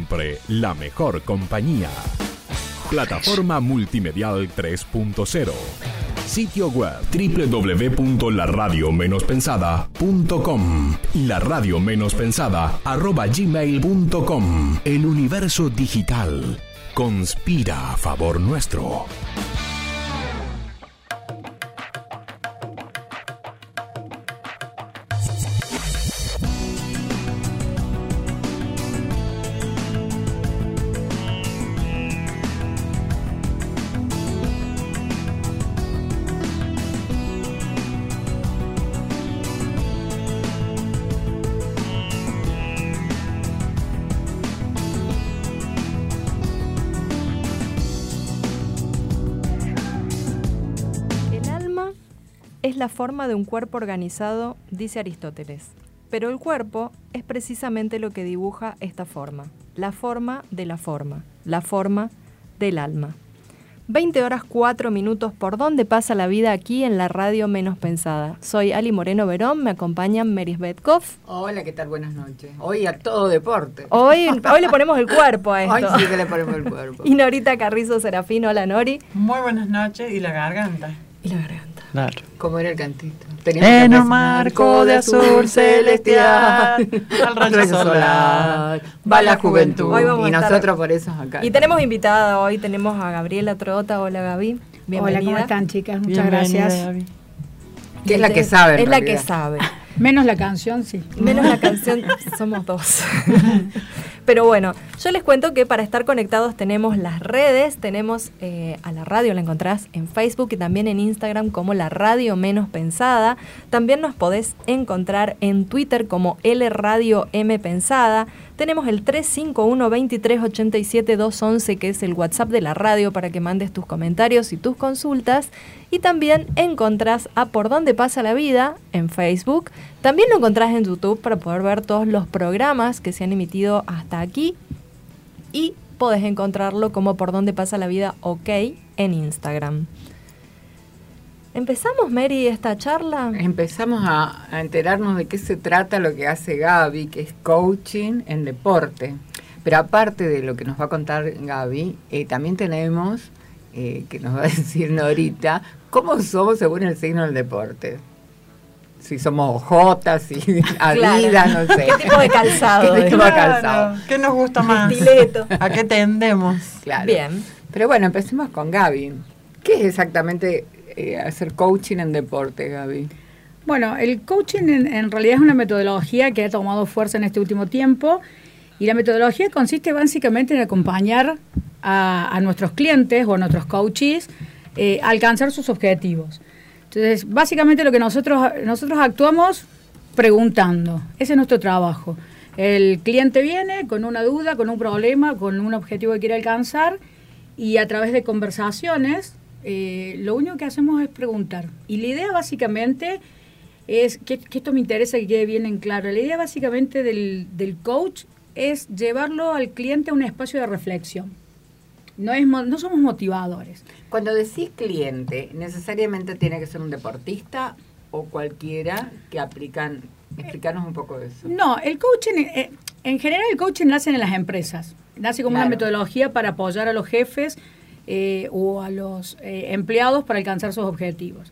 Siempre la mejor compañía. Plataforma Multimedial 3.0. Sitio web www.laradiomeноspensada.com y la radio menos pensada arroba gmail.com. El universo digital conspira a favor nuestro. La forma de un cuerpo organizado, dice Aristóteles. Pero el cuerpo es precisamente lo que dibuja esta forma, la forma de la forma, la forma del alma. 20 horas 4 minutos por donde pasa la vida aquí en la radio menos pensada. Soy Ali Moreno Verón, me acompañan Meris Betkoff. Hola, ¿qué tal? Buenas noches. Hoy a todo deporte. Hoy, hoy le ponemos el cuerpo a Hoy esto. sí que le ponemos el cuerpo. Y Norita Carrizo Serafín, hola Nori. Muy buenas noches y la garganta. Y la garganta. Claro. ¿Cómo era el cantito? En un marco de azul celestial, al rayo solar, va la juventud. Hoy vamos Y a nosotros por eso acá. Y tenemos invitada hoy, tenemos a Gabriela Trota. Hola Gaby, bienvenida. Hola, ¿cómo están chicas? Muchas Bienvenida, gracias. Gaby. Que es la que sabe. Es la que sabe. Menos la canción, sí. Menos la canción, somos dos. Pero bueno, yo les cuento que para estar conectados tenemos las redes, tenemos eh, a la radio, la encontrás en Facebook y también en Instagram como la radio menos pensada. También nos podés encontrar en Twitter como L Radio M Pensada. Tenemos el 351 2387 211 que es el WhatsApp de la radio para que mandes tus comentarios y tus consultas. Y también encontrás a Por Dónde Pasa la Vida en Facebook. También lo encontrás en YouTube para poder ver todos los programas que se han emitido hasta aquí. Y podés encontrarlo como Por Dónde Pasa la Vida OK en Instagram. ¿Empezamos, Mary, esta charla? Empezamos a, enterarnos de qué se trata lo que hace Gaby, que es coaching en deporte. Pero aparte de lo que nos va a contar Gaby, eh, también tenemos, eh, que nos va a decir Norita, cómo somos según el signo del deporte. Si somos Jotas, si Adidas, no sé. ¿Qué tipo de calzado? ¿Qué tipo de Claro, calzado? ¿Qué nos gusta más? Estileto. ¿A qué tendemos? Claro. Bien. Pero bueno, empecemos con Gaby. ¿Qué es exactamente eh, hacer coaching en deporte, Gaby? Bueno, el coaching en, en realidad es una metodología que ha tomado fuerza en este último tiempo y la metodología consiste básicamente en acompañar a, a nuestros clientes o a nuestros coaches eh, a alcanzar sus objetivos. Entonces, básicamente lo que nosotros, nosotros actuamos preguntando, ese es nuestro trabajo. El cliente viene con una duda, con un problema, con un objetivo que quiere alcanzar y a través de conversaciones eh, lo único que hacemos es preguntar. Y la idea básicamente es, que, esto me interesa que quede bien en claro, la idea básicamente del, del coach es llevarlo al cliente a un espacio de reflexión. No, es, no somos motivadores. Cuando decís cliente, ¿necesariamente tiene que ser un deportista o cualquiera que aplican? Explicarnos un poco de eso. No, el coaching, eh, en general el coaching nace en las empresas. Nace como una metodología para apoyar a los jefes eh, o a los eh, empleados para alcanzar sus objetivos.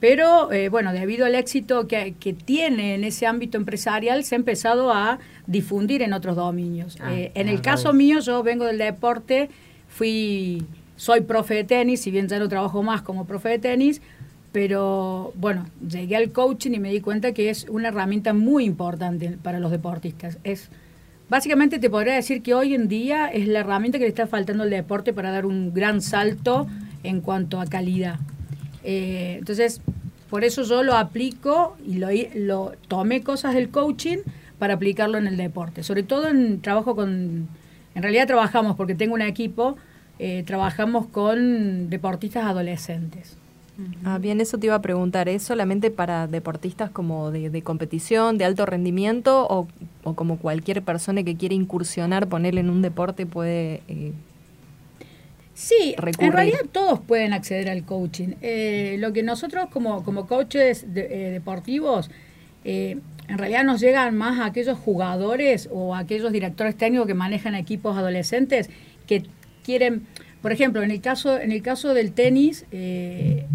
Pero, eh, bueno, debido al éxito que, que tiene en ese ámbito empresarial, se ha empezado a difundir en otros dominios. Ah, Eh, en ah, el caso vale. mío, yo vengo del deporte, fui, soy profe de tenis, si bien ya no trabajo más como profe de tenis, pero bueno, llegué al coaching y me di cuenta que es una herramienta muy importante para los deportistas. Es básicamente te podría decir que hoy en día es la herramienta que le está faltando al deporte para dar un gran salto en cuanto a calidad. Eh, entonces, por eso yo lo aplico y lo, lo tomé cosas del coaching para aplicarlo en el deporte. Sobre todo en trabajo con, en realidad trabajamos porque tengo un equipo, eh, trabajamos con deportistas adolescentes. Ah, bien, eso te iba a preguntar. ¿Es solamente para deportistas como de, de competición, de alto rendimiento, o, o como cualquier persona que quiere incursionar, ponerle en un deporte puede... eh, Sí, recurrir. en realidad todos pueden acceder al coaching. Eh, lo que nosotros como, como coaches de- eh, deportivos en realidad nos llegan más a aquellos jugadores o a aquellos directores técnicos que manejan equipos adolescentes que quieren, por ejemplo, en el caso, en el caso del tenis, eh,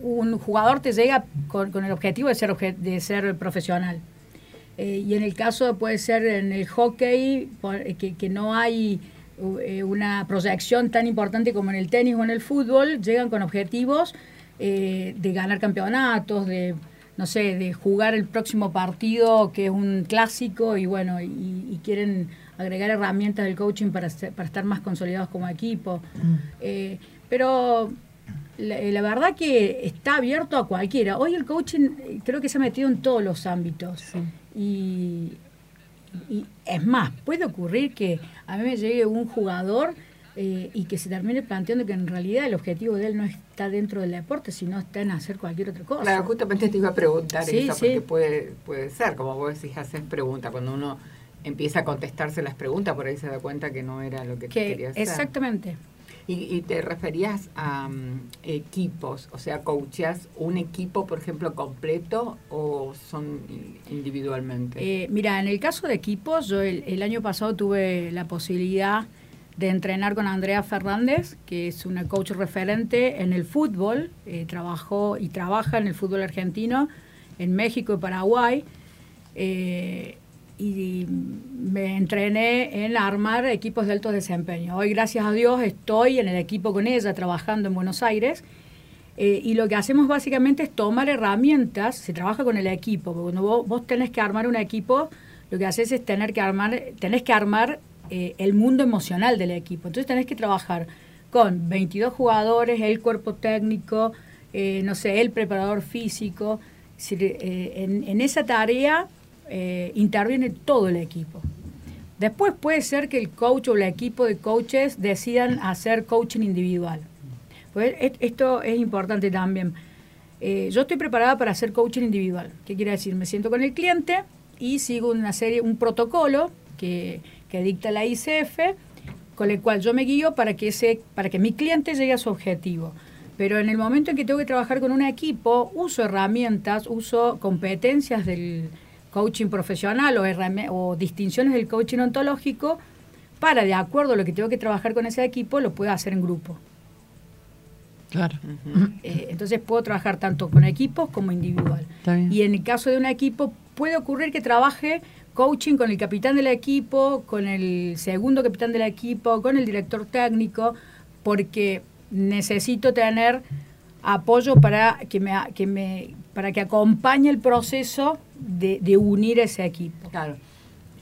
un jugador te llega con, con el objetivo de ser, de ser profesional. Eh, y en el caso puede ser en el hockey, eh, que, que no hay una proyección tan importante como en el tenis o en el fútbol, llegan con objetivos de ganar campeonatos, de no sé, de jugar el próximo partido que es un clásico y bueno, y, y quieren agregar herramientas del coaching para, ser- para estar más consolidados como equipo. Eh, pero la, la verdad que está abierto a cualquiera. Hoy el coaching eh, creo que se ha metido en todos los ámbitos. Y, y es más, puede ocurrir que a mí me llegue un jugador eh, y que se termine planteando que en realidad el objetivo de él no está dentro del deporte, sino está en hacer cualquier otra cosa. Claro, justamente te iba a preguntar Sí, eso, sí. porque puede, puede ser, como vos decís, haces preguntas. Cuando uno empieza a contestarse las preguntas, por ahí se da cuenta que no era lo que, que quería hacer. exactamente. Y, y te referías a mm, equipos, o sea, coacheas un equipo, por ejemplo, completo o son in- individualmente? Eh, mira, en el caso de equipos, yo el, el año pasado tuve la posibilidad de entrenar con Andrea Fernández, que es una coach referente en el fútbol, eh, trabajó y trabaja en el fútbol argentino, en México y Paraguay, eh, y me entrené en armar equipos de alto desempeño. Hoy, gracias a Dios, estoy en el equipo con ella, trabajando en Buenos Aires, eh, y lo que hacemos básicamente es tomar herramientas, se trabaja con el equipo, porque cuando vos, vos tenés que armar un equipo, lo que haces es tener que armar, tenés que armar eh, el mundo emocional del equipo. Entonces tenés que trabajar con 22 jugadores, el cuerpo técnico, eh, no sé, el preparador físico. Es eh, en, esa tarea interviene todo el equipo. Después puede ser que el coach o el equipo de coaches decidan hacer coaching individual. Pues et- esto es importante también. Yo estoy preparada para hacer coaching individual. ¿Qué quiere decir? Me siento con el cliente y sigo una serie, un protocolo que, que dicta la ICF, con el cual yo me guío para que, ese, para que mi cliente llegue a su objetivo. Pero en el momento en que tengo que trabajar con un equipo, uso herramientas, uso competencias del coaching profesional o, o distinciones del coaching ontológico para, de acuerdo a lo que tengo que trabajar con ese equipo, lo pueda hacer en grupo. Claro. Eh, entonces puedo trabajar tanto con equipos como individual. Y en el caso de un equipo puede ocurrir que trabaje coaching con el capitán del equipo, con el segundo capitán del equipo, con el director técnico, porque necesito tener apoyo para que me, que me para que acompañe el proceso de, de unir ese equipo. Claro.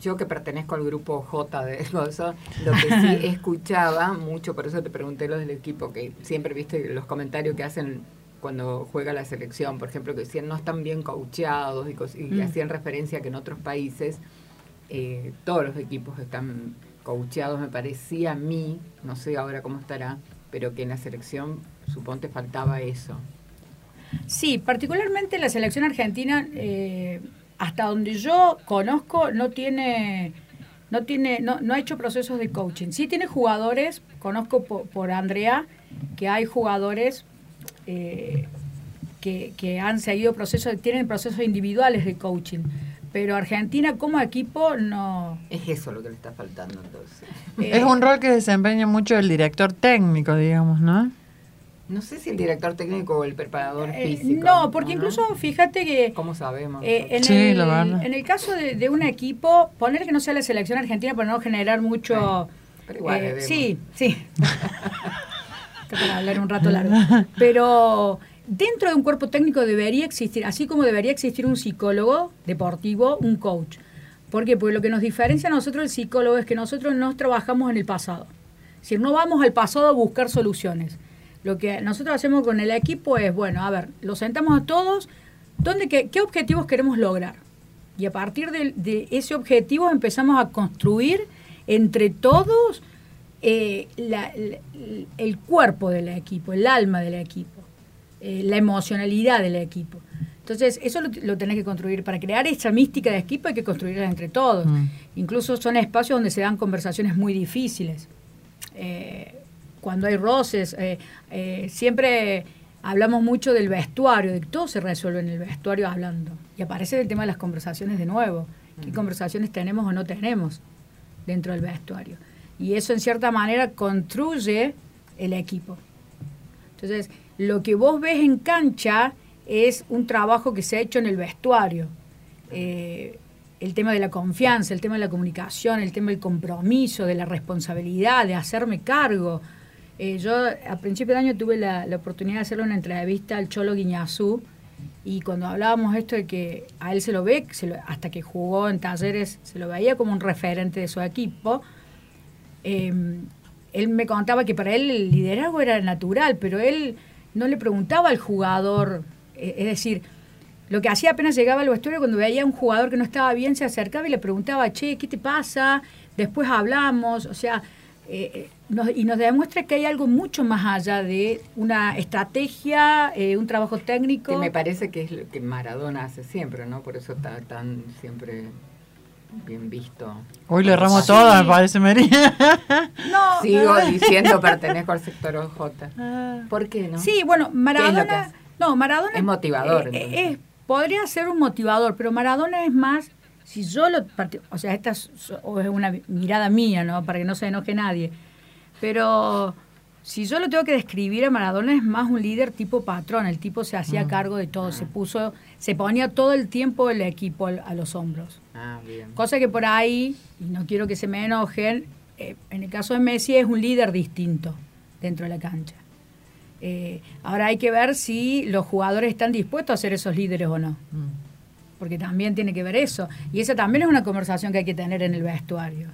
Yo que pertenezco al grupo J de Gozo, lo que sí escuchaba mucho, por eso te pregunté lo del equipo, que siempre viste los comentarios que hacen cuando juega la selección, por ejemplo, que decían no están bien coacheados y, Mm. hacían referencia a que en otros países eh, todos los equipos están coacheados, me parecía a mí, no sé ahora cómo estará, pero que en la selección suponte faltaba eso. Sí, particularmente la selección argentina, eh, hasta donde yo conozco, no tiene, no tiene, no, no ha hecho procesos de coaching. Sí tiene jugadores, conozco por, por Andrea, que hay jugadores eh, que, que han seguido procesos, tienen procesos individuales de coaching. Pero Argentina como equipo no. Es eso lo que le está faltando entonces. eh, Es un rol que desempeña mucho el director técnico, digamos, ¿no? No sé si el director técnico o el preparador eh, físico. no, porque ¿o incluso fíjate que ¿Cómo sabemos? Eh, en, Sí, el, en el caso de, de un equipo, poner que no sea la selección argentina para no generar mucho... Pero igual eh, sí, sí. Para hablar un rato largo. Pero dentro de un cuerpo técnico debería existir, así como debería existir un psicólogo deportivo, un coach. ¿Por qué? Porque lo que nos diferencia a nosotros el psicólogo es que nosotros no trabajamos en el pasado. Es decir, no vamos al pasado a buscar soluciones. Lo que nosotros hacemos con el equipo es, bueno, a ver, los sentamos a todos, ¿dónde, qué, objetivos queremos lograr? Y a partir de ese objetivo empezamos a construir entre todos eh, la- la- el cuerpo del equipo, el alma del equipo, eh, la emocionalidad del equipo. Entonces, eso lo, lo tenés que construir. Para crear esa mística de equipo hay que construirla entre todos. Mm. Incluso son espacios donde se dan conversaciones muy difíciles. Eh, cuando hay roces, siempre hablamos mucho del vestuario, de que todo se resuelve en el vestuario hablando. Y aparece el tema de las conversaciones de nuevo. ¿Qué conversaciones tenemos o no tenemos dentro del vestuario? Y eso en cierta manera construye el equipo. Entonces, lo que vos ves en cancha es un trabajo que se ha hecho en el vestuario. Eh, el tema de la confianza, el tema de la comunicación, el tema del compromiso, de la responsabilidad, de hacerme cargo. Eh, yo a principio de año tuve la, oportunidad de hacerle una entrevista al Cholo Guiñazú y cuando hablábamos esto de que a él se lo ve, hasta que jugó en talleres, se lo veía como un referente de su equipo, em, él me contaba que para él el liderazgo era natural, pero él no le preguntaba al jugador, eh, es decir, lo que hacía apenas llegaba al vestuario cuando veía a un jugador que no estaba bien, se acercaba y le preguntaba, che, ¿qué te pasa? Después hablamos, o sea, eh, eh, y nos demuestra que hay algo mucho más allá de una estrategia, un trabajo técnico. Que me parece que es lo que Maradona hace siempre, ¿no? Por eso está tan siempre bien visto. Hoy le erramos todo, me parece, María. No, Sigo diciendo pertenezco al sector OJ. Ah. ¿Por qué no? Sí, bueno, Maradona... no, Maradona... Es motivador. es, podría ser un motivador, pero Maradona es más, si yo lo, o sea, esta es, una mirada mía, ¿no? Para que no se enoje nadie, pero si yo lo tengo que describir a Maradona es más un líder tipo patrón, el tipo se hacía mm. cargo de todo, se puso, se ponía todo el tiempo el equipo a los hombros. Ah, bien. Cosa que por ahí, y no quiero que se me enojen, eh, en el caso de Messi es un líder distinto dentro de la cancha. Eh, ahora hay que ver si los jugadores están dispuestos a ser esos líderes o no. Mm. Porque también tiene que ver eso. Y esa también es una conversación que hay que tener en el vestuario.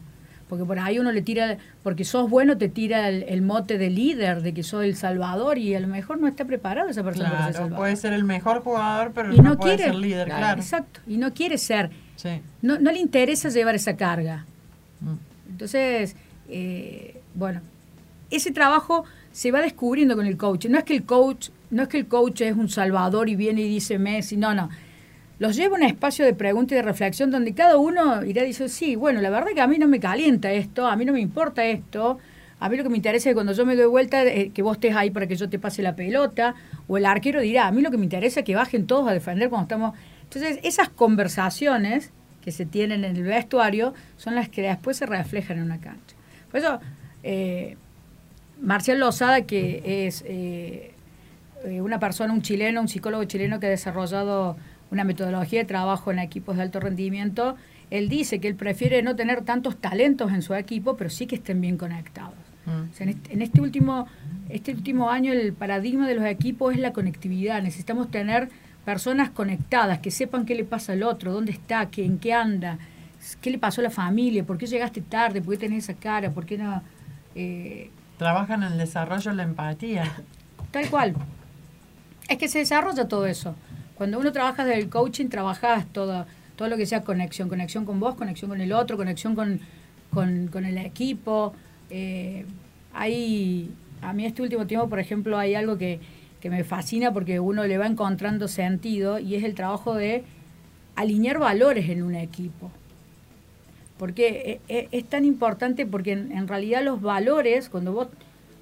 Porque por ahí uno le tira, porque sos bueno, te tira el, mote de líder, de que sos el salvador, y a lo mejor no está preparado esa persona para ser salvador. Puede ser el mejor jugador, pero no, puede quiere, ser líder, claro. Exacto, y no quiere ser. No, no le interesa llevar esa carga. Mm. Entonces, eh, bueno, ese trabajo se va descubriendo con el coach. No es que el coach, no es que el coach es un salvador y viene y dice Messi, no, no. Los lleva a un espacio de pregunta y de reflexión donde cada uno irá diciendo, sí, bueno, la verdad es que a mí no me calienta esto, a mí no me importa esto, a mí lo que me interesa es que cuando yo me doy vuelta, eh, que vos estés ahí para que yo te pase la pelota, o el arquero dirá, a mí lo que me interesa es que bajen todos a defender cuando estamos... Entonces, esas conversaciones que se tienen en el vestuario son las que después se reflejan en una cancha. Por eso, eh, Marcial Lozada, que es eh, eh, una persona, un chileno, un psicólogo chileno que ha desarrollado una metodología de trabajo en equipos de alto rendimiento, él dice que él prefiere no tener tantos talentos en su equipo, pero sí que estén bien conectados. Mm. Este, en, este, último, este último año el paradigma de los equipos es la conectividad. Necesitamos tener personas conectadas, que sepan qué le pasa al otro, dónde está, qué, en qué anda, qué le pasó a la familia, por qué llegaste tarde, por qué tenés esa cara, por qué no... Eh, Trabajan en el desarrollo de la empatía. Tal cual. Es que se desarrolla todo eso. Cuando uno trabaja desde el coaching, trabajas todo, todo lo que sea conexión, conexión con vos, conexión con el otro, conexión con, con, el equipo. Eh, hay, a mí este último tiempo, por ejemplo, hay algo que, que me fascina porque uno le va encontrando sentido y es el trabajo de alinear valores en un equipo porque e, e, es, tan importante porque en, realidad los valores, cuando vos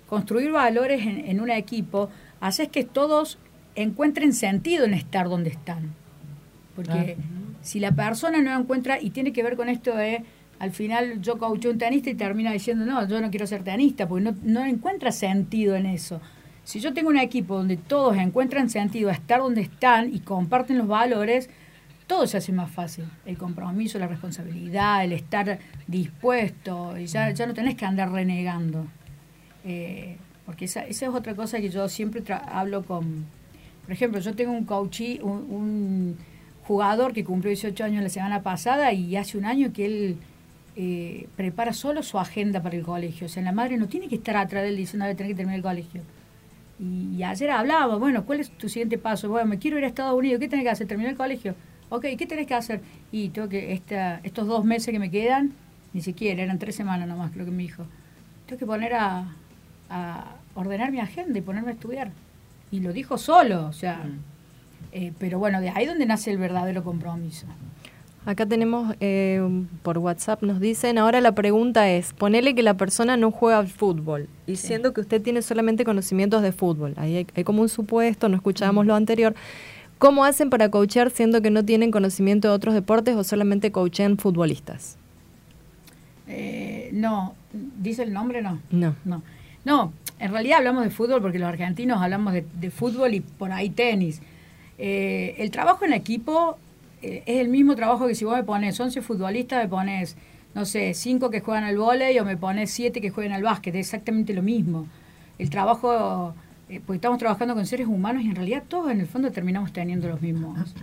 construir valores en, un equipo, haces que todos encuentren sentido en estar donde están. Porque si la persona no encuentra, y tiene que ver con esto de, al final yo coaché un tenista y termina diciendo, no, yo no quiero ser tenista, porque no, no encuentra sentido en eso. Si yo tengo un equipo donde todos encuentran sentido a estar donde están y comparten los valores, todo se hace más fácil. El compromiso, la responsabilidad, el estar dispuesto, y ya, ya no tenés que andar renegando. Eh, porque esa, esa, es otra cosa que yo siempre hablo con... Por ejemplo, yo tengo un coach, un, jugador que cumplió 18 años la semana pasada y hace un año que él eh, prepara solo su agenda para el colegio. O sea, la madre no tiene que estar atrás de él diciendo, que tener que terminar el colegio. Y, y, ayer hablaba, bueno, ¿cuál es tu siguiente paso? Bueno, me quiero ir a Estados Unidos, ¿qué tenés que hacer? ¿Terminar el colegio? ok, ¿qué tenés que hacer? Y tengo que, esta, estos dos meses que me quedan, ni siquiera, eran tres semanas nomás, creo que me dijo, tengo que poner a, ordenar mi agenda y ponerme a estudiar. Y lo dijo solo, o sea, mm. eh, pero bueno, de ahí donde nace el verdadero compromiso. Acá tenemos eh, por WhatsApp, nos dicen, ahora la pregunta es, ponele que la persona no juega al fútbol, y siendo que usted tiene solamente conocimientos de fútbol, ahí hay, hay como un supuesto, no escuchábamos lo anterior, ¿cómo hacen para coachear siendo que no tienen conocimiento de otros deportes o solamente coachean futbolistas? Eh, no, ¿dice el nombre? No. No. No, no en realidad hablamos de fútbol porque los argentinos hablamos de, de fútbol y por ahí tenis. Eh, el trabajo en equipo eh, es el mismo trabajo que si vos me pones 11 futbolistas, me pones, no sé, 5 que juegan al vóley o me pones 7 que juegan al básquet, es exactamente lo mismo. El trabajo, eh, porque estamos trabajando con seres humanos y en realidad todos en el fondo terminamos teniendo los mismos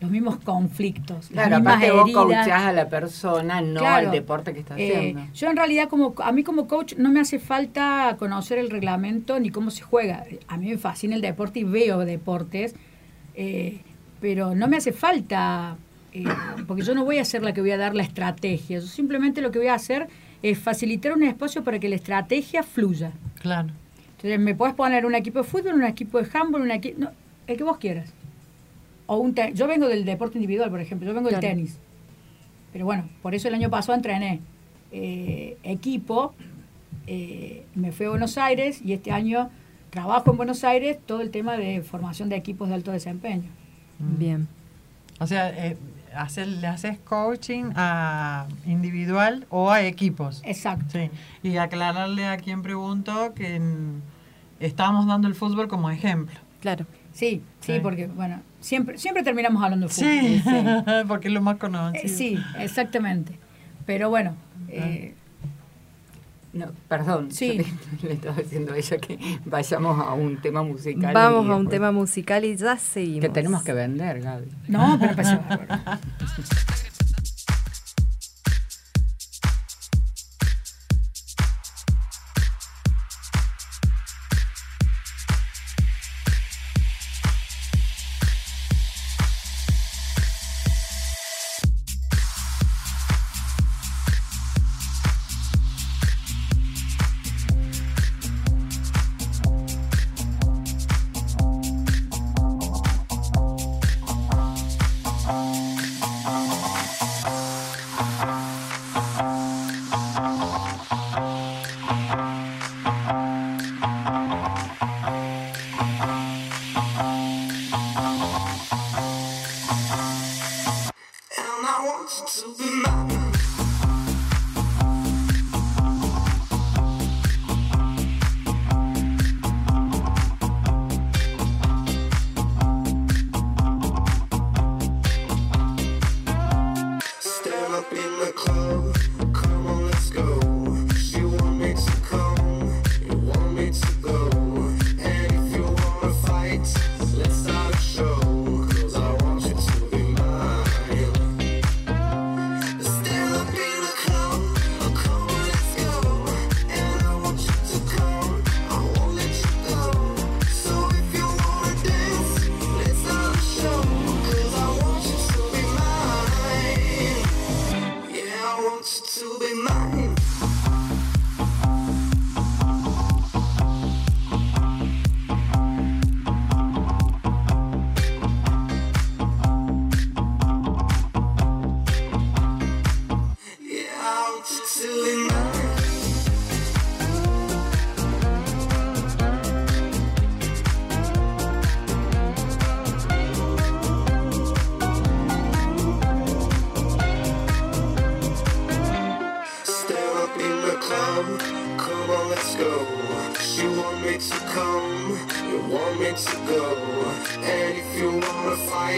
los mismos conflictos, Claro, las mismas aparte vos heridas. coachás a la persona, no Claro. al deporte que está Eh, haciendo. yo en realidad como a mí como coach no me hace falta conocer el reglamento ni cómo se juega. A mí me fascina el deporte y veo deportes, eh, pero no me hace falta eh, porque yo no voy a ser la que voy a dar la estrategia. Yo simplemente lo que voy a hacer es facilitar un espacio para que la estrategia fluya. Claro. Entonces me puedes poner un equipo de fútbol, un equipo de handball, un equipo, no, el que vos quieras. O un te- yo vengo del deporte individual, por ejemplo, yo vengo del Claro. tenis. Pero bueno, por eso el año pasado entrené eh, equipo, eh, me fui a Buenos Aires y este año trabajo en Buenos Aires todo el tema de formación de equipos de alto desempeño. Bien. O sea, eh, hacer- le haces coaching a individual o a equipos. Exacto. Sí. Y aclararle a quien preguntó que mm, estábamos dando el fútbol como ejemplo. Claro. Sí, sí, Sí. porque bueno, siempre siempre terminamos hablando de fútbol. Sí, Sí. porque es lo más conocido. Eh, sí, exactamente. Pero bueno, eh, No, perdón, Sí. le, estaba diciendo a ella que vayamos a un tema musical. Vamos y a un tema musical y ya seguimos. Que tenemos que vender, Gaby. no, pero empezó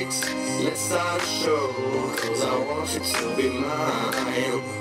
let's start a show. Cause I want you to be mine.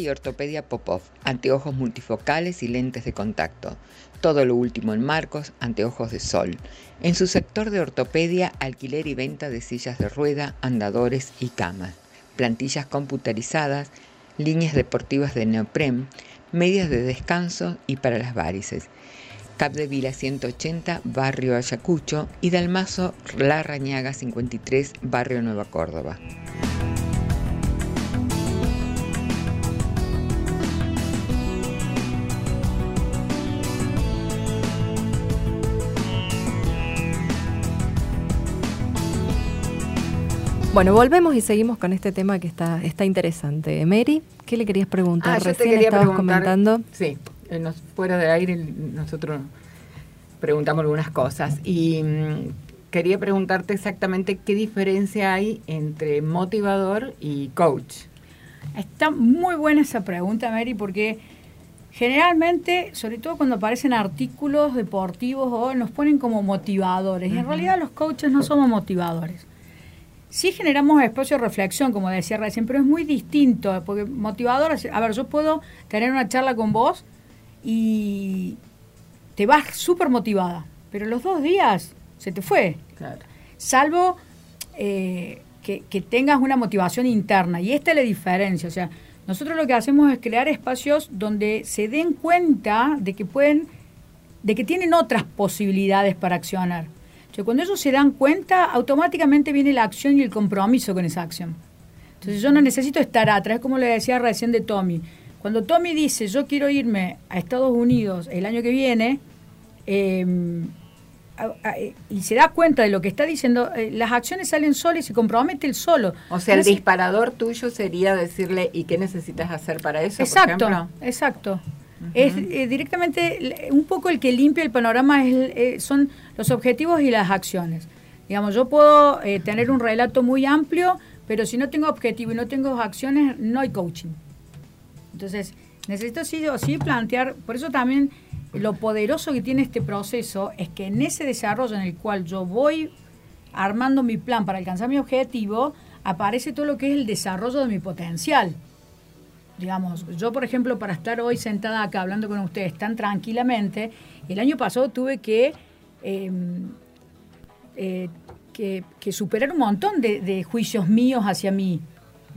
Y Ortopedia Popov, anteojos multifocales y lentes de contacto. Todo lo último en marcos, anteojos de sol. En su sector de ortopedia, alquiler y venta de sillas de rueda, andadores y camas. Plantillas computarizadas, líneas deportivas de neopren, medias de descanso y para las varices. Cap de Vila 180, Barrio Ayacucho y Dalmazo La Rañaga 53, Barrio Nueva Córdoba. Bueno, volvemos y seguimos con este tema que está, está interesante. Mary, ¿qué le querías preguntar? Ah, yo te Recién quería estabas preguntar- comentando. Sí, nos- fuera de aire nosotros preguntamos algunas cosas y mm, quería preguntarte exactamente qué diferencia hay entre motivador y coach. Está muy buena esa pregunta, Mary, porque generalmente, sobre todo cuando aparecen artículos deportivos o nos ponen como motivadores, y en realidad los coaches no somos motivadores. Sí generamos espacio de reflexión, como decía recién, pero es muy distinto, porque motivador, a ver, yo puedo tener una charla con vos y te vas súper motivada, pero los dos días se te fue Claro. salvo eh, que, que tengas una motivación interna. Y esta es la diferencia. O sea, nosotros lo que hacemos es crear espacios donde se den cuenta de que pueden, de que tienen otras posibilidades para accionar. Cuando ellos se dan cuenta, automáticamente viene la acción y el compromiso con esa acción. Entonces yo no necesito estar atrás, como le decía recién de Tommy. Cuando Tommy dice, yo quiero irme a Estados Unidos el año que viene, eh, a- a- y se da cuenta de lo que está diciendo, eh, las acciones salen solas y se compromete el solo. O sea, el disparador tuyo sería decirle, ¿y qué necesitas hacer para eso? por Exacto, Es eh, directamente un poco el que limpia el panorama es, eh, son los objetivos y las acciones. Digamos, yo puedo eh, tener un relato muy amplio, pero si no tengo objetivo y no tengo acciones, no hay coaching. Entonces, necesito sí o sí plantear, por eso también lo poderoso que tiene este proceso es que en ese desarrollo en el cual yo voy armando mi plan para alcanzar mi objetivo, aparece todo lo que es el desarrollo de mi potencial. Digamos, yo por ejemplo, para estar hoy sentada acá hablando con ustedes tan tranquilamente, el año pasado tuve que, eh, eh, que, que superar un montón de, de juicios míos hacia mí.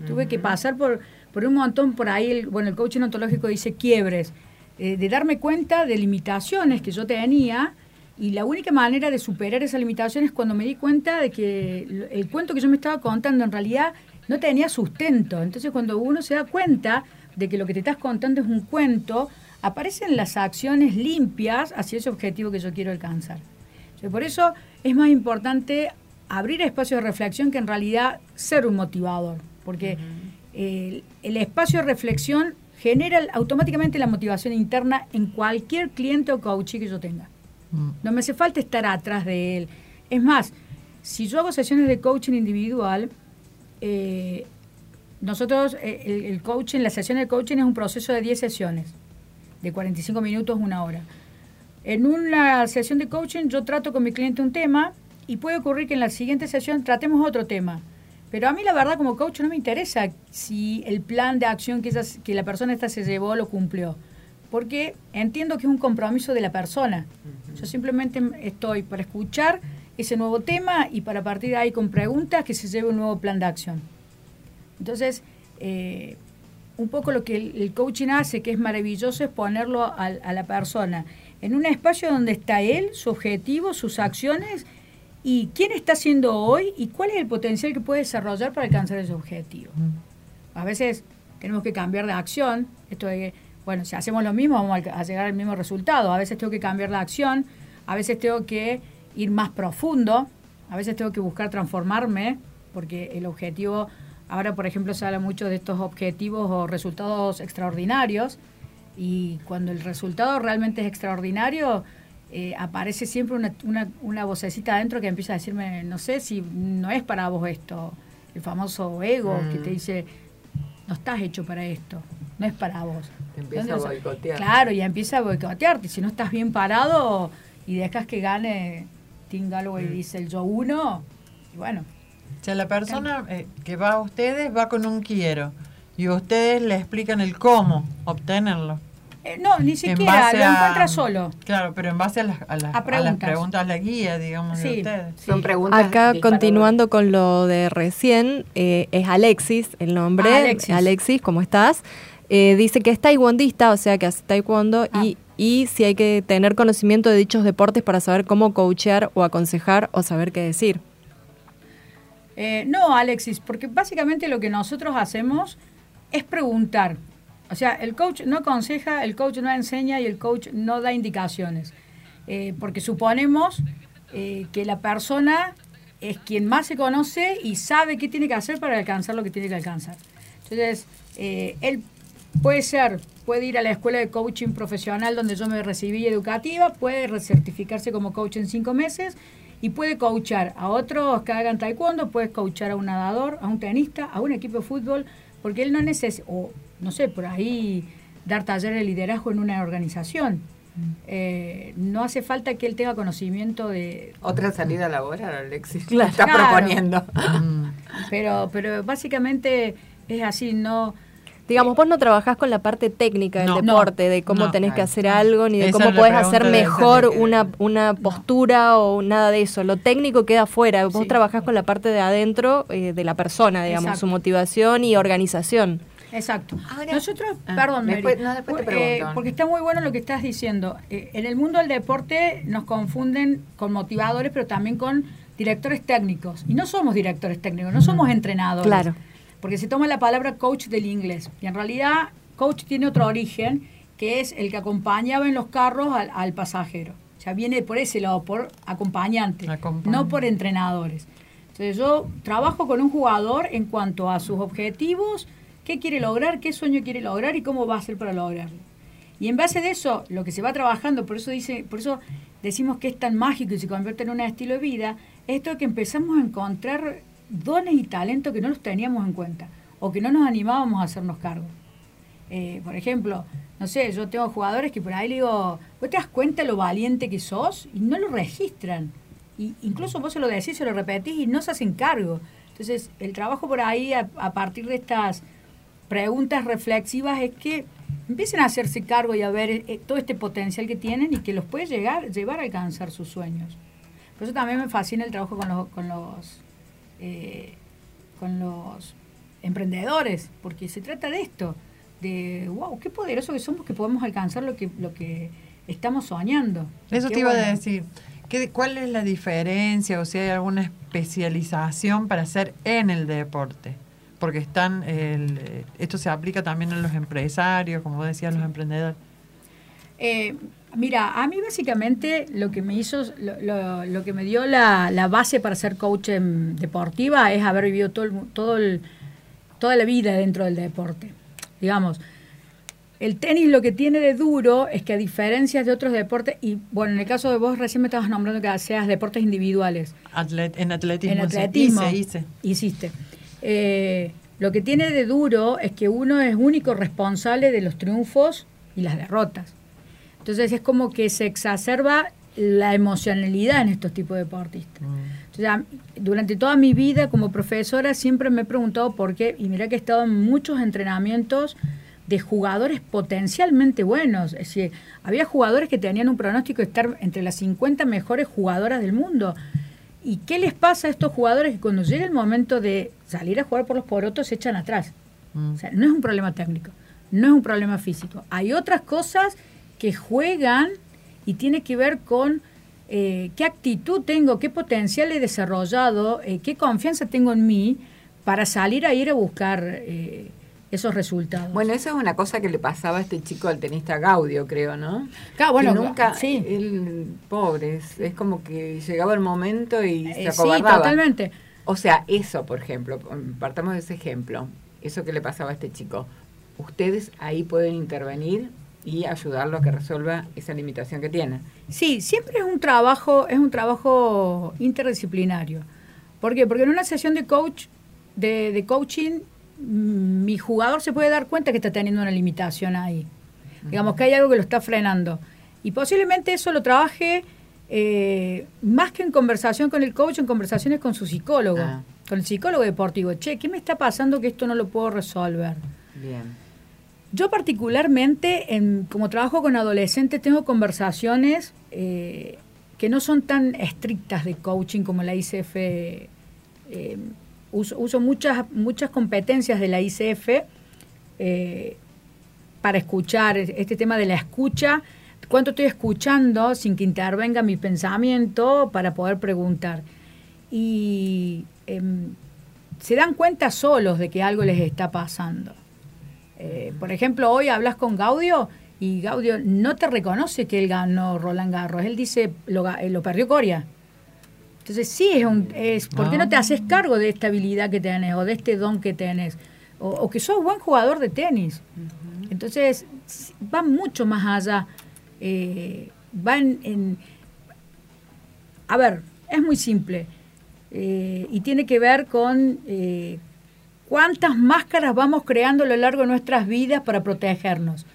Tuve que pasar por, por un montón por ahí, el, bueno, el coaching ontológico dice quiebres, eh, de darme cuenta de limitaciones que yo tenía y la única manera de superar esas limitaciones es cuando me di cuenta de que el cuento que yo me estaba contando en realidad no tenía sustento. Entonces cuando uno se da cuenta de que lo que te estás contando es un cuento, aparecen las acciones limpias hacia ese objetivo que yo quiero alcanzar. Por eso es más importante abrir espacios de reflexión que en realidad ser un motivador, porque el, el espacio de reflexión genera automáticamente la motivación interna en cualquier cliente o coach que yo tenga. No me hace falta estar atrás de él. Es más, si yo hago sesiones de coaching individual, eh, nosotros, eh, el, el coaching, la sesión de coaching es un proceso de 10 sesiones, de 45 minutos, una hora. En una sesión de coaching yo trato con mi cliente un tema y puede ocurrir que en la siguiente sesión tratemos otro tema. Pero a mí la verdad como coach no me interesa si el plan de acción que, esa- que la persona esta se llevó lo cumplió. Porque entiendo que es un compromiso de la persona. Yo simplemente estoy para escuchar ese nuevo tema y para partir de ahí con preguntas que se lleve un nuevo plan de acción. Entonces, eh, un poco lo que el, el coaching hace, que es maravilloso, es ponerlo al- a, la persona. En un espacio donde está él, su objetivo, sus acciones y quién está haciendo hoy y cuál es el potencial que puede desarrollar para alcanzar ese objetivo. A veces tenemos que cambiar de acción, esto de que, bueno, si hacemos lo mismo vamos a, a llegar al mismo resultado, a veces tengo que cambiar la acción, a veces tengo que ir más profundo, a veces tengo que buscar transformarme, porque el objetivo, ahora por ejemplo se habla mucho de estos objetivos o resultados extraordinarios, y cuando el resultado realmente es extraordinario, eh, aparece siempre una, una, una vocecita adentro que empieza a decirme, no sé si no es para vos esto, el famoso ego que te dice, no estás hecho para esto, no es para vos. Empieza ¿Dónde a boicotear. Claro, y empieza a boicotearte. Si no estás bien parado y dejas que gane Tim Galloway dice el yo uno, y bueno, O sea, la persona eh, que va a ustedes va con un quiero. y ustedes le explican el cómo obtenerlo. Eh, no, ni siquiera, lo a- encuentra solo. Claro, pero en base a las, a las, A a las preguntas. preguntas, la guía, digamos, de Sí. ustedes. Son preguntas. Acá continuando con lo de recién, eh, es Alexis el nombre. Ah, Alexis. ¿cómo estás? Eh, dice que es taekwondista, o sea que hace taekwondo Ah. y, y si hay que tener conocimiento de dichos deportes para saber cómo coachear o aconsejar o saber qué decir. Eh, no, Alexis, porque básicamente lo que nosotros hacemos es preguntar. O sea, el coach no aconseja, el coach no enseña y el coach no da indicaciones. Eh, porque suponemos eh, que la persona es quien más se conoce y sabe qué tiene que hacer para alcanzar lo que tiene que alcanzar. Entonces, él puede ser, puede ir a la escuela de coaching profesional donde yo me recibí educativa, puede recertificarse como coach en cinco meses y puede coachar a otros que hagan taekwondo, puede coachar a un nadador, a un tenista, a un equipo de fútbol, porque él no necesita, o no sé, por ahí dar taller de liderazgo en una organización. Eh, no hace falta que él tenga conocimiento de... Otra salida laboral, Alexis. Claro. Está Claro. proponiendo. Mm. Pero, pero básicamente es así, no... Digamos, vos no trabajás con la parte técnica del No. deporte, de cómo No. tenés que hacer no. algo, ni de Esa cómo podés hacer mejor que- una, una postura o nada de eso. Lo técnico queda afuera. Vos Sí. trabajás con la parte de adentro eh, de la persona, digamos, Exacto. su motivación y organización. Exacto. Ahora- Nosotros, Ah, perdón, Mary, después- no, después te eh, porque está muy bueno lo que estás diciendo. Eh, en el mundo del deporte nos confunden con motivadores, pero también con directores técnicos. Y no somos directores técnicos, no somos entrenadores. Claro. Porque se toma la palabra coach del inglés. Y en realidad, coach tiene otro origen, que es el que acompañaba en los carros al, al pasajero. O sea, viene por ese lado, por acompañante, no por entrenadores. Entonces yo trabajo con un jugador en cuanto a sus objetivos, qué quiere lograr, qué sueño quiere lograr y cómo va a hacer para lograrlo. Y en base de eso, lo que se va trabajando, por eso dice, por eso decimos que es tan mágico y se convierte en un estilo de vida, es esto que empezamos a encontrar dones y talentos que no los teníamos en cuenta o que no nos animábamos a hacernos cargo. Eh, por ejemplo, no sé, yo tengo jugadores que por ahí le digo, ¿vos te das cuenta lo valiente que sos? Y no lo registran. Y incluso vos se lo decís, se lo repetís y no se hacen cargo. Entonces, el trabajo por ahí, a, partir de estas preguntas reflexivas, es que empiecen a hacerse cargo y a ver eh, todo este potencial que tienen y que los puede llegar, llevar a alcanzar sus sueños. Por eso también me fascina el trabajo con los, con los, eh, con los emprendedores, porque se trata de esto, de wow, qué poderoso que somos que podemos alcanzar lo que, lo que estamos soñando. Eso Qué te iba a decir. ¿Qué, ¿Cuál es la diferencia o si hay alguna especialización para hacer en el deporte? Porque están, el, esto se aplica también a los empresarios, como vos decías, los emprendedores. Eh, mira, a mí básicamente lo que me hizo, lo, lo- lo que me dio la, la base para ser coach en deportiva es haber vivido todo el, todo el- toda la vida dentro del deporte. Digamos, el tenis lo que tiene de duro es que a diferencia de otros deportes, y bueno, en el caso de vos recién me estabas nombrando que seas deportes individuales, Atlet- en atletismo. en atletismo hice, hice. hiciste. Eh, lo que tiene de duro es que uno es único responsable de los triunfos y las derrotas. Entonces es como que se exacerba la emocionalidad en estos tipos de deportistas. Entonces, a- durante toda mi vida como profesora siempre me he preguntado por qué, y mira que he estado en muchos entrenamientos de jugadores potencialmente buenos. Es decir, había jugadores que tenían un pronóstico de estar entre las 50 mejores jugadoras del mundo. ¿Y qué les pasa a estos jugadores que cuando llega el momento de salir a jugar por los porotos se echan atrás? Mm. O sea, no es un problema técnico, no es un problema físico. Hay otras cosas que juegan y tiene que ver con eh, qué actitud tengo, qué potencial he desarrollado, eh, qué confianza tengo en mí para salir a ir a buscar eh, esos resultados. Bueno, eso es una cosa que le pasaba a este chico al tenista Gaudio, creo, ¿no? Claro, bueno, Que nunca, sí. él, pobre, es, es como que llegaba el momento y Eh, se sí, acobardaba. totalmente. O sea, eso, por ejemplo, partamos de ese ejemplo, eso que le pasaba a este chico. Ustedes ahí pueden intervenir y ayudarlo a que resuelva esa limitación que tiene. Sí, siempre es un trabajo, es un trabajo interdisciplinario. ¿Por qué? Porque en una sesión de coach, de, de coaching, mm, mi jugador se puede dar cuenta que está teniendo una limitación ahí. Digamos que hay algo que lo está frenando. Y posiblemente eso lo trabaje eh, más que en conversación con el coach, en conversaciones con su psicólogo, Ah. con el psicólogo deportivo. Che, ¿qué me está pasando que esto no lo puedo resolver? Bien. Yo particularmente, en- como trabajo con adolescentes, tengo conversaciones eh, que no son tan estrictas de coaching como la ICF. eh, uso, muchas competencias de la ICF eh, para escuchar, este tema de la escucha, cuánto estoy escuchando sin que intervenga mi pensamiento para poder preguntar. Y em, se dan cuenta solos de que algo les está pasando. Eh, por ejemplo, hoy hablas con Gaudio y Gaudio no te reconoce que él ganó Roland Garros. Él dice, lo, eh, lo perdió Coria. Entonces sí, es un, es, ¿por qué no te haces cargo de esta habilidad que tenés o de este don que tenés? O, o que sos buen jugador de tenis. Entonces va mucho más allá. Eh, va en, A ver, es muy simple. eh, y tiene que ver con cuántas máscaras vamos creando a lo largo de nuestras vidas para protegernos.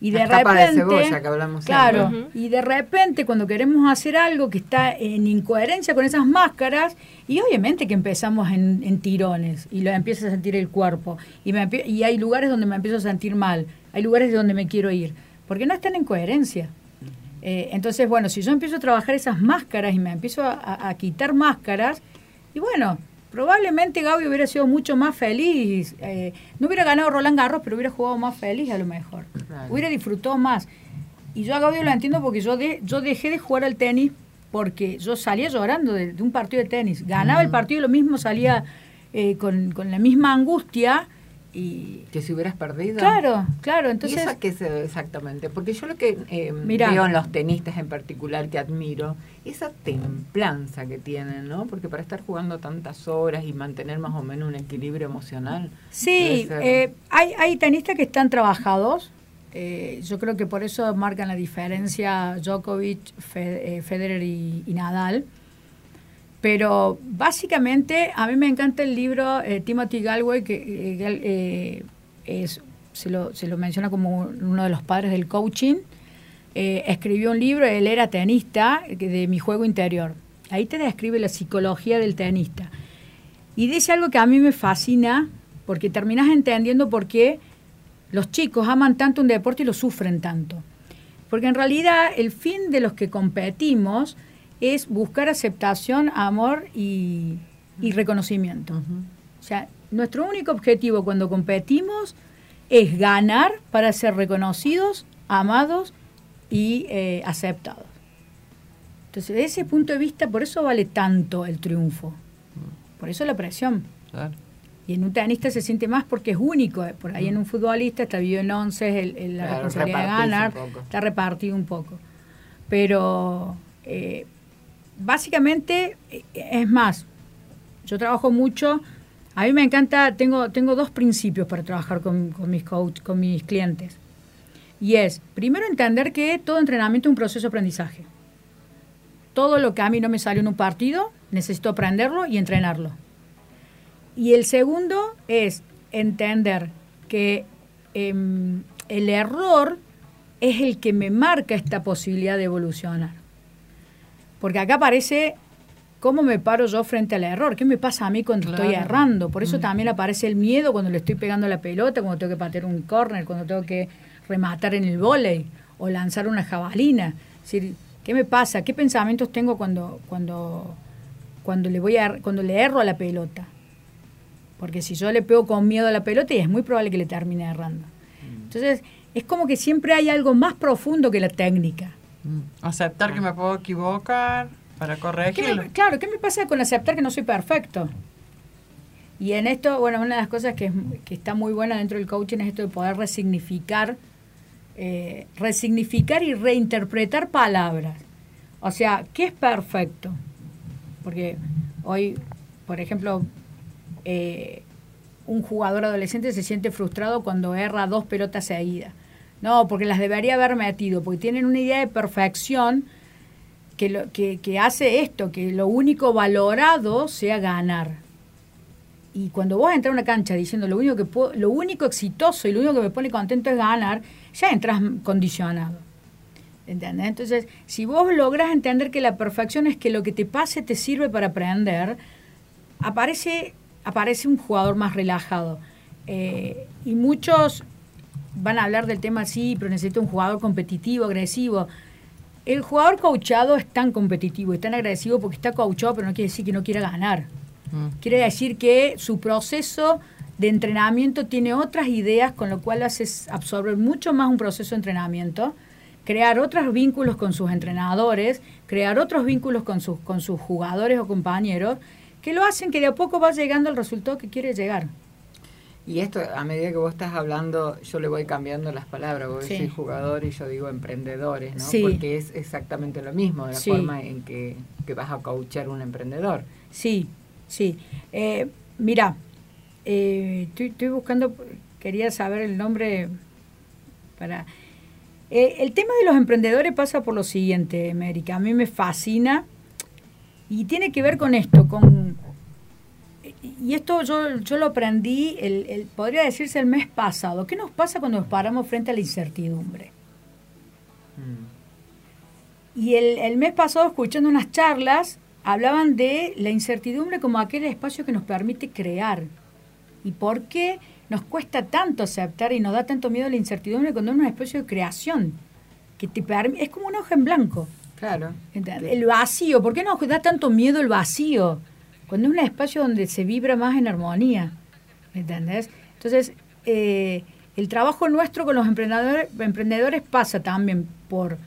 Y de capas de repente, cebolla que hablamos claro, y de repente cuando queremos hacer algo que está en incoherencia con esas máscaras, y obviamente que empezamos en, en tirones y lo empieza a sentir el cuerpo, y, me y hay lugares donde me empiezo a sentir mal, hay lugares de donde me quiero ir, porque no están en coherencia. Eh, entonces, bueno, si yo empiezo a trabajar esas máscaras y me empiezo a, a- a quitar máscaras, y bueno, probablemente Gaby hubiera sido mucho más feliz. eh, no hubiera ganado Roland Garros, pero hubiera jugado más feliz a lo mejor. Claro. Hubiera disfrutado más. Y yo a Gaby lo entiendo porque yo, de, yo dejé de jugar al tenis porque yo salía llorando de, de un partido de tenis. Ganaba el partido y lo mismo salía eh, con, con la misma angustia. Y Que si hubieras perdido. claro, claro, ¿Y entonces... eso qué es eh, exactamente? Porque yo lo que eh, Mirá. veo en los tenistas en particular que admiro, esa templanza que tienen, ¿no? Porque para estar jugando tantas horas y mantener más o menos un equilibrio emocional. Sí, eh, hay, hay tenistas que están trabajados. eh, yo creo que por eso marcan la diferencia Djokovic, eh, Federer y, y Nadal. Pero básicamente a mí me encanta el libro eh, Timothy Galway, que eh, eh, se, lo, se lo menciona como uno de los padres del coaching. Eh, escribió un libro, él era tenista, de mi juego interior. Ahí te describe la psicología del tenista. Y dice algo que a mí me fascina, porque terminas entendiendo por qué los chicos aman tanto un deporte y lo sufren tanto. Porque en realidad el fin de los que competimos es buscar aceptación, amor y, y reconocimiento. O sea, nuestro único objetivo cuando competimos es ganar para ser reconocidos, amados y eh, aceptados. Entonces, desde ese punto de vista, por eso vale tanto el triunfo. Por eso la presión. Claro. Y en un tenista se siente más porque es único. eh, Por ahí en un futbolista está vivido en once, el, el- la Claro, responsabilidad de ganar, está repartido un poco. Pero eh, básicamente, es más, yo trabajo mucho, a mí me encanta, tengo, tengo dos principios para trabajar con, con mis con mis clientes. Y es, primero, entender que todo entrenamiento es un proceso de aprendizaje. Todo lo que a mí no me sale en un partido, necesito aprenderlo y entrenarlo. Y el segundo es entender que em, el error es el que me marca esta posibilidad de evolucionar. Porque acá aparece cómo me paro yo frente al error, qué me pasa a mí cuando estoy errando. Por eso también aparece el miedo cuando le estoy pegando la pelota, cuando tengo que patear un córner, cuando tengo que rematar en el vóley o lanzar una jabalina. Es decir, ¿qué me pasa? ¿Qué pensamientos tengo cuando, cuando, cuando, le, voy a, cuando le erro a la pelota? Porque si yo le pego con miedo a la pelota, y es muy probable que le termine errando. Entonces, es como que siempre hay algo más profundo que la técnica. Mm. Aceptar que me puedo equivocar para ¿Qué corregirlo. me- claro, ¿qué me pasa con aceptar que no soy perfecto? Y en esto, bueno, una de las cosas que, que está muy buena dentro del coaching es esto de poder resignificar, eh, resignificar y reinterpretar palabras. O sea, ¿qué es perfecto? Porque hoy, por ejemplo, eh, un jugador adolescente se siente frustrado cuando erra dos pelotas seguidas. No, porque las debería haber metido, porque tienen una idea de perfección que, lo, que, que hace esto, que lo único valorado sea ganar. Y cuando vos entras a una cancha diciendo lo único que puedo- lo único exitoso y lo único que me pone contento es ganar, ya entras condicionado. ¿Entendés? Entonces, si vos lográs entender que la perfección es que lo que te pase te sirve para aprender, aparece, aparece un jugador más relajado. Eh, y muchos van a hablar del tema, sí, pero necesito un jugador competitivo, agresivo. El jugador coachado es tan competitivo y tan agresivo porque está coachado, pero no quiere decir que no quiera ganar. Mm. Quiere decir que su proceso de entrenamiento tiene otras ideas, con lo cual hace absorber mucho más un proceso de entrenamiento, crear otros vínculos con sus entrenadores, crear otros vínculos con sus, con sus jugadores o compañeros, que lo hacen que de a poco va llegando al resultado que quiere llegar. Y esto, a medida que vos estás hablando, yo le voy cambiando las palabras. Vos Sí. decís jugador y yo digo emprendedores, ¿no? Sí. Porque es exactamente lo mismo, de la Sí. forma en que, que vas a coachar un emprendedor. Sí, sí. Eh, mira, eh, estoy, estoy buscando, quería saber el nombre para... Eh, el tema de los emprendedores pasa por lo siguiente, América. A mí me fascina y tiene que ver con esto, con... Y esto yo, yo lo aprendí, el, el- podría decirse el mes pasado. ¿Qué nos pasa cuando nos paramos frente a la incertidumbre? Mm. Y el, el mes pasado, escuchando unas charlas, hablaban de la incertidumbre como aquel espacio que nos permite crear. ¿Y por qué nos cuesta tanto aceptar y nos da tanto miedo la incertidumbre cuando es un espacio de creación? Que te es como un hoja en blanco. Claro. El vacío, ¿por qué nos da tanto miedo el vacío? Cuando es un espacio donde se vibra más en armonía. ¿Me entendés? Entonces, eh, el trabajo nuestro con los emprendedores, emprendedores pasa también por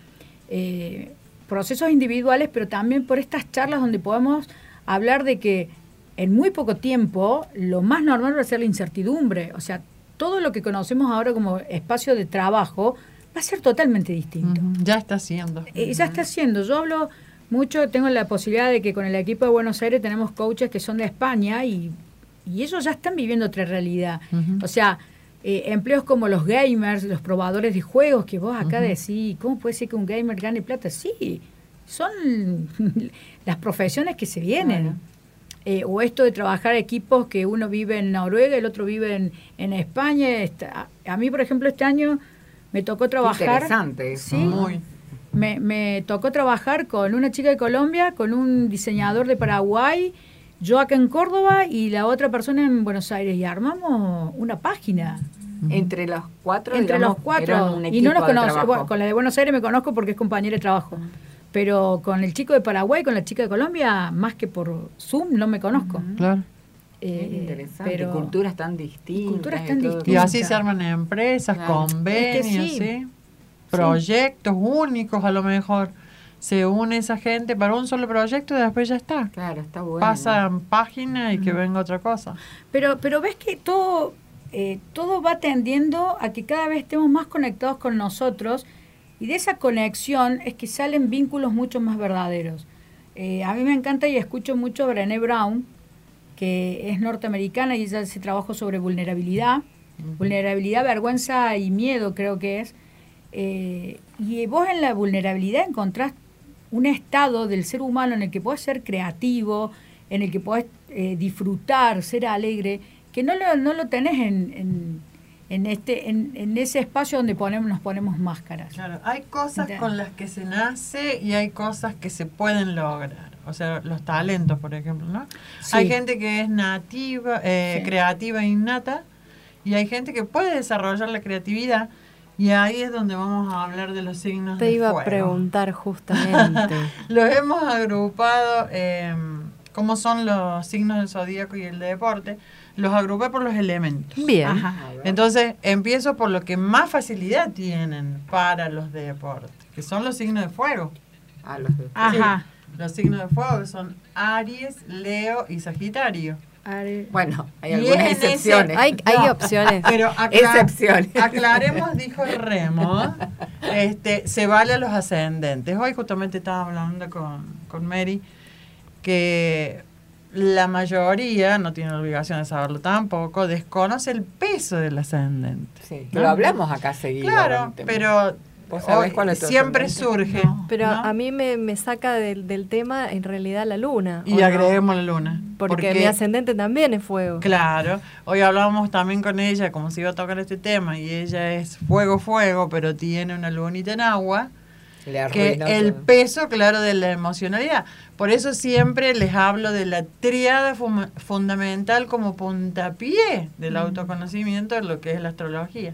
eh, procesos individuales, pero también por estas charlas donde podemos hablar de que en muy poco tiempo lo más normal va a ser la incertidumbre. O sea, todo lo que conocemos ahora como espacio de trabajo va a ser totalmente distinto. Ya está haciendo. Eh, ya está haciendo. Yo hablo mucho, tengo la posibilidad de que con el equipo de Buenos Aires tenemos coaches que son de España y, y ellos ya están viviendo otra realidad. O sea, eh, empleos como los gamers, los probadores de juegos, que vos acá decís, ¿cómo puede ser que un gamer gane plata? Sí, son las profesiones que se vienen. Eh, o esto de trabajar equipos que uno vive en Noruega, el otro vive en, en España. Está- a mí, por ejemplo, este año me tocó trabajar. Interesante eso. Sí. Muy. Me, me tocó trabajar con una chica de Colombia, con un diseñador de Paraguay, yo acá en Córdoba y la otra persona en Buenos Aires. Y armamos una página Entre los cuatro, entre digamos, los cuatro. un Y no nos. Bueno, con la de Buenos Aires me conozco porque es compañera de trabajo. Pero con el chico de Paraguay, con la chica de Colombia, más que por Zoom, no me conozco. Claro. Eh, Es interesante. pero- culturas tan distintas. culturas y tan todo. Y distintas. así se arman empresas, Claro. convenios, Es que sí. ¿sí? Proyectos únicos a lo mejor. Se une esa gente para un solo proyecto y después ya está. Claro, está bueno. Pasan página y que venga otra cosa. Pero, pero ves que todo, eh, todo va tendiendo a que cada vez estemos más conectados con nosotros y de esa conexión es que salen vínculos mucho más verdaderos. Eh, a mí me encanta y escucho mucho a Brené Brown, que es norteamericana y ella hace trabajo sobre vulnerabilidad, vulnerabilidad, vergüenza y miedo creo que es. Eh, y vos en la vulnerabilidad encontrás un estado del ser humano en el que podés ser creativo, en el que podés eh, disfrutar, ser alegre, que no lo, no lo tenés en, en, en este, en, en ese espacio donde ponemos, nos ponemos máscaras. Claro, hay cosas con las que se nace y hay cosas que se pueden lograr. O sea, los talentos, por ejemplo, ¿no? Sí. Hay gente que es nativa, eh, Sí. creativa e innata y hay gente que puede desarrollar la creatividad y ahí es donde vamos a hablar de los signos Te de iba a preguntar justamente. Los hemos agrupado, eh, ¿cómo son los signos del zodíaco y el de deporte? Los agrupé por los elementos. Bien. Ajá. Entonces, empiezo por lo que más facilidad tienen para los de deporte, que son los signos de fuego. Ah, los de- Ajá. Los signos de fuego que son Aries, Leo y Sagitario. Bueno, hay algunas excepciones. Hay, hay opciones. Pero acla- Excepciones. aclaremos, dijo Remo, este, se vale a los ascendentes. Hoy justamente estaba hablando con, con Mary que la mayoría, no tiene la obligación de saberlo tampoco, desconoce el peso del ascendente. Sí, ¿no? lo hablamos acá seguido. Claro, pero ¿Vos sabés cuál es tu siempre surge. No. Pero ¿no? a mí me, me saca del, del tema en realidad la luna. Y ¿o no? agreguemos la luna. Porque, mi ascendente también es fuego. Claro, hoy hablábamos también con ella como se iba a tocar este tema y ella es fuego, fuego, pero tiene una lunita en agua. Le que el todo. peso, claro, de la emocionalidad. Por eso siempre les hablo de la triada fundamental como puntapié del autoconocimiento de lo que es la astrología.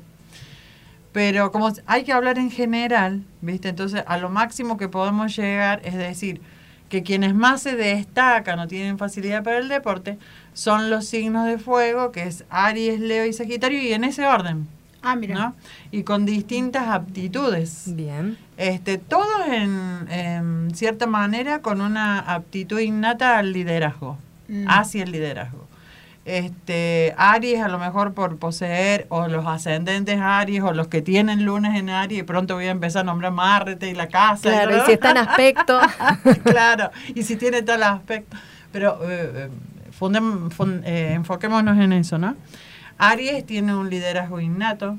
Pero como hay que hablar en general, ¿viste? Entonces, a lo máximo que podemos llegar es decir que quienes más se destacan o tienen facilidad para el deporte son los signos de fuego, que es Aries, Leo y Sagitario, y en ese orden, Ah, mira. ¿no? Y con distintas aptitudes. Bien. Este, todos en, en cierta manera con una aptitud innata al liderazgo, Mm. hacia el liderazgo. Este, Aries a lo mejor por poseer, o los ascendentes Aries, o los que tienen lunes en Aries, y pronto voy a empezar a nombrar Marte y la casa. Claro, y si está en aspecto. claro, y si tiene tal aspecto. Pero eh, eh, fundem- fun- eh, enfoquémonos en eso, ¿no? Aries tiene un liderazgo innato,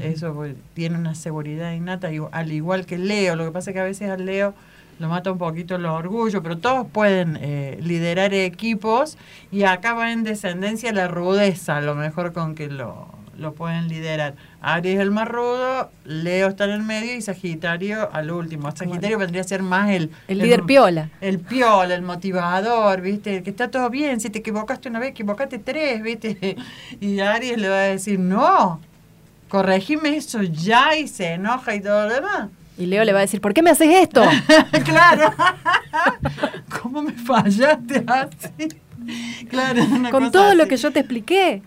eso pues, tiene una seguridad innata, al igual que Leo. Lo que pasa es que a veces al Leo lo mata un poquito el orgullo, pero todos pueden eh, liderar equipos y acá va en descendencia la rudeza, a lo mejor con que lo, lo pueden liderar. Aries es el más rudo, Leo está en el medio y Sagitario al último. Sagitario vendría a ser más el... El líder piola. El piola, el motivador, ¿viste? El que está todo bien. Si te equivocaste una vez, equivocate tres, ¿viste? Y Aries le va a decir, no, corregime eso ya y se enoja y todo lo demás. Y Leo le va a decir, ¿por qué me haces esto? claro. ¿Cómo me fallaste así? Claro, una Con cosa todo lo que yo te expliqué.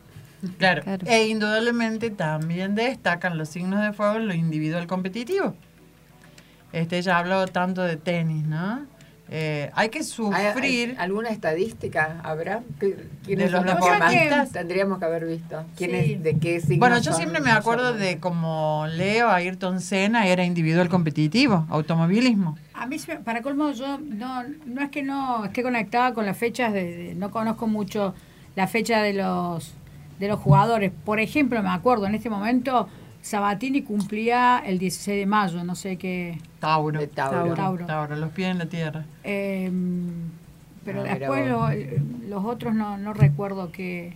Claro. Claro. E indudablemente también destacan los signos de fuego en lo individual competitivo. Este ya habló tanto de tenis, ¿no? Eh, hay que ¿Hay- sufrir. hay ¿Alguna estadística habrá? ¿Qué- ¿Quiénes De los son los que tendríamos que haber visto? ¿Quiénes, Sí. ¿De qué signos Bueno, yo son siempre me acuerdo de como Leo, Ayrton Senna era individual competitivo, automovilismo. A mí, para colmo, yo no, no es que no esté conectada con las fechas, de, de- no conozco mucho la fecha de los, de los jugadores. Por ejemplo, me acuerdo, en este momento, Sabatini cumplía el 16 de mayo, no sé qué. Tauro. De Tauro. Tauro. Tauro, los pies en la tierra. eh, pero Ah, mira después vos. lo- los otros no, no recuerdo qué,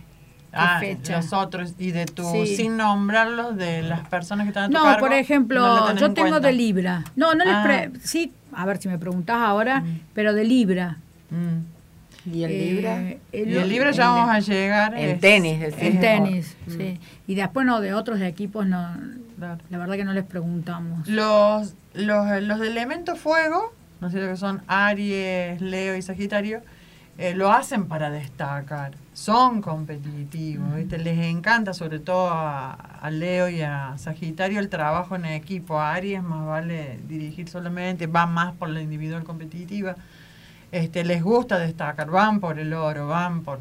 Ah, fecha. los otros, y de tu, Sí. sin nombrarlos, de las personas que están No, cargo, por ejemplo, no yo en tengo cuenta. de Libra. No, no les Ah. pre- sí, a ver si me preguntás ahora, pero de Libra. Mm. ¿Y el Eh, Libra? Y el libro ya vamos a llegar. En es- tenis. En tenis, Mm. sí. Y después no, de otros equipos no, Claro. la verdad que no les preguntamos. Los, los, los de elemento fuego, ¿no es cierto? Que son Aries, Leo y Sagitario, eh, lo hacen para destacar. Son competitivos, ¿viste? Les encanta, sobre todo a, a Leo y a Sagitario, el trabajo en equipo. A Aries más vale dirigir solamente, va más por la individual competitiva. Este, les gusta destacar, van por el oro, van por,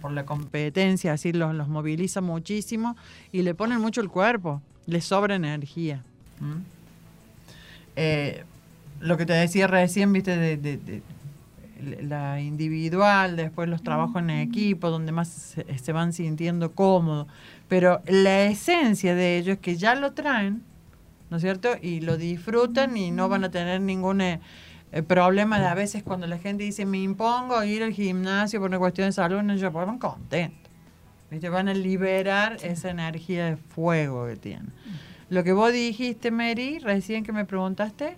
por la competencia, así los, los moviliza muchísimo y le ponen mucho el cuerpo, les sobra energía. ¿m? Eh, lo que te decía recién, viste, de, de- de la individual, después los trabajos en equipo, donde más se, se van sintiendo cómodos, pero la esencia de ello es que ya lo traen, ¿no es cierto? Y lo disfrutan y no van a tener ningún eh, problema de a veces cuando la gente dice me impongo ir al gimnasio por una cuestión de salud, no, yo van contentos. ¿Viste? Van a liberar esa energía de fuego que tienen. Lo que vos dijiste, Mary, recién que me preguntaste,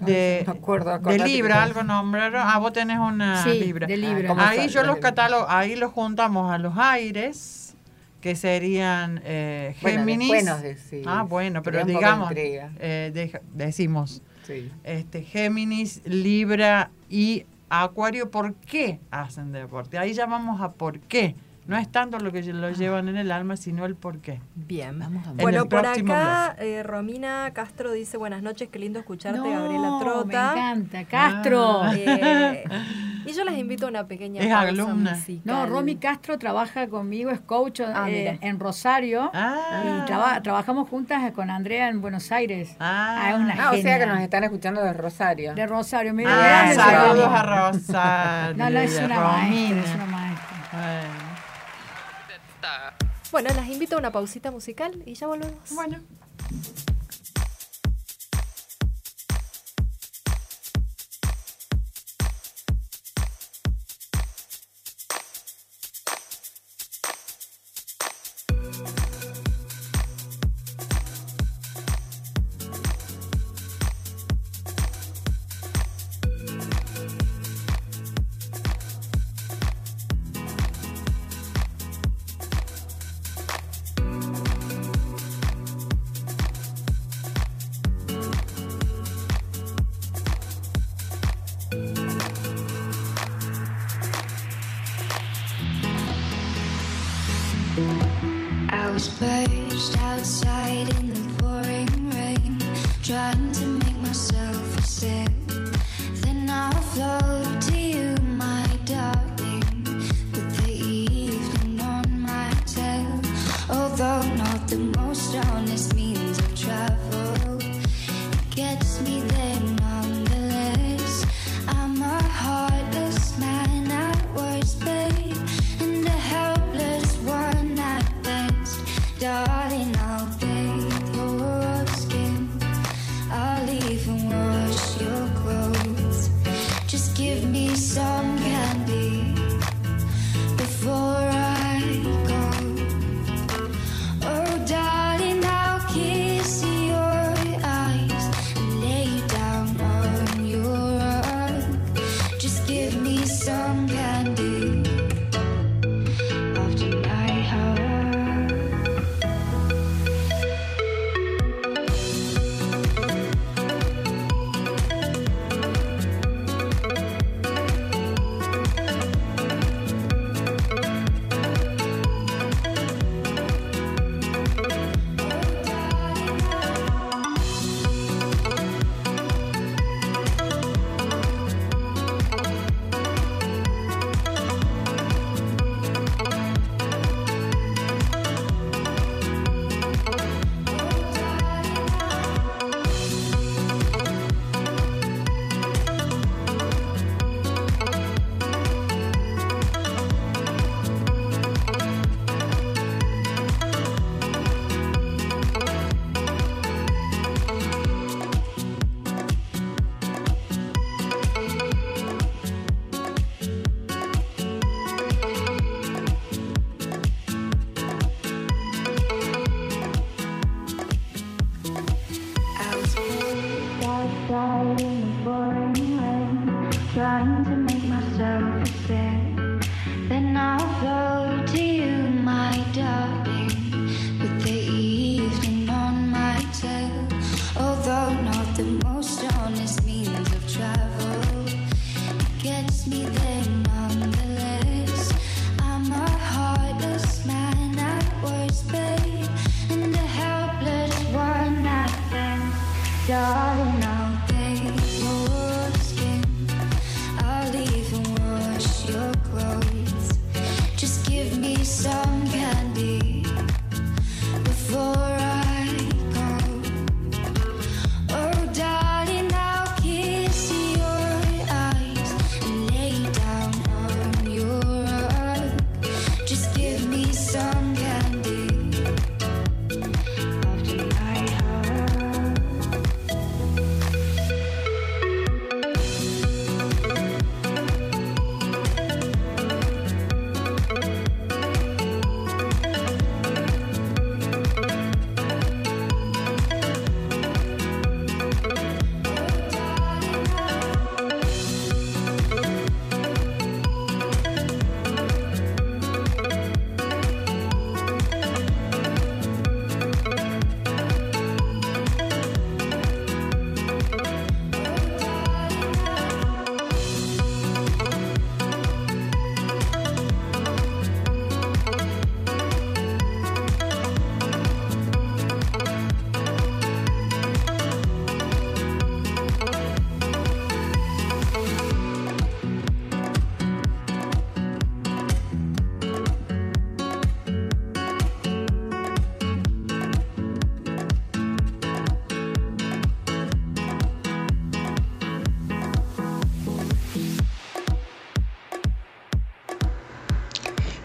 de, no me acuerdo, de Libra, algo nombraron. Ah, vos tenés una Sí, Libra. de Libra. ¿cómo Ahí yo los catalogo, ahí los juntamos a los aires, que serían eh, Géminis. ah, bueno, pero digamos, eh, decimos, Sí. este, Géminis, Libra y Acuario, ¿por qué hacen deporte? Ahí ya vamos a por qué. No es tanto lo que lo llevan en el alma, sino el por qué. Bien. Vamos a ver. En Bueno, por acá eh, Romina Castro dice buenas noches, qué lindo escucharte, No, Gabriela Me Trota. encanta, Castro. Ah. Eh, y yo les invito a una pequeña Es pausa alumna. musical. No, Romy Castro trabaja conmigo, es coach Ah, eh, en Rosario. Ah, Y traba- trabajamos juntas con Andrea en Buenos Aires. Ah. es una Ah, o sea que nos están escuchando de Rosario. De Rosario, mira. Ah, saludos a Rosario. No, no, es una maestra, es una maestra. Bueno. Bueno, las invito a una pausita musical y ya volvemos. Bueno.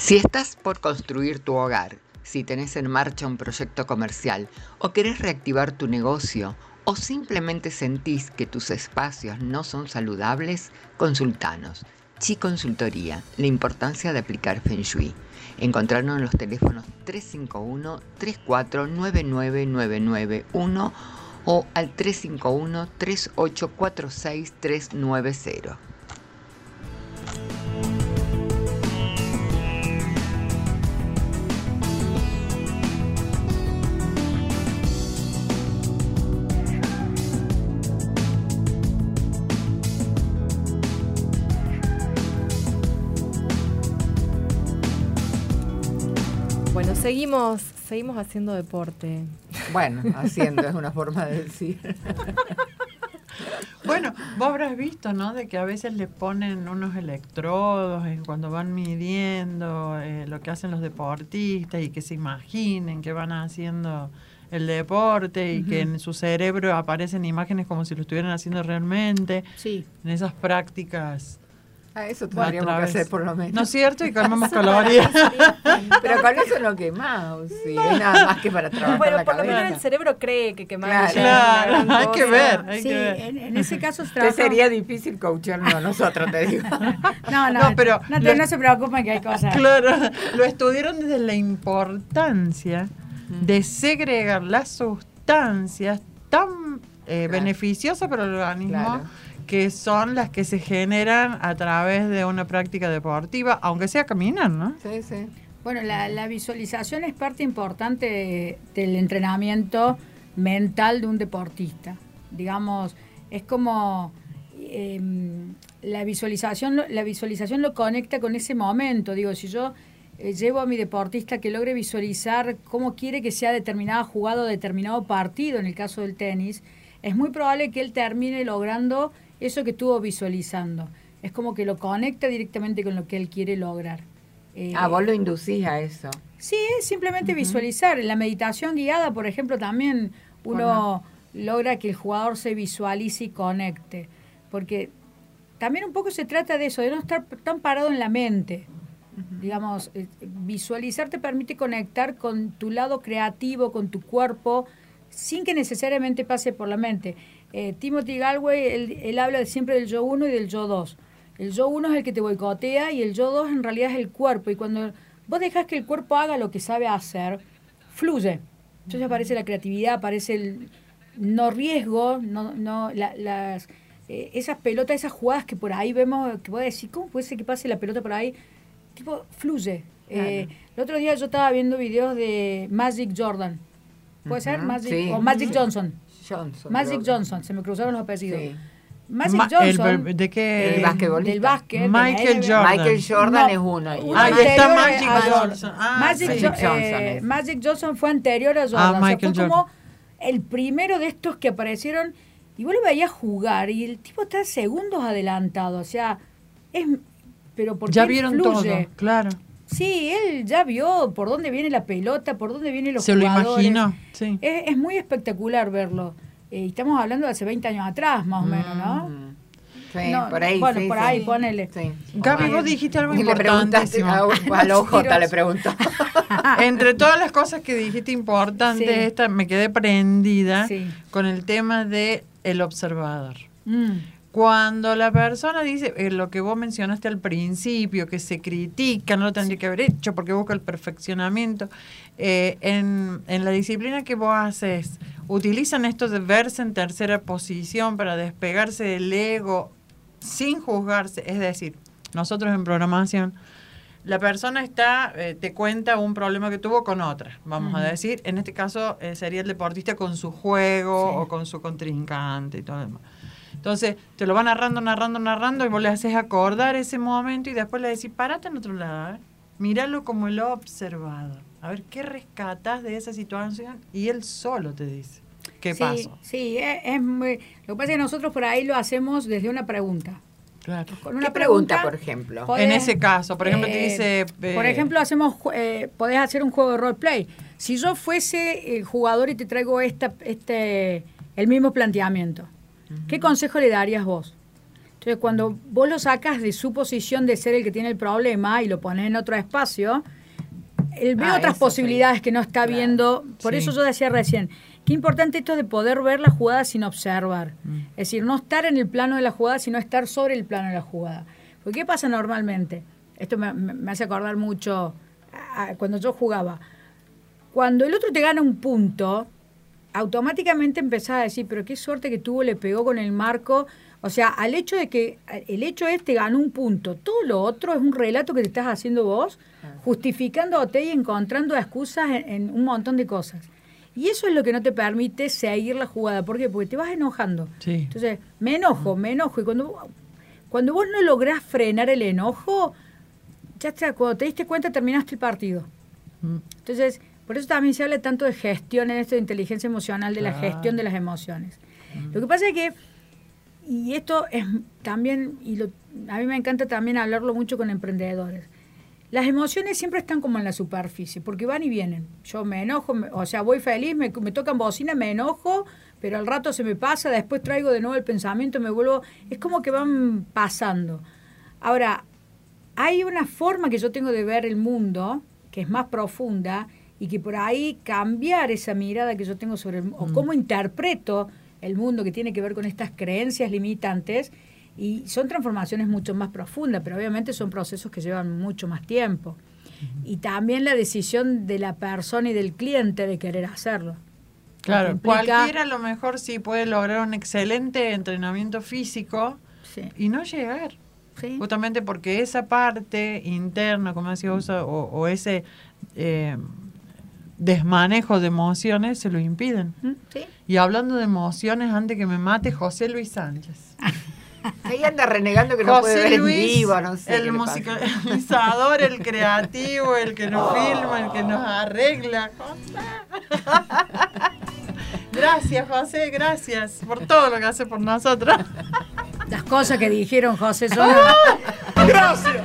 Si estás por construir tu hogar, si tenés en marcha un proyecto comercial o querés reactivar tu negocio o simplemente sentís que tus espacios no son saludables, consultanos. Chi Consultoría, la importancia de aplicar Feng Shui. Encontrarnos en los teléfonos 351-34999991 o al 351-3846-390. Seguimos, seguimos haciendo deporte. Bueno, haciendo es una forma de decir. Bueno, vos habrás visto, ¿no? De que a veces le ponen unos electrodos eh, cuando van midiendo eh, lo que hacen los deportistas y que se imaginen que van haciendo el deporte y que en su cerebro aparecen imágenes como si lo estuvieran haciendo realmente. Sí. En esas prácticas a eso tendríamos que hacer por lo menos. ¿No es cierto? Y calmamos calorías. Pero con eso no quemamos, sí, es nada más que para trabajar Bueno, la por lo menos el cerebro cree que quemar Claro. Claro, hay que ver, hay Sí, que ver. en, en ese caso trabaja- sería difícil coacharnos a nosotros, te digo. No, no, No, pero no, te- lo- no se preocupen que hay cosas. Claro, lo estudiaron desde la importancia de segregar las sustancias tan eh, Claro. beneficiosas para el organismo Claro. Que son las que se generan a través de una práctica deportiva, aunque sea caminar, ¿no? Sí, sí. Bueno, la, visualización es parte importante de- del entrenamiento mental de un deportista. Digamos, es como em, la visualización, la visualización lo conecta con ese momento. Digo, si yo eh, llevo a mi deportista que logre visualizar cómo quiere que sea determinada jugada o determinado partido, en el caso del tenis, es muy probable que él termine logrando eso que estuvo visualizando. Es como que lo conecta directamente con lo que él quiere lograr. Eh, Ah, vos lo inducís a eso. Sí, es simplemente visualizar. En la meditación guiada, por ejemplo, también uno logra que el jugador se visualice y conecte. Porque también un poco se trata de eso, de no estar tan parado en la mente. Digamos, eh, visualizar te permite conectar con tu lado creativo, con tu cuerpo, sin que necesariamente pase por la mente. Eh, Timothy Galway, él, él habla siempre del yo 1 y del yo 2. El yo 1 es el que te boicotea y el yo 2 en realidad es el cuerpo. Y cuando vos dejas que el cuerpo haga lo que sabe hacer, fluye. Entonces aparece la creatividad, aparece el no riesgo, no, no, la- las, eh, esas pelotas, esas jugadas que por ahí vemos, que voy a decir, ¿cómo puede ser que pase la pelota por ahí? Tipo, fluye. Eh, el otro día yo estaba viendo videos de Magic Jordan. ¿Puede ser? Magic, sí. o Magic Johnson. Johnson. Magic creo. Johnson, se me cruzaron los apellidos. Sí. Magic Ma- el Johnson. ver- ¿De qué? El basquetbolista. Del básquet. Michael. Jordan. Michael Jordan No, es uno. Ahí está Magic a. Johnson. Ah, Magic, sí. Jo- Magic Johnson eh. Magic Johnson fue anterior a Jordan. Ah, o sea, fue Jordan. como el primero de estos que aparecieron y vos lo veías jugar y el tipo está segundos adelantado. O sea, es. Pero porque Ya vieron fluye. todo, claro. Sí, él ya vio por dónde viene la pelota, por dónde vienen los Se lo sí. Es, es muy espectacular verlo. Eh, estamos hablando de hace 20 años atrás, más o menos, ¿no? Mm. Sí, No, por ahí. bueno, sí, por sí. ahí, ponele. Sí. Gaby, vos dijiste algo Y le preguntaste importantísimo. a, a la OJ, le preguntó. Entre todas las cosas que dijiste importantes, Sí. esta me quedé prendida Sí. con el tema de el observador. Mm. Cuando la persona dice eh, lo que vos mencionaste al principio, que se critica, no lo tendría que haber hecho porque busca el perfeccionamiento, eh, en, en la disciplina que vos haces, ¿utilizan esto de verse en tercera posición para despegarse del ego sin juzgarse? Es decir, nosotros en programación, la persona está, eh, te cuenta un problema que tuvo con otra, vamos a decir, en este caso sería el deportista con su juego Sí. o con su contrincante y todo lo demás. Entonces, te lo va narrando, narrando, narrando y vos le haces acordar ese momento y después le decís, parate en otro lado, a ver, míralo como el observador, a ver qué rescatas de esa situación y él solo te dice qué sí, pasó. Sí, es, es muy- lo que pasa es que nosotros por ahí lo hacemos desde una pregunta. Claro. Con una ¿Qué pregunta, por ejemplo? podés- En ese caso, por ejemplo, te eh, dice... eh, por ejemplo, hacemos, eh, podés hacer un juego de roleplay. Si yo fuese el jugador y te traigo esta, este, el mismo planteamiento, ¿qué consejo le darías vos? Entonces, cuando vos lo sacas de su posición de ser el que tiene el problema y lo pones en otro espacio, él ve Ah, otras posibilidades sí. que no está Claro. viendo. Por Sí. eso yo decía recién, qué importante esto de poder ver la jugada sin observar. Mm. Es decir, no estar en el plano de la jugada, sino estar sobre el plano de la jugada. Porque ¿qué pasa normalmente? Esto me, me- hace acordar mucho a cuando yo jugaba. Cuando el otro te gana un punto, automáticamente empezás a decir, pero qué suerte que tuvo, le pegó con el marco. O sea, al hecho de que el hecho este ganó un punto, todo lo otro es un relato que te estás haciendo vos, justificándote y encontrando excusas en, en un montón de cosas. Y eso es lo que no te permite seguir la jugada. ¿Por qué? Porque te vas enojando. Sí. Entonces, me enojo, me enojo. Y cuando, cuando vos no lográs frenar el enojo, ya está, cuando te diste cuenta terminaste el partido. Mm. Entonces, Por eso también se habla tanto de gestión en esto de inteligencia emocional, de la gestión de las emociones. Lo que pasa es que, y esto es también, y lo- a mí me encanta también hablarlo mucho con emprendedores. Las emociones siempre están como en la superficie, porque van y vienen. Yo me enojo, me- o sea, voy feliz, me, me tocan bocina, me enojo, pero al rato se me pasa, después traigo de nuevo el pensamiento, me vuelvo... Es como que van pasando. Ahora, hay una forma que yo tengo de ver el mundo que es más profunda y que por ahí cambiar esa mirada que yo tengo sobre el, o cómo interpreto el mundo que tiene que ver con estas creencias limitantes y son transformaciones mucho más profundas, pero obviamente son procesos que llevan mucho más tiempo. Y también la decisión de la persona y del cliente de querer hacerlo. Claro, Implica- cualquiera a lo mejor sí puede lograr un excelente entrenamiento físico Sí, y no llegar. sí. Justamente porque esa parte interna, como decía vos, o, o ese eh, desmanejo de emociones se lo impiden. Sí. Y hablando de emociones, antes que me mate, José Luis Sánchez. Ahí anda renegando que no puede ver en vivo, no sé. el musicalizador, el creativo, el que nos filma, el que nos arregla. José. Gracias, José, gracias por todo lo que hace por nosotros. Las cosas que dijeron José, yo no, Gracias.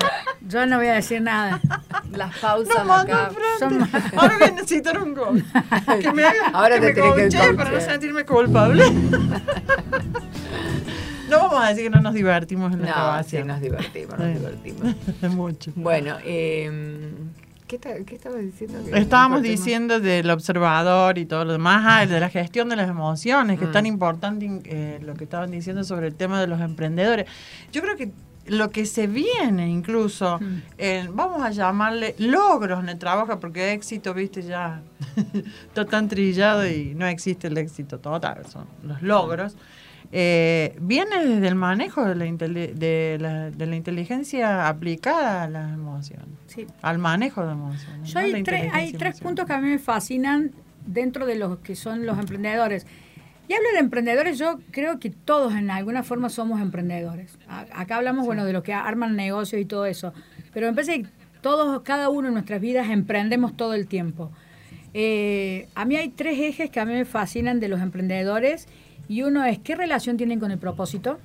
yo no voy a decir nada. Las pausas No acá. Son- Ahora voy a necesitar un gol. Que me haga, Ahora que te me tenés que para no sentirme culpable. No vamos a decir que no nos divertimos en la No, sí, nos divertimos, nos divertimos. Mucho. Bueno, eh, ¿qué, qué estabas diciendo? Que- Estábamos diciendo del observador y todo lo demás, ah, de la gestión de las emociones, que es Mm. tan importante eh, lo que estaban diciendo sobre el tema de los emprendedores. Yo creo que lo que se viene incluso, Mm. en, vamos a llamarle logros en el trabajo, porque éxito, viste, ya está tan trillado y no existe el éxito total, son los logros. Eh, viene desde el manejo de la, de, la, de la inteligencia aplicada a las emociones, sí. al manejo de emociones. Yo ¿no? hay, tres, hay tres puntos que a mí me fascinan dentro de los que son los emprendedores. Y hablo de emprendedores, yo creo que todos en alguna forma somos emprendedores. A- Acá hablamos, bueno, de los que arman negocios y todo eso. Pero me parece que todos, cada uno en nuestras vidas emprendemos todo el tiempo. Eh, a mí hay tres ejes que a mí me fascinan de los emprendedores y uno es qué relación tienen con el propósito.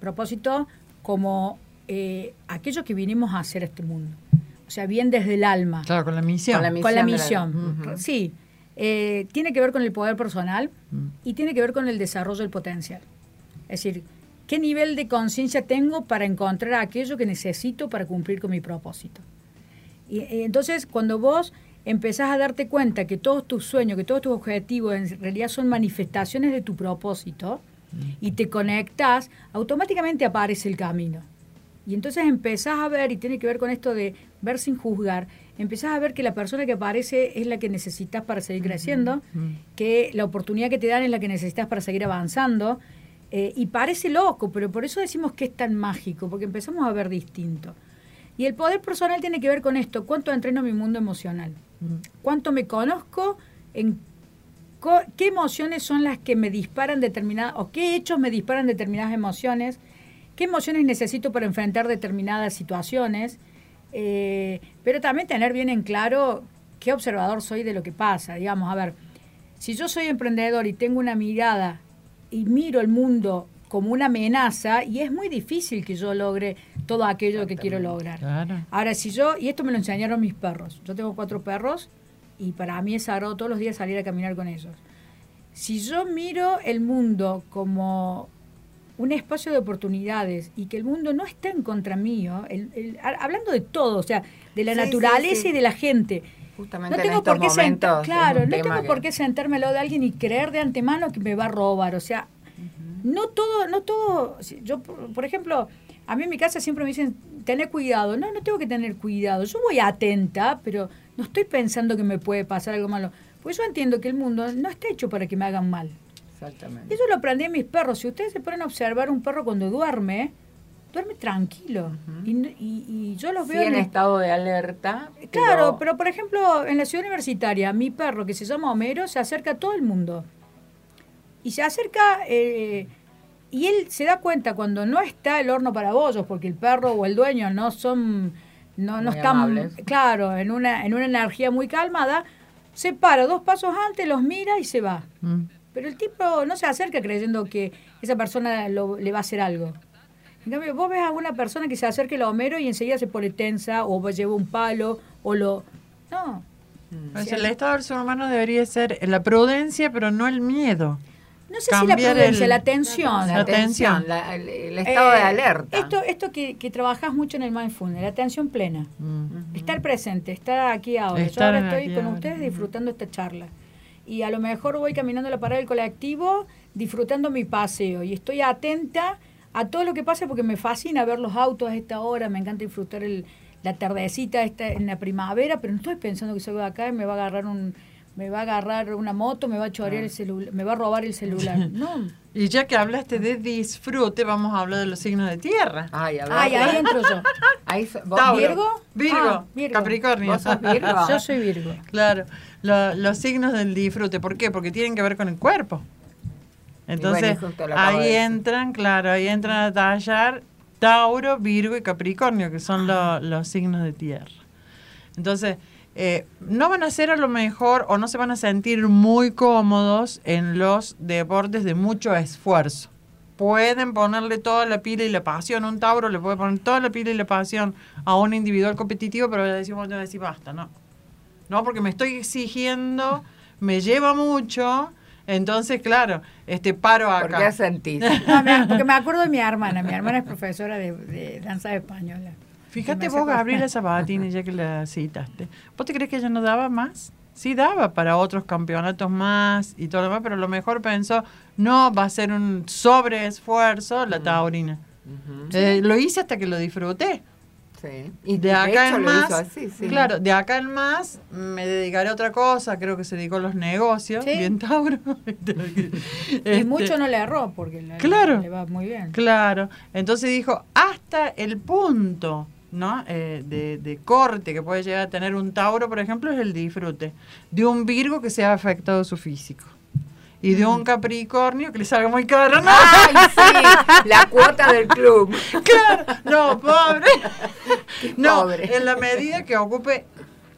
Propósito como eh, aquello que vinimos a hacer a este mundo. O sea, bien desde el alma Claro, con la misión. Con la con la misión la- misión. Ujú. Sí, eh, tiene que ver con el poder personal Mm. y tiene que ver con el desarrollo del potencial. Es decir, ¿qué nivel de conciencia tengo para encontrar aquello que necesito para cumplir con mi propósito? Y, entonces, cuando vos empezás a darte cuenta que todos tus sueños, que todos tus objetivos en realidad son manifestaciones de tu propósito y te conectas, automáticamente aparece el camino. Y entonces empezás a ver, y tiene que ver con esto de ver sin juzgar, empezás a ver que la persona que aparece es la que necesitas para seguir creciendo, que la oportunidad que te dan es la que necesitas para seguir avanzando. eh, y parece loco, pero por eso decimos que es tan mágico, porque empezamos a ver distinto. Y el poder personal tiene que ver con esto, cuánto entreno mi mundo emocional, cuánto me conozco, en qué emociones son las que me disparan determinadas, o qué hechos me disparan determinadas emociones, qué emociones necesito para enfrentar determinadas situaciones, eh, pero también tener bien en claro qué observador soy de lo que pasa. Digamos, a ver, si yo soy emprendedor y tengo una mirada y miro el mundo como una amenaza, y es muy difícil que yo logre todo aquello que quiero lograr. Claro. Ahora, si yo, y esto me lo enseñaron mis perros, yo tengo cuatro perros y para mí es sagrado todos los días salir a caminar con ellos. Si yo miro el mundo como un espacio de oportunidades y que el mundo no está en contra mío, el- el- ha- hablando de todo, o sea, de la Sí, naturaleza sí. y de la gente. Justamente No en tengo estos por qué momentos. claro, no tengo que- por qué sentarme al lado de alguien y creer de antemano que me va a robar, o sea, no todo, no todo, yo por por ejemplo, a mí en mi casa siempre me dicen, tener cuidado, no, no tengo que tener cuidado, yo voy atenta, pero no estoy pensando que me puede pasar algo malo, pues yo entiendo que el mundo no está hecho para que me hagan mal. Exactamente. Eso lo aprendí a mis perros, si ustedes se ponen a observar un perro cuando duerme, duerme tranquilo, y, y- y yo los Sí, veo en en- estado de alerta. Claro, pero por ejemplo, en la ciudad universitaria, mi perro que se llama Homero se acerca a todo el mundo. Y se acerca, eh, y él se da cuenta cuando no está el horno para bollos, porque el perro o el dueño no son, no, no están, amables. claro, en una, en una energía muy calmada, se para dos pasos antes, los mira y se va. Mm. Pero el tipo no se acerca creyendo que esa persona lo- le va a hacer algo. En cambio, vos ves a una persona que se acerca al Homero y enseguida se pone tensa, o va- lleva un palo, o lo... No. O sea, el estado del ser humano debería ser la prudencia, pero no el miedo. No sé si la prudencia, el- la atención. La La atención, la- el, el estado de Eh, alerta. Esto, esto que, que trabajás mucho en el mindfulness, la atención plena. Mm. Estar presente, estar aquí ahora. Yo ahora estoy con ahora. ustedes disfrutando esta charla. Y a lo mejor voy caminando a la parada del colectivo disfrutando mi paseo y estoy atenta a todo lo que pasa porque me fascina ver los autos a esta hora, me encanta disfrutar el, la tardecita esta, en la primavera, pero no estoy pensando que salgo de acá y me va a agarrar un me va a agarrar una moto, me va a chorear el celular, me va a robar el celular. No. Y ya que hablaste de disfrute, vamos a hablar de los signos de tierra. Ay, a ver. Ay, ahí entro yo. Ahí so- vos- Tauro. ¿Virgo? Virgo, Ah, Virgo. Capricornio. ¿Vos sos Virgo? Yo soy Virgo. Claro, lo- los signos del disfrute. ¿Por qué? Porque tienen que ver con el cuerpo. Entonces, bueno, ahí entran, claro, ahí entran a tallar Tauro, Virgo y Capricornio, que son lo- los signos de tierra. Entonces, eh, no van a ser a lo mejor o no se van a sentir muy cómodos en los deportes de mucho esfuerzo. Pueden ponerle toda la pila y la pasión. Un Tauro le puede poner toda la pila y la pasión a un individual competitivo, pero le decimos, a decir basta, no. No, porque me estoy exigiendo, me lleva mucho, entonces, claro, este paro ¿Por acá. qué sentís? No, me- porque me acuerdo de mi hermana. Mi hermana es profesora de, de danza española. Fíjate Y vos, Gabriela. Sabatini, ya que la citaste. ¿Vos te crees que ella no daba más? Sí daba para otros campeonatos más y todo lo demás, pero a lo mejor pensó, no, va a ser un sobreesfuerzo la taurina. Eh, lo hice hasta que lo disfruté. sí. Y Y de acá hecho en más, hizo así, sí. claro, de acá en más me dedicaré a otra cosa, creo que se dedicó a los negocios, Sí. bien Tauro. Y Este, mucho no le erró porque Claro. le va muy bien. Claro, entonces dijo, hasta el punto ¿no? Eh, de, de corte que puede llegar a tener un Tauro, por ejemplo, es el disfrute. De un Virgo que se ha afectado su físico. Y de un Capricornio que le salga muy caro. No, ¡Ay, sí! La cuota del club. claro, no, pobre. No, pobre. en la medida que ocupe,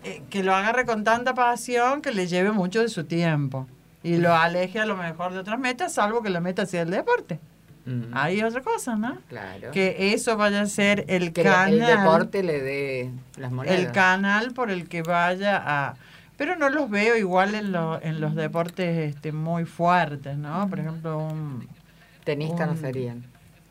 eh, que lo agarre con tanta pasión que le lleve mucho de su tiempo. Y lo aleje a lo mejor de otras metas, salvo que la meta sea el deporte. Mm, Hay otra cosa, ¿no? claro. Que eso vaya a ser el Que canal. el deporte le dé las monedas. el canal por el que vaya a... Pero no los veo igual en, lo- en los deportes este, muy fuertes, ¿no? Por ejemplo, un... Tenista no serían.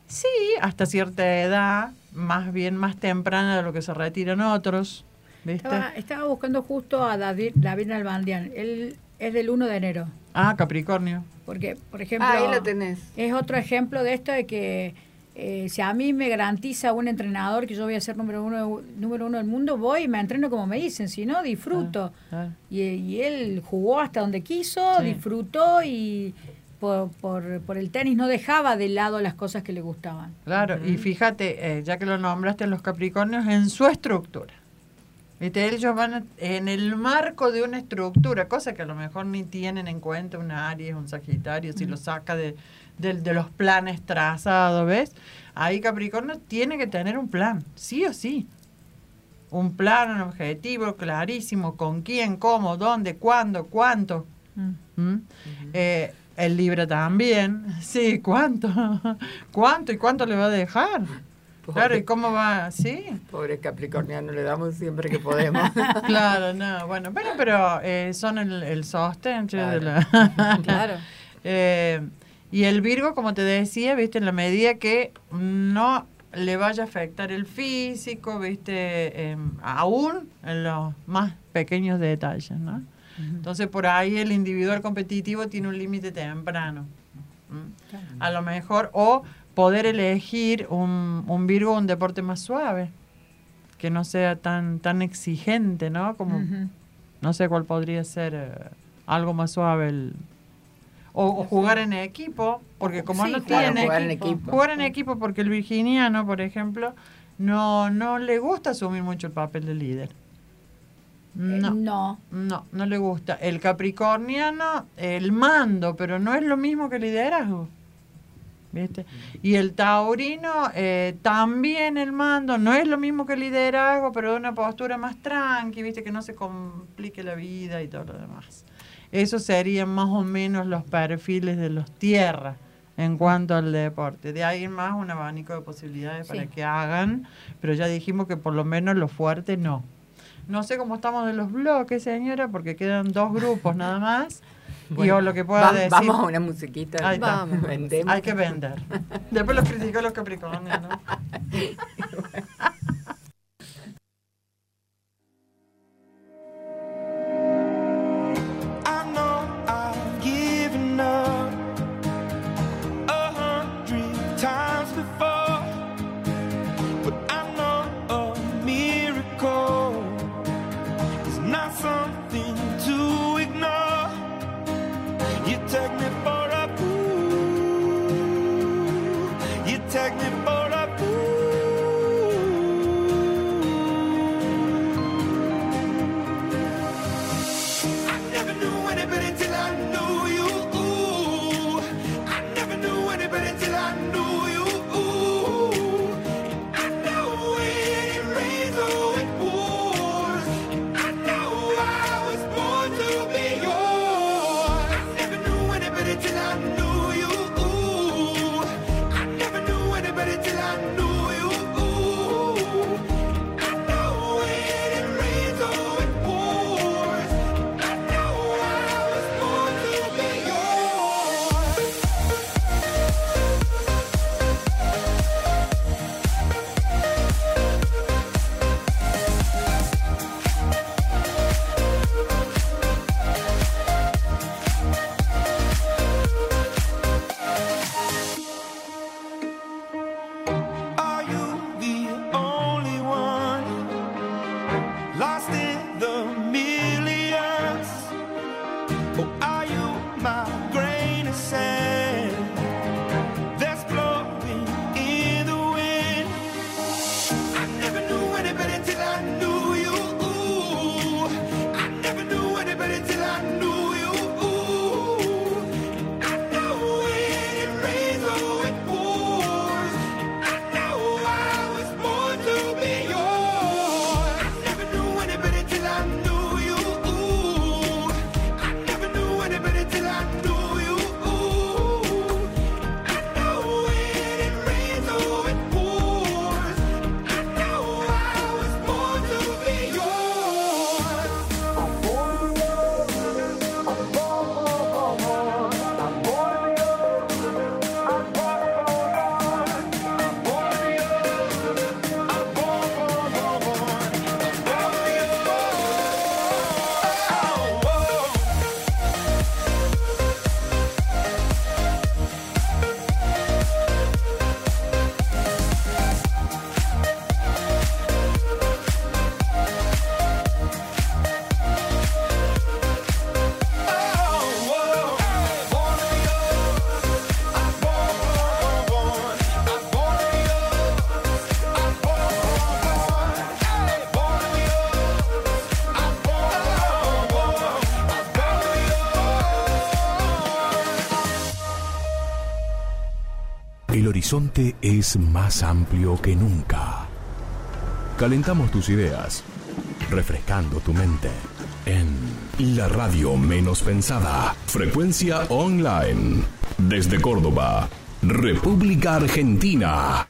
Sí, hasta cierta edad, más bien más temprana de lo que se retiran otros, ¿viste? Estaba, estaba buscando justo a David, David Albandian. Él es del 1 de enero. Ah, Capricornio. Porque, por ejemplo, Ah, ahí lo tenés. es otro ejemplo de esto de que eh, si a mí me garantiza un entrenador que yo voy a ser número uno, número uno del mundo, voy y me entreno como me dicen, si no, disfruto. Ah, Y, y él jugó hasta donde quiso, Sí. disfrutó y por, por, por el tenis no dejaba de lado las cosas que le gustaban. Claro, y fíjate, eh, ya que lo nombraste, los Capricornios en su estructura. ¿Viste? Ellos van a- en el marco de una estructura, cosa que a lo mejor ni tienen en cuenta un Aries, un Sagitario, si lo saca de, del- de los planes trazados, ¿ves? Ahí Capricornio tiene que tener un plan, sí o sí. Un plan, un objetivo clarísimo, con quién, cómo, dónde, cuándo, cuánto. ¿Mm? Eh, el Libra también. Sí, ¿cuánto? ¿Cuánto y cuánto le va a dejar? Claro, ¿y cómo va? Sí, Pobre Capricorniano, le damos siempre que podemos. claro, no, bueno, pero, pero eh, son el, el sostén de la... Claro. Eh, y el Virgo, como te decía, viste, en la medida que no le vaya a afectar el físico, viste, Em, aún en los más pequeños detalles, ¿no? Entonces por ahí el individual competitivo tiene un límite temprano. A lo mejor, o poder elegir un, un Virgo un deporte más suave, que no sea tan, tan exigente, ¿no? Como, no sé cuál podría ser eh, algo más suave. el- o, o jugar en equipo, porque como Sí, no tiene jugar en equipo. equipo. jugar en equipo, porque el virginiano, por ejemplo, no, no le gusta asumir mucho el papel de líder. Eh, No, no. no, no le gusta. El capricorniano, el mando, pero no es lo mismo que liderazgo. ¿Viste? Y el taurino, eh, también el mando, no es lo mismo que el liderazgo, pero de una postura más tranqui, ¿viste? Que no se complique la vida y todo lo demás. Esos serían más o menos los perfiles de los tierras en cuanto al deporte. De ahí más un abanico de posibilidades para que hagan, pero ya dijimos que por lo menos los fuertes no. No sé cómo estamos de los bloques, señora, porque quedan dos grupos nada más. Y Bueno, yo lo que pueda va- decir. Vamos a una musiquita. Ahí está. Vamos. Vendemos. Hay que vender. Después los criticó los Capricornios, ¿no? horizonte es más amplio que nunca. Calentamos tus ideas, refrescando tu mente en la radio menos pensada. Frecuencia online. Desde Córdoba, República Argentina.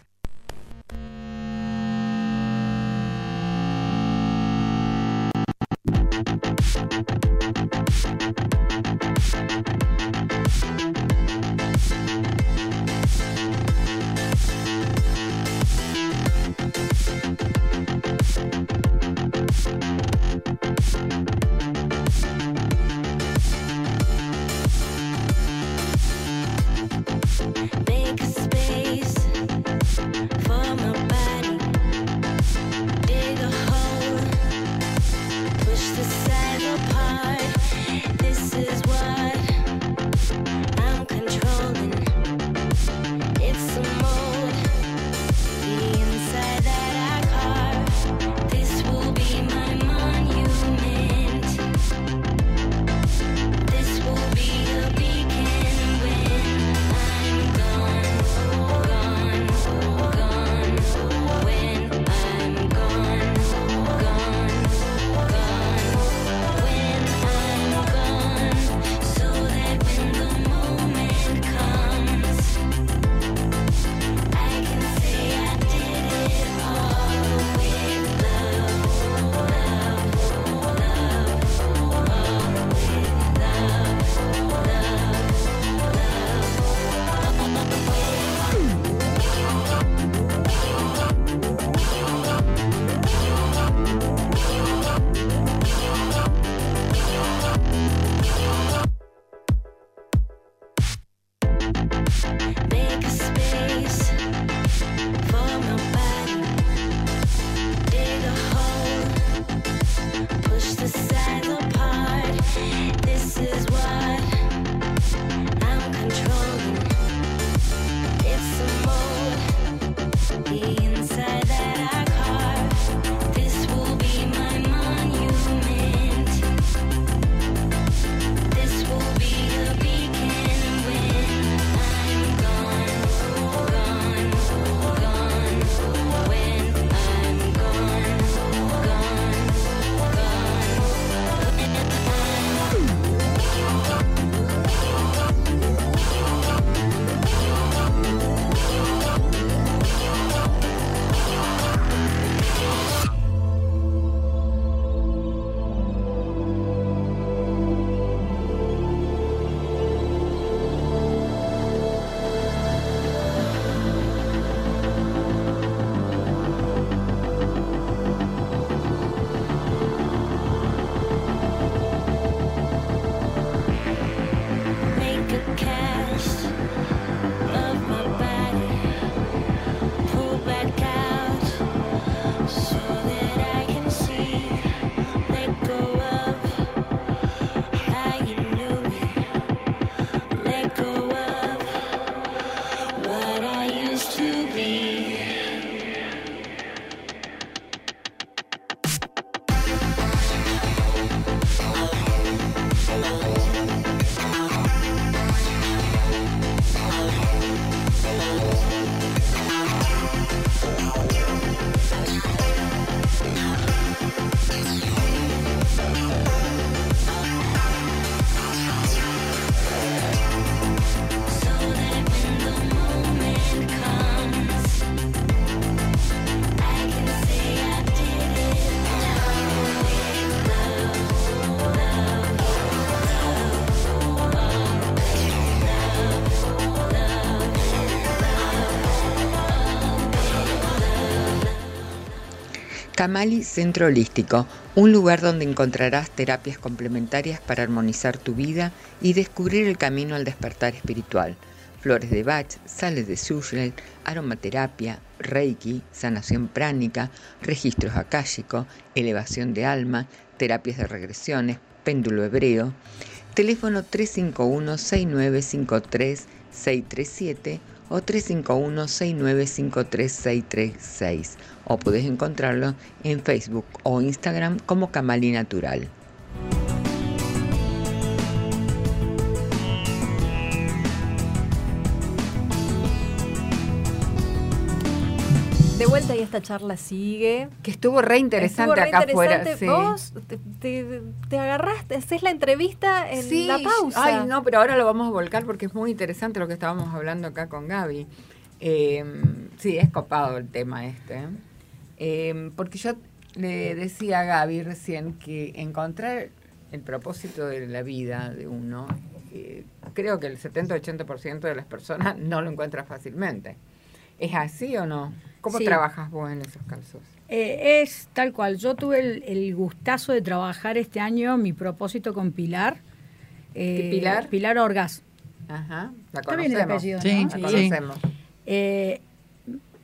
Camali Centro Holístico, un lugar donde encontrarás terapias complementarias para armonizar tu vida y descubrir el camino al despertar espiritual. Flores de Bach, sales de Sushel, aromaterapia, Reiki, sanación pránica, registros akáshicos, elevación de alma, terapias de regresiones, péndulo hebreo. Teléfono 351-6953-637 o 351-6953-636 o puedes encontrarlo en Facebook o Instagram como Camali Natural. Esta charla sigue. Que estuvo re interesante Estuvo re acá afuera. sí. Vos te, te- te agarraste, haces la entrevista en Sí, la pausa. Ay, no, pero ahora lo vamos a volcar porque es muy interesante lo que estábamos hablando acá con Gaby. Eh, sí, es copado el tema este. Eh, porque yo le decía a Gaby recién que encontrar el propósito de la vida de uno, eh, creo que el 70-80% de las personas no lo encuentra fácilmente. ¿Es así o no? ¿Cómo Sí. trabajas vos en esos casos? Eh, es tal cual. Yo tuve el, el gustazo de trabajar este año mi propósito con Pilar. ¿Qué Eh, Pilar? Pilar Orgaz. Ajá, la Está bien el conocemos. apellido, Sí, ¿no? La sí. conocemos. Eh,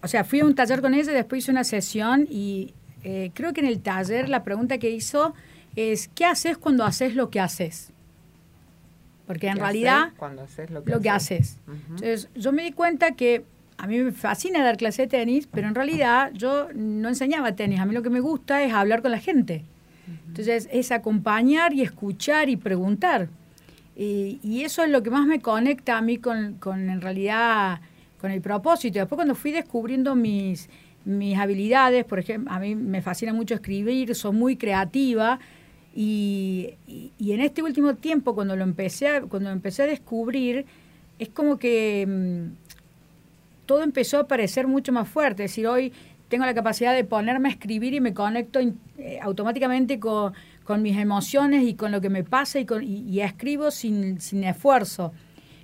o sea, fui a un taller con ella, después hice una sesión y eh, creo que en el taller la pregunta que hizo es, ¿qué haces cuando haces lo que haces? Porque en ¿Qué realidad cuando haces lo que, lo que haces. Entonces, yo me di cuenta que a mí me fascina dar clase de tenis, pero en realidad yo no enseñaba tenis. A mí lo que me gusta es hablar con la gente. Entonces, es acompañar y escuchar y preguntar. Y, eso es lo que más me conecta a mí con, en realidad, con el propósito. Después, cuando fui descubriendo mis, mis habilidades, por ejemplo, a mí me fascina mucho escribir, soy muy creativa. Y, y- y en este último tiempo, cuando lo empecé a, cuando empecé a descubrir, es como que mm, todo empezó a parecer mucho más fuerte. Es decir, hoy tengo la capacidad de ponerme a escribir y me conecto in- eh, automáticamente con, con mis emociones y con lo que me pasa y, con, y, y escribo sin, sin esfuerzo.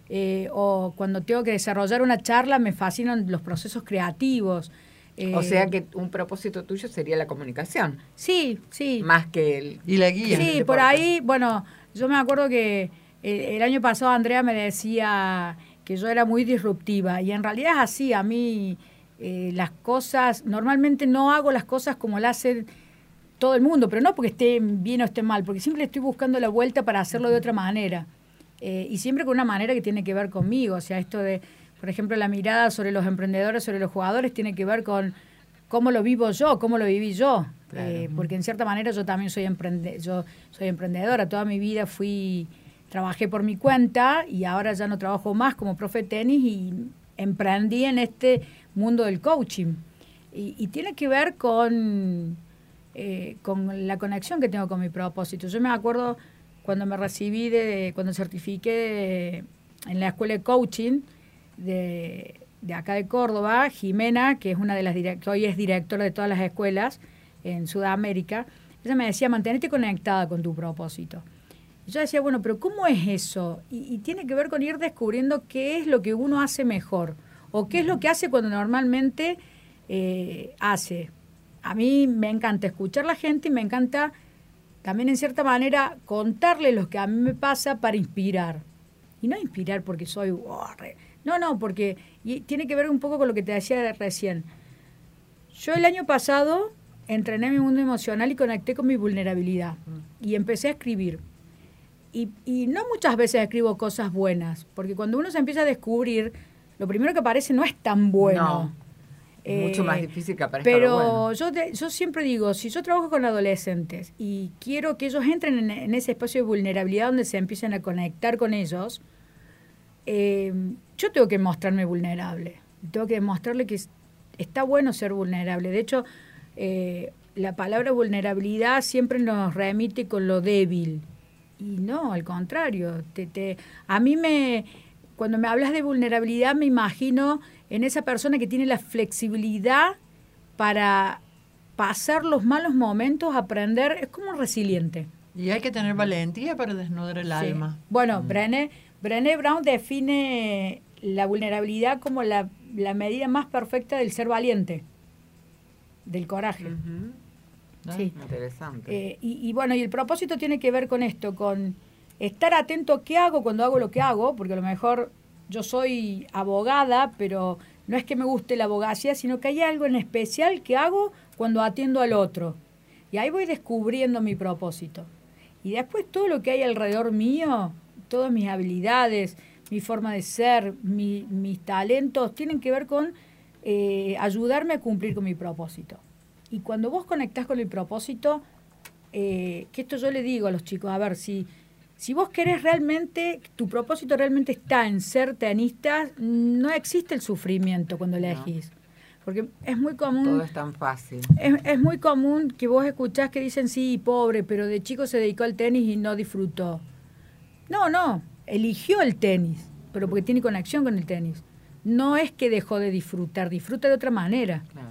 Eh, o cuando tengo que desarrollar una charla me fascinan los procesos creativos. Eh, O sea que un propósito tuyo sería la comunicación, Sí, sí. más que el... Y la guía. Sí, por ahí, bueno, yo me acuerdo que eh, el año pasado Andrea me decía que yo era muy disruptiva y en realidad es así, a mí eh, las cosas, normalmente no hago las cosas como las hacen todo el mundo, pero no porque esté bien o esté mal, porque siempre estoy buscando la vuelta para hacerlo de otra manera. Eh, y siempre con una manera que tiene que ver conmigo, o sea, esto de, por ejemplo, la mirada sobre los emprendedores, sobre los jugadores, tiene que ver con cómo lo vivo yo, cómo lo viví yo. Claro. Eh, porque en cierta manera yo también soy, emprende yo soy emprendedora. Toda mi vida fui, trabajé por mi cuenta y ahora ya no trabajo más como profe tenis y emprendí en este mundo del coaching. Y, tiene que ver con, eh, con la conexión que tengo con mi propósito. Yo me acuerdo cuando me recibí, de, cuando certifiqué en la escuela de coaching de, de acá de Córdoba, Jimena, que es una de las que hoy es directora de todas las escuelas en Sudamérica, ella me decía, mantenerte conectada con tu propósito. Yo decía, bueno, pero ¿cómo es eso? Y, tiene que ver con ir descubriendo qué es lo que uno hace mejor o qué es lo que hace cuando normalmente eh, hace. A mí me encanta escuchar a la gente y me encanta también en cierta manera contarle lo que a mí me pasa para inspirar. Y no inspirar porque soy... oh, no, no, porque y tiene que ver un poco con lo que te decía de recién. Yo el año pasado entrené mi mundo emocional y conecté con mi vulnerabilidad. Y empecé a escribir. Y, y no muchas veces escribo cosas buenas, porque cuando uno se empieza a descubrir, lo primero que aparece no es tan bueno. Es mucho Eh, más difícil que aparezca Pero lo bueno. yo, te- yo siempre digo, si yo trabajo con adolescentes y quiero que ellos entren en, en ese espacio de vulnerabilidad donde se empiecen a conectar con ellos, eh, yo tengo que mostrarme vulnerable. Tengo que demostrarle que es- está bueno ser vulnerable. De hecho, eh, la palabra vulnerabilidad siempre nos remite con lo débil. Y no, al contrario. Te, te, a mí me, cuando me hablas de vulnerabilidad, me imagino en esa persona que tiene la flexibilidad para pasar los malos momentos, aprender, es como resiliente. Y hay que tener valentía para desnudar el Sí. alma. Bueno, Brené, Brené Brown define la vulnerabilidad como la, la medida más perfecta del ser valiente, del coraje. Sí. Interesante. Eh, y, y bueno, y el propósito tiene que ver con esto, con estar atento a qué hago cuando hago lo que hago, porque a lo mejor yo soy abogada, pero no es que me guste la abogacía, sino que hay algo en especial que hago cuando atiendo al otro. Y ahí voy descubriendo mi propósito. Y después todo lo que hay alrededor mío, todas mis habilidades, mi forma de ser, mi- mis talentos, tienen que ver con eh, ayudarme a cumplir con mi propósito. Y cuando vos conectás con el propósito, eh, que esto yo le digo a los chicos, a ver, si, si vos querés realmente, tu propósito realmente está en ser tenista, no existe el sufrimiento cuando elegís. Porque es muy común... Todo es tan fácil. Es, es muy común que vos escuchás que dicen, sí, pobre, pero de chico se dedicó al tenis y no disfrutó. No, no, eligió el tenis, pero porque tiene conexión con el tenis. No es que dejó de disfrutar, disfruta de otra manera. Claro.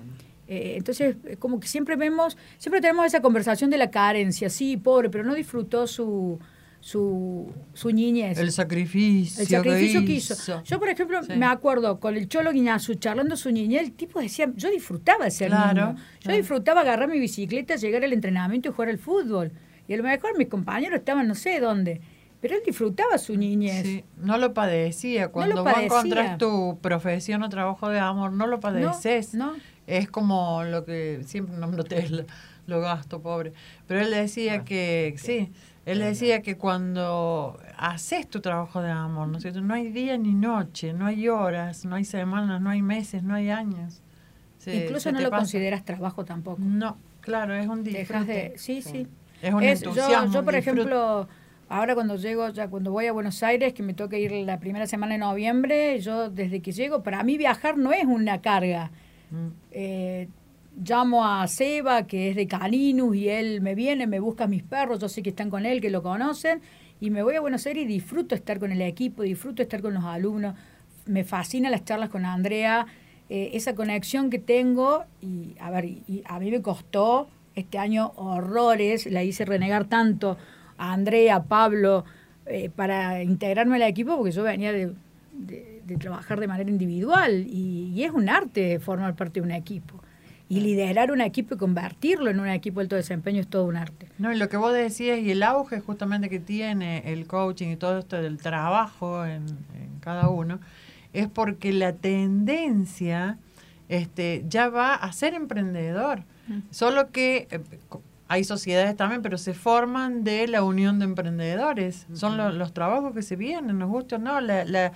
Eh, entonces, eh, como que siempre vemos, siempre tenemos esa conversación de la carencia, sí, pobre, pero no disfrutó su, su, su niñez. El sacrificio. El sacrificio que hizo. hizo. Yo, por ejemplo, Sí. me acuerdo con el Cholo Guiñazú charlando su niñez, el tipo decía, yo disfrutaba ser Claro, niño. Yo claro. disfrutaba agarrar mi bicicleta, llegar al entrenamiento y jugar al fútbol. Y a lo mejor mis compañeros estaban no sé dónde. Pero él disfrutaba su niñez. Sí, no lo padecía. Cuando lo vos padecía. encontrás tu profesión o trabajo de amor, no lo padeces. no. Es como lo que siempre nombro Tesla, lo gasto, pobre. Pero él decía Ah, que, sí, él decía que cuando haces tu trabajo de amor, ¿no es cierto? No hay día ni noche, no hay horas, no hay semanas, no hay meses, no hay años. Se- Incluso se no lo pasa. consideras trabajo tampoco. No, claro, es un Dejas disfrute. de, sí, sí. Es un Es- yo, entusiasmo. yo, por disfrute. ejemplo, ahora cuando llego, ya cuando voy a Buenos Aires, que me toca ir la primera semana de noviembre, yo desde que llego, para mí viajar no es una carga. Eh, llamo a Seba, que es de Caninus, y él me viene, me busca a mis perros, yo sé que están con él, que lo conocen, y me voy a Buenos Aires y disfruto estar con el equipo, disfruto estar con los alumnos. Me fascinan las charlas con Andrea, eh, esa conexión que tengo, y a ver, a mí me costó este año horrores, la hice renegar tanto a Andrea, a Pablo, eh, para integrarme al equipo, porque yo venía de- de trabajar de manera individual, y, y es un arte formar parte de un equipo. Y liderar un equipo y convertirlo en un equipo de alto desempeño es todo un arte. No, y lo que vos decías y el auge justamente que tiene el coaching y todo esto del trabajo en, en cada uno, es porque la tendencia este, ya va a ser emprendedor. Solo que eh, hay sociedades también, pero se forman de la unión de emprendedores. Son lo- los trabajos que se vienen, nos gusta o no. La, la-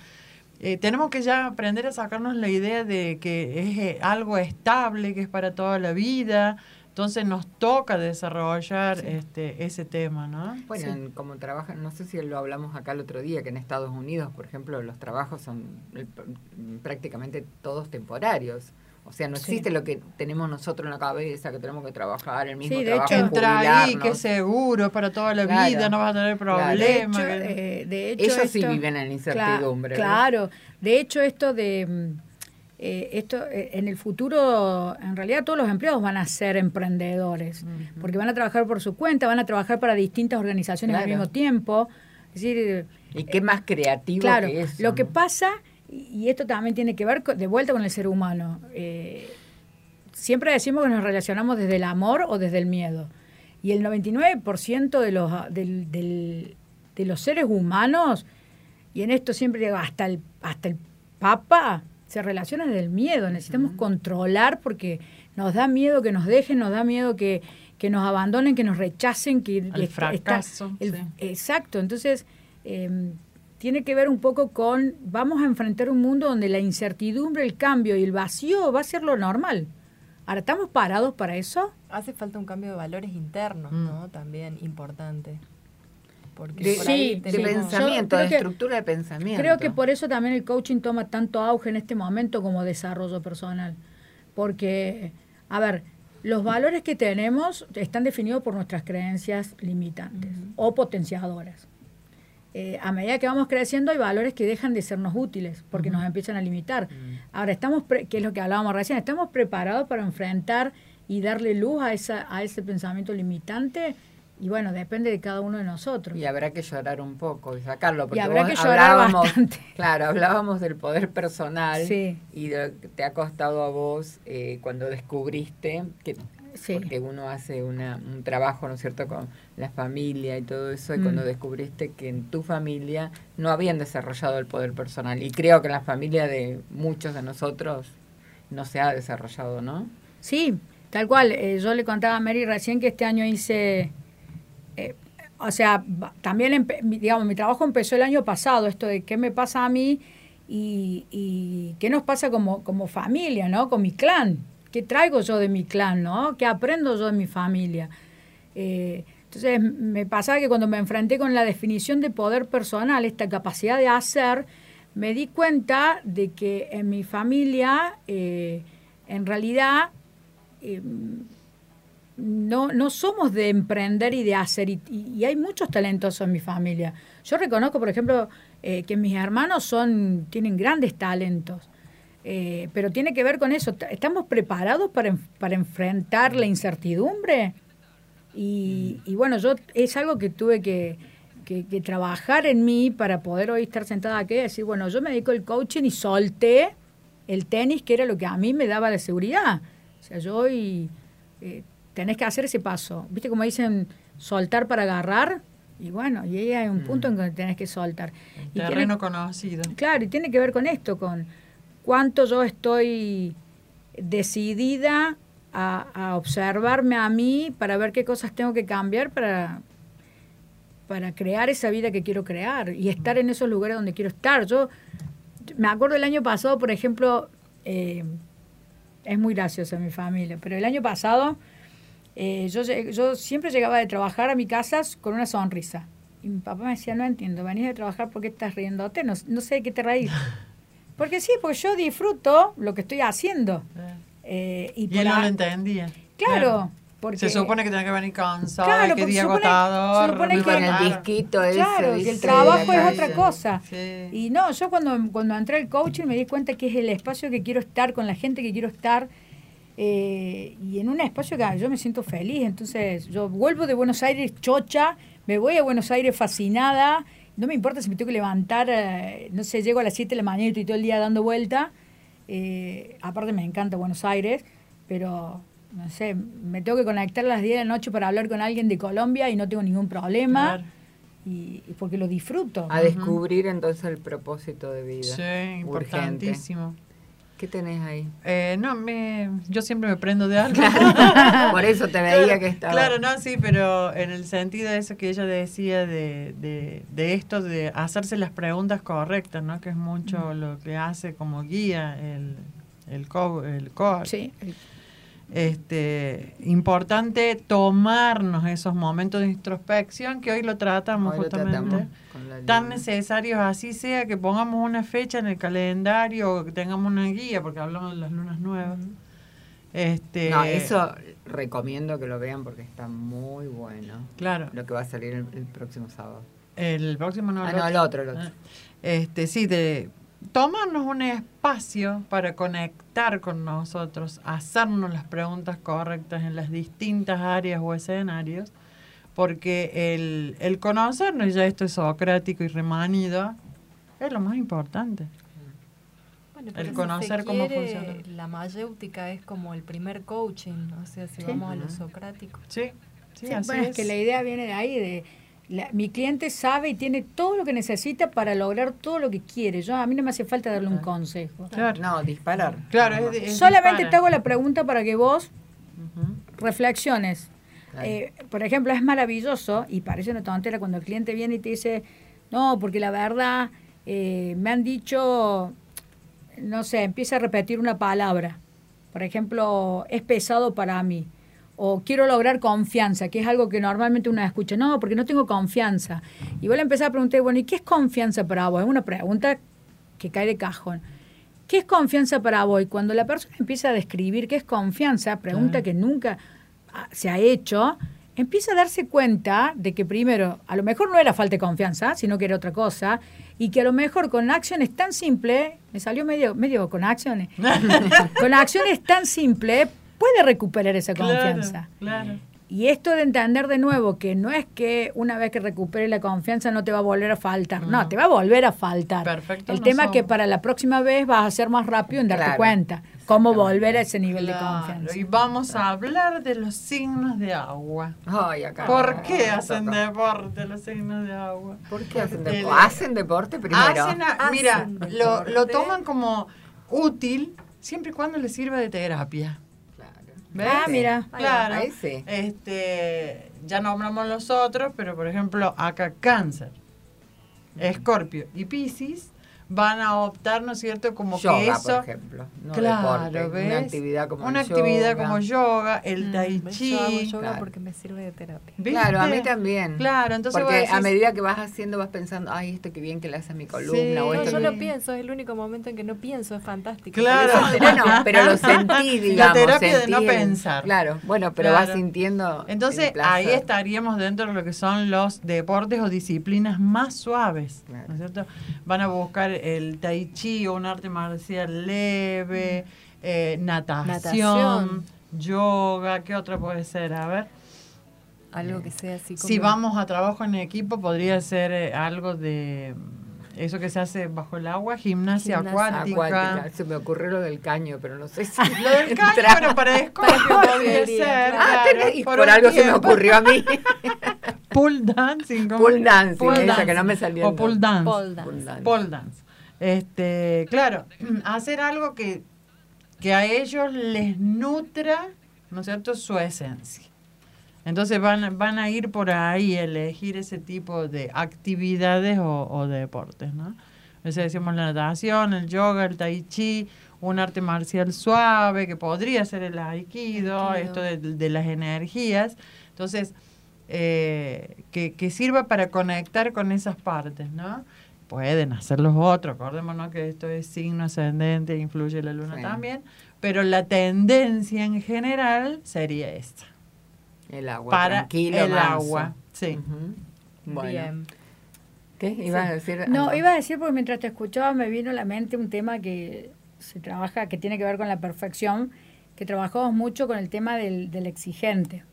eh, tenemos que ya aprender a sacarnos la idea de que es eh, algo estable, que es para toda la vida. Entonces nos toca desarrollar este ese tema, ¿no? Bueno, en- como trabajan, no sé si lo hablamos acá el otro día, que en Estados Unidos, por ejemplo, los trabajos son eh, pr- prácticamente todos temporarios. O sea, no Sí. existe lo que tenemos nosotros en la cabeza, que tenemos que trabajar el mismo Sí, de trabajo. hecho- Entra ahí, que seguro para toda la Claro. vida, no vas a tener Claro. De problemas. hecho, eh, de hecho Ellos sí viven en incertidumbre. ¿no? Claro, de hecho esto de mm, eh, esto eh, en el futuro, en realidad todos los empleados van a ser emprendedores, porque van a trabajar por su cuenta, van a trabajar para distintas organizaciones al mismo tiempo. Es decir, Y qué más creativo claro, que eso. lo que pasa y esto también tiene que ver de vuelta con el ser humano. eh, siempre decimos que nos relacionamos desde el amor o desde el miedo. Y el 99% de los, del- del- de los seres humanos, y en esto siempre digo, hasta el, hasta el Papa, se relaciona desde el miedo. Necesitamos controlar porque nos da miedo que nos dejen, nos da miedo que, que nos abandonen, que nos rechacen, que está- fracaso, el- sí. Exacto. Entonces, eh, tiene que ver un poco con, vamos a enfrentar un mundo donde la incertidumbre, el cambio y el vacío va a ser lo normal. Ahora, ¿estamos parados para eso? Hace falta un cambio de valores internos, Mm. ¿no? También importante. Porque De, por sí, de pensamiento, de que- estructura de pensamiento. Creo que por eso también el coaching toma tanto auge en este momento como desarrollo personal. Porque, a ver, los valores que tenemos están definidos por nuestras creencias limitantes o potenciadoras. Eh, a medida que vamos creciendo hay valores que dejan de sernos útiles porque nos empiezan a limitar. Ahora estamos, pre- que es lo que hablábamos recién, estamos preparados para enfrentar y darle luz a, esa, a ese pensamiento limitante y bueno, depende de cada uno de nosotros. Y habrá que llorar un poco y sacarlo. Porque habrá vos que llorar hablábamos- bastante. Claro, hablábamos del poder personal Sí. y de lo que te ha costado a vos eh, cuando descubriste que Sí. porque uno hace una, un trabajo, ¿no es cierto?, con la familia y todo eso, y Mm. cuando descubriste que en tu familia no habían desarrollado el poder personal, y creo que en la familia de muchos de nosotros no se ha desarrollado, ¿no? Sí, tal cual. Eh, yo le contaba a Mary recién que este año hice, eh, o sea, también, digamos, mi trabajo empezó el año pasado, esto de qué me pasa a mí y, y qué nos pasa como, como familia, ¿no? Con mi clan. ¿Qué traigo yo de mi clan, ¿no? ¿Qué aprendo yo de mi familia? Eh, entonces, me pasaba que cuando me enfrenté con la definición de poder personal, esta capacidad de hacer, me di cuenta de que en mi familia, eh, en realidad, eh, no, no somos de emprender y de hacer, y, y- y hay muchos talentosos en mi familia. Yo reconozco, por ejemplo, eh, que mis hermanos son, tienen grandes talentos, eh, pero tiene que ver con eso. Ta- ¿Estamos preparados para, para enfrentar la incertidumbre? Y, y bueno, yo es algo que tuve que, que- que trabajar en mí para poder hoy estar sentada aquí y decir, bueno, yo me dedico al coaching y solté el tenis, que era lo que a mí me daba la seguridad. O sea, yo hoy eh, tenés que hacer ese paso. ¿Viste como dicen soltar para agarrar? Y bueno, y ahí hay un punto en que tenés que soltar. Y tiene- Terreno conocido. Claro, y tiene que ver con esto, con cuánto yo estoy decidida a, a observarme a mí para ver qué cosas tengo que cambiar para, para crear esa vida que quiero crear y estar en esos lugares donde quiero estar. Yo me acuerdo el año pasado, por ejemplo, eh, es muy graciosa mi familia, pero el año pasado eh, yo, yo siempre llegaba de trabajar a mi casa con una sonrisa. Y mi papá me decía, no entiendo, venís de trabajar, ¿por qué estás riéndote? No, no sé de qué te reís. Porque sí, porque yo disfruto lo que estoy haciendo. Eh, y Y él no lo entendía. Claro, porque... Se supone que tiene que venir cansado, Claro, que porque día se supone- agotador. se supone Y que- con el disquito ese, Claro, que el trabajo es otra cosa. Sí. Y no, yo cuando, cuando entré al coaching me di cuenta que es el espacio que quiero estar, con la gente que quiero estar, eh, y en un espacio que yo me siento feliz. Entonces, yo vuelvo de Buenos Aires chocha, me voy a Buenos Aires fascinada, no me importa si me tengo que levantar, eh, no sé, llego a las 7 de la mañana y estoy todo el día dando vuelta. Eh, aparte me encanta Buenos Aires, pero no sé, me tengo que conectar a las 10 de la noche para hablar con alguien de Colombia y no tengo ningún problema. Claro. Y, y porque lo disfruto. A descubrir entonces el propósito de vida. Sí, Urgente. ¿Qué tenés ahí? Eh, no, me, yo siempre me prendo de algo. Por eso te veía Claro, que estaba. Claro, no, sí, pero en el sentido de eso que ella decía de, de, de esto de hacerse las preguntas correctas, ¿no? Que es mucho lo que hace como guía el, el, co el coach. Sí, Este, importante tomarnos esos momentos de introspección que hoy lo tratamos Hoy lo justamente. tratamos Tan necesarios así sea que pongamos una fecha en el calendario o que tengamos una guía, porque hablamos de las lunas nuevas. Este, No, eso recomiendo que lo vean porque está muy bueno. Claro. Lo que va a salir el, el próximo sábado. El próximo no, Ah, el no, otro. el otro, el otro. Ah. Este, sí, de tomarnos un espacio para conectar con nosotros, hacernos las preguntas correctas en las distintas áreas o escenarios, porque el, el conocernos, ya esto es socrático y remanido, es lo más importante. Bueno, El si conocer cómo funciona. La mayéutica es como el primer coaching, o sea, si Sí. vamos a lo socrático. Sí, sí, Sí, así bueno, es. es. que la idea viene de ahí, de la- mi cliente sabe y tiene todo lo que necesita para lograr todo lo que quiere. Yo a mí no me hace falta darle un consejo. Claro, No, disparar. claro, es, es Solamente dispara. te hago la pregunta para que vos reflexiones. Claro. Eh, por ejemplo, es maravilloso y parece una tontera cuando el cliente viene y te dice, no, porque la verdad eh, me han dicho, no sé, empieza a repetir una palabra. Por ejemplo, es pesado para mí. O quiero lograr confianza, que es algo que normalmente uno escucha. No, porque no tengo confianza. Y vos le empezás a preguntar, bueno, ¿y qué es confianza para vos? Es una pregunta que cae de cajón. ¿Qué es confianza para vos? Y cuando la persona empieza a describir qué es confianza, pregunta Claro. que nunca ah, se ha hecho, empieza a darse cuenta de que primero, a lo mejor no era falta de confianza, sino que era otra cosa, y que a lo mejor con acciones tan simples, me salió medio, medio con acciones, con acciones tan simples puede recuperar esa Claro, confianza. Claro, Y esto de entender de nuevo que no es que una vez que recupere la confianza no te va a volver a faltar, no, te va a volver a faltar. Perfecto El no tema es que para la próxima vez vas a ser más rápido en darte Claro, cuenta cómo volver a ese nivel de Claro, confianza. Y vamos a hablar de los signos de agua. Ay, acá. ¿Por qué hacen deporte los signos de agua? ¿Por qué hacen deporte? ¿Hacen deporte primero? Hacen a- Hacen mira, lo, lo deporte. toman como útil siempre y cuando les sirva de terapia. Ah, mira. Claro. Ahí sí. Este, ya nombramos los otros, pero por ejemplo, acá cáncer, escorpio y piscis van a optar, ¿no es cierto? Como Yoga, que eso... por ejemplo. No claro, deporte. ¿ves? Una actividad como Una el actividad yoga. como yoga, el tai Yo hago chi. yoga claro. porque me sirve de terapia. ¿viste? Claro, a mí también. Claro, entonces Porque decís- a medida que vas haciendo vas pensando, ay, esto que bien que le hace a mi columna Sí. o No, esto yo que- no pienso, es el único momento en que no pienso, es fantástico. Claro. Bueno, pero lo sentí, digamos. terapia de no sentí el- pensar. Claro, bueno, pero Claro. vas sintiendo. Entonces ahí estaríamos dentro de lo que son los deportes o disciplinas más suaves, Claro. ¿no es cierto? Van a buscar el tai chi o un arte marcial leve, eh, natación, Natación. yoga, ¿qué otra puede ser? A ver. Algo que sea así como... Si vamos a trabajo en equipo, podría ser eh, algo de mm, eso que se hace bajo el agua, gimnasia, Gimnasia acuática. Acuática. Se me ocurrió lo del caño, pero no sé si. Lo del caño, entra. pero para escorpio podría podría, ser. Ah, claro, tenés- y por, un algo se me tiempo. ocurrió a mí. Pole dancing. ¿cómo? Pole dancing, esa dancing. que no me salía O nombre. dance. Pole dance. Pole dance. Pole dance. Este, claro, hacer algo que, que a ellos les nutra, ¿no es cierto?, su esencia. Entonces van, van a ir por ahí a elegir ese tipo de actividades o, o deportes, ¿no? Entonces decimos la natación, el yoga, el tai chi, un arte marcial suave, que podría ser el aikido, Aikido. esto de, de las energías. Entonces, eh, que, que sirva para conectar con esas partes, ¿no? Pueden hacer los otros, acordémonos que esto es signo ascendente, influye la luna Sí. también, pero la tendencia en general sería esta, El agua. para tranquilo, el manso. agua. Sí. Bueno. Bien. ¿Qué? ¿Ibas a decir? No, algo? iba a decir porque mientras te escuchaba me vino a la mente un tema que se trabaja, que tiene que ver con la perfección, que trabajamos mucho con el tema del, del exigente.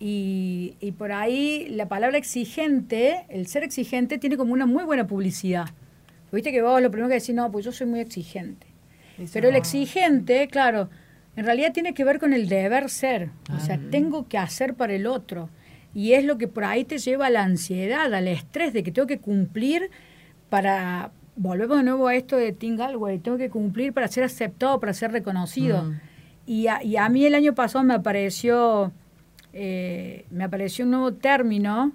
Y, y por ahí la palabra exigente, el ser exigente, tiene como una muy buena publicidad. Viste que vos lo primero que decís, no, pues yo soy muy exigente. Pero el exigente, claro, en realidad tiene que ver con el deber ser. O sea, tengo que hacer para el otro. Y es lo que por ahí te lleva a la ansiedad, al estrés de que tengo que cumplir para. Volvemos de nuevo a esto de Tim Galway. Tengo que cumplir para ser aceptado, para ser reconocido. Mm. Y, a, y a mí el año pasado me apareció. Eh, me apareció un nuevo término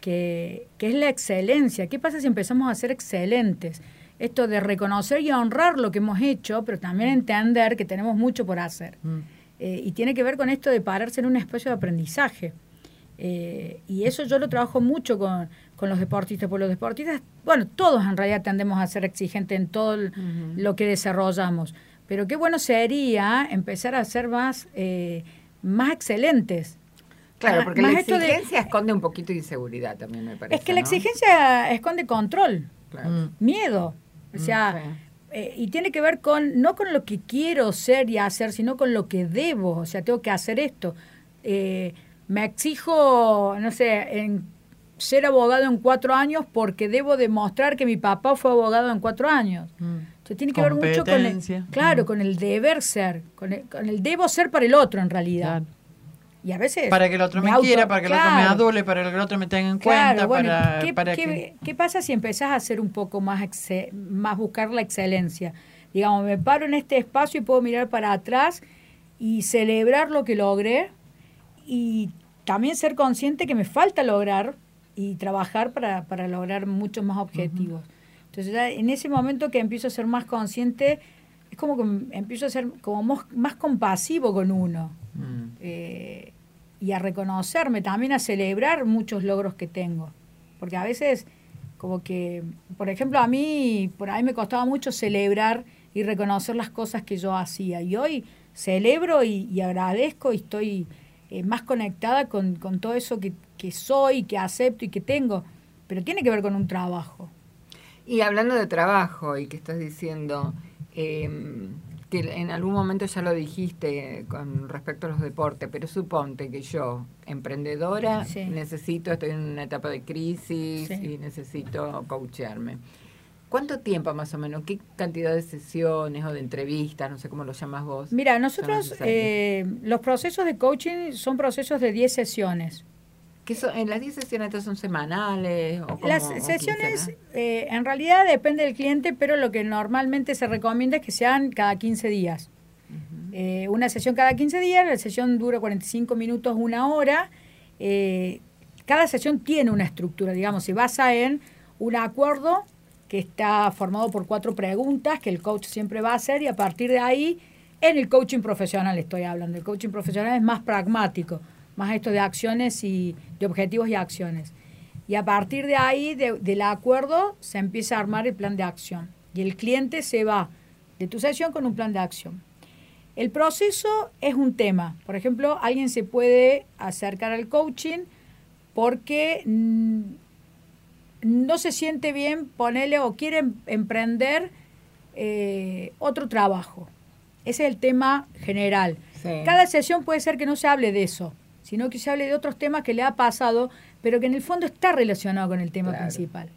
que, que es la excelencia. ¿Qué pasa si empezamos a ser excelentes? Esto de reconocer y honrar lo que hemos hecho, pero también entender que tenemos mucho por hacer. Mm. Eh, y tiene que ver con esto de pararse en un espacio de aprendizaje. Eh, y eso yo lo trabajo mucho con, con los deportistas, porque los deportistas, bueno, todos en realidad tendemos a ser exigentes en todo el- lo que desarrollamos. Pero qué bueno sería empezar a ser más, eh, más excelentes. Claro, porque más la de- exigencia esconde un poquito de inseguridad también, me parece. es que la exigencia esconde control, Claro. Mm. miedo. O sea, Sí. eh, y tiene que ver con, no con lo que quiero ser y hacer, sino con lo que debo. O sea, tengo que hacer esto. Eh, me exijo, no sé, en ser abogado en cuatro años porque debo demostrar que mi papá fue abogado en cuatro años. Mm. Entonces tiene que ver mucho con el, claro, Mm. con el deber ser, con el, con el debo ser para el otro en realidad. Claro. Y a veces... Para que el otro me, auto- quiera, para que el otro me adule, para que el otro me tenga en Claro, cuenta, bueno, para, ¿qué, para qué- que... qué pasa si empezás a hacer un poco más, exce- más buscar la excelencia? Digamos, me paro en este espacio y puedo mirar para atrás y celebrar lo que logré y también ser consciente que me falta lograr y trabajar para, para lograr muchos más objetivos. Entonces, ya en ese momento que empiezo a ser más consciente, es como que empiezo a ser como más, más compasivo con uno Mm. eh, y a reconocerme, también a celebrar muchos logros que tengo. Porque a veces, como que, por ejemplo, a mí, por ahí me costaba mucho celebrar y reconocer las cosas que yo hacía. Y hoy celebro y, agradezco y estoy eh, más conectada con, con todo eso que, que soy, que acepto y que tengo. Pero tiene que ver con un trabajo. Y hablando de trabajo y que estás diciendo, eh, que en algún momento ya lo dijiste con respecto a los deportes, pero suponte que yo, emprendedora, Sí. necesito, estoy en una etapa de crisis Sí. y necesito coachearme. ¿Cuánto tiempo más o menos? ¿Qué cantidad de sesiones o de entrevistas? No sé cómo lo llamas vos. Mira, nosotros eh, los procesos de coaching son procesos de 10 sesiones. ¿Qué son, ¿En las 10 sesiones son semanales? O Las sesiones, eh, en realidad depende del cliente, pero lo que normalmente se recomienda es que sean cada 15 días. Eh, una sesión cada 15 días, la sesión dura 45 minutos, una hora. Eh, cada sesión tiene una estructura, digamos, se basa en un acuerdo que está formado por cuatro preguntas que el coach siempre va a hacer y a partir de ahí, en el coaching profesional estoy hablando, el coaching profesional es más pragmático, más esto de acciones y de objetivos y acciones. Y a partir de ahí, de- del acuerdo, se empieza a armar el plan de acción. Y el cliente se va de tu sesión con un plan de acción. El proceso es un tema. Por ejemplo, alguien se puede acercar al coaching porque mm, no se siente bien ponerle o quiere em- emprender eh, otro trabajo. Ese es el tema general. Sí. Cada sesión puede ser que no se hable de eso, sino que se hable de otros temas que le ha pasado, pero que en el fondo está relacionado con el tema Claro. principal.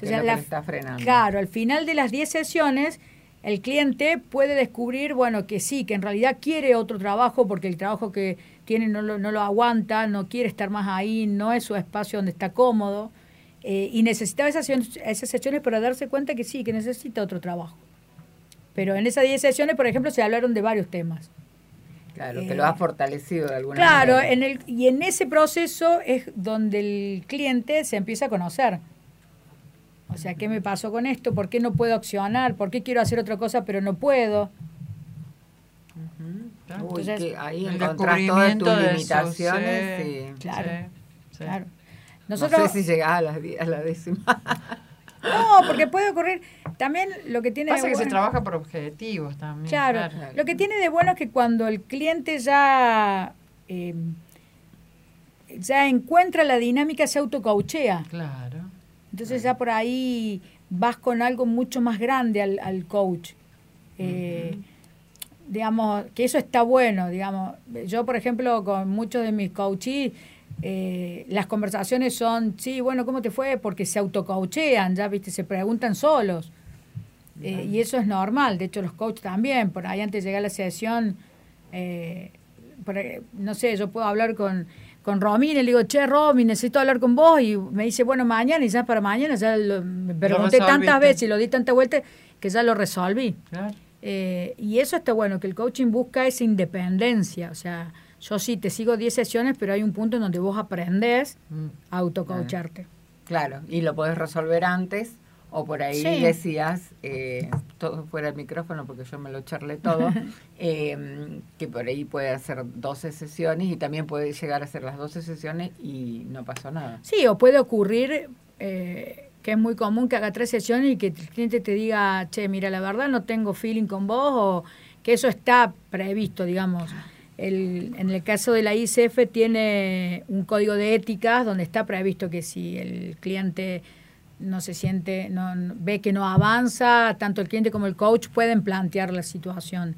Que es lo que le está frenando. Claro, al final de las 10 sesiones, el cliente puede descubrir, bueno, que sí, que en realidad quiere otro trabajo porque el trabajo que tiene no lo, no lo aguanta, no quiere estar más ahí, no es su espacio donde está cómodo. eh, y necesitaba esas, sesiones- esas sesiones para darse cuenta que sí, que necesita otro trabajo. Pero en esas 10 sesiones, por ejemplo, se hablaron de varios temas. Claro, que eh, lo ha fortalecido de alguna Claro, manera. en el, y en ese proceso es donde el cliente se empieza a conocer. O sea, ¿qué me pasó con esto? ¿Por qué no puedo accionar? ¿Por qué quiero hacer otra cosa pero no puedo? Claro. Uy, Entonces, que ahí encontrás todas tus limitaciones. sí, y Claro. sí, sí. Claro. No Nosotros, sé si llegás a, las die- a la décima. no, porque puede ocurrir. También lo que tiene Pasa de que se trabaja por objetivos también. Claro. Claro. Lo que tiene de bueno es que cuando el cliente ya eh, ya encuentra la dinámica se autocouchea. Claro. Entonces ya por ahí vas con algo mucho más grande al, al coach. Eh, Digamos, que eso está bueno, digamos. Yo, por ejemplo, con muchos de mis coaches, eh, las conversaciones son, sí, bueno, ¿cómo te fue? Porque se autocoachean, ya, viste, se preguntan solos. Eh, y eso es normal, de hecho los coaches también, por ahí antes de llegar a la sesión, eh, por no sé, yo puedo hablar con, con Romina y le digo, che, Romy, necesito hablar con vos, y me dice, bueno, mañana, y ya para mañana, ya lo, me pregunté tantas veces y lo di tanta vuelta que ya lo resolví. Claro. Eh, y eso está bueno, que el coaching busca esa independencia, o sea, yo sí te sigo 10 sesiones, pero hay un punto en donde vos aprendés Mm. a autocoacharte. Claro, y lo podés resolver antes. O por ahí Sí. decías, eh, todo fuera del micrófono porque yo me lo charlé todo, eh, que por ahí puede hacer 12 sesiones y también puede llegar a hacer las 12 sesiones y no pasó nada. Sí, o puede ocurrir eh, que es muy común que haga tres sesiones y que el cliente te diga, che, mira, la verdad no tengo feeling con vos, o que eso está previsto, digamos. El, en el caso de la ICF tiene un código de éticas donde está previsto que si el cliente no se siente, no, ve que no avanza, tanto el cliente como el coach pueden plantear la situación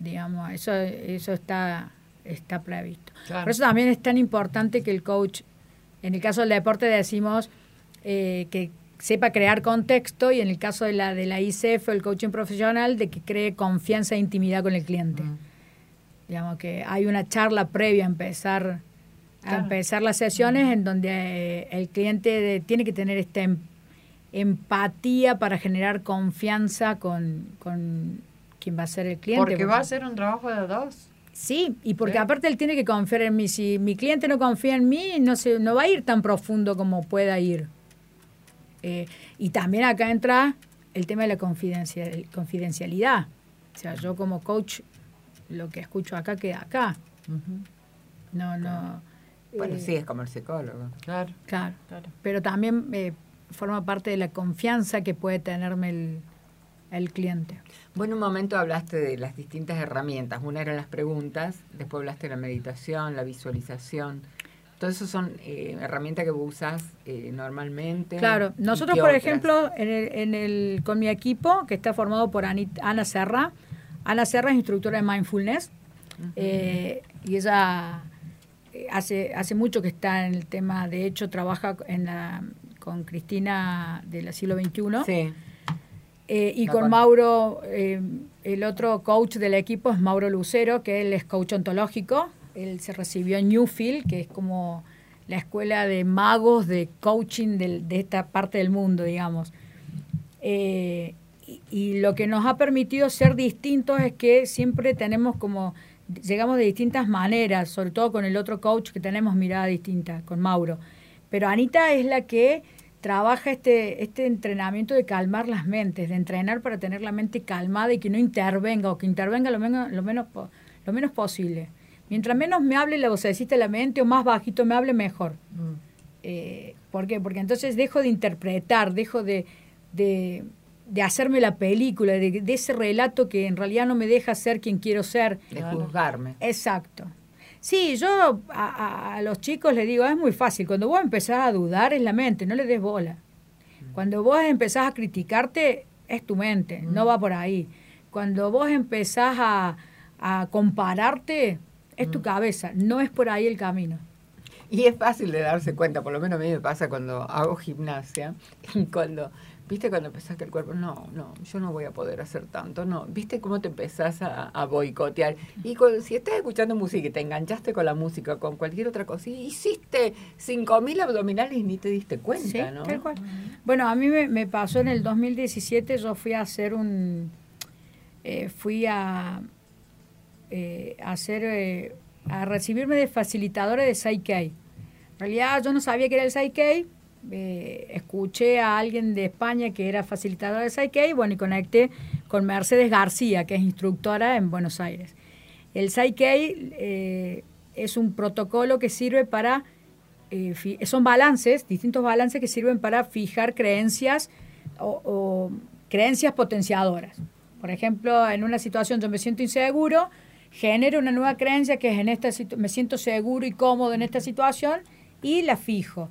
digamos, eso, eso está, está previsto. Claro. Por eso también es tan importante que el coach, en el caso del deporte decimos eh, que sepa crear contexto y en el caso de la de la ICF, el coaching profesional, de que cree confianza e intimidad con el cliente. Digamos que hay una charla previa a empezar a empezar las sesiones en donde eh, el cliente de- tiene que tener esta em- empatía para generar confianza con, con quien va a ser el cliente. Porque va a ser un trabajo de dos. Sí, y porque Sí. aparte él tiene que confiar en mí. Si mi cliente no confía en mí, no, se, no va a ir tan profundo como pueda ir. Eh, y también acá entra el tema de la confidencial- confidencialidad. O sea, yo como coach, lo que escucho acá queda acá. No, no. Bueno, eh, sí, es como el psicólogo. Claro, Claro. claro. Pero también eh, forma parte de la confianza que puede tenerme el, el cliente. Bueno, un momento hablaste de las distintas herramientas. Una eran las preguntas, después hablaste de la meditación, la visualización. Todo eso son eh, herramientas que vos usas eh, normalmente. Claro, ¿Y nosotros, por otras? ejemplo, en el, en el, con mi equipo, que está formado por Anit- Ana Serra, Ana Serra es instructora de mindfulness eh, y ella eh, hace, hace mucho que está en el tema, de hecho trabaja en la, con Cristina del siglo XXI. Sí. Eh, y con. Mauro, eh, el otro coach del equipo es Mauro Lucero, que él es coach ontológico. Él se recibió en Newfield, que es como la escuela de magos de coaching de esta parte del mundo, digamos. Eh, y, lo que nos ha permitido ser distintos es que siempre tenemos como, llegamos de distintas maneras, sobre todo con el otro coach que tenemos mirada distinta, con Mauro. Pero Anita es la que trabaja este, este entrenamiento de calmar las mentes, de entrenar para tener la mente calmada y que no intervenga o que intervenga lo menos, lo menos, lo menos posible. Mientras menos me hable la vocecita de la mente o más bajito me hable, mejor. Eh, ¿Por qué? Porque entonces dejo de interpretar, dejo de, de, de hacerme la película, de, de ese relato que en realidad no me deja ser quien quiero ser. De juzgarme. Exacto. Sí, yo a, a- a los chicos les digo, es muy fácil, cuando vos empezás a dudar es la mente, no le des bola. Cuando vos empezás a criticarte es tu mente, no va por ahí. Cuando vos empezás a, a compararte es tu cabeza, no es por ahí el camino. Y es fácil de darse cuenta, por lo menos a mí me pasa cuando hago gimnasia, cuando, viste, cuando empezás que el cuerpo, no, no, yo no voy a poder hacer tanto, no, viste cómo te empezás a, a boicotear. Y con- si estás escuchando música y te enganchaste con la música, con cualquier otra cosa, hiciste 5.000 abdominales y ni te diste cuenta, Sí, ¿no? tal cual. Bueno, a mí me, me pasó en el 2017, yo fui a hacer un, eh, fui a, eh, a hacer, eh, a recibirme de facilitadora de Psyche. En realidad yo no sabía que era el Psyche, eh, escuché a alguien de España que era facilitadora de Psyche, bueno, y conecté con Mercedes García, que es instructora en Buenos Aires. El Psyche eh, es un protocolo que sirve para eh, son balances, distintos balances que sirven para fijar creencias o, creencias potenciadoras. Por ejemplo, en una situación yo me siento inseguro, genero una nueva creencia que es en esta me siento seguro y cómodo en esta situación y la fijo.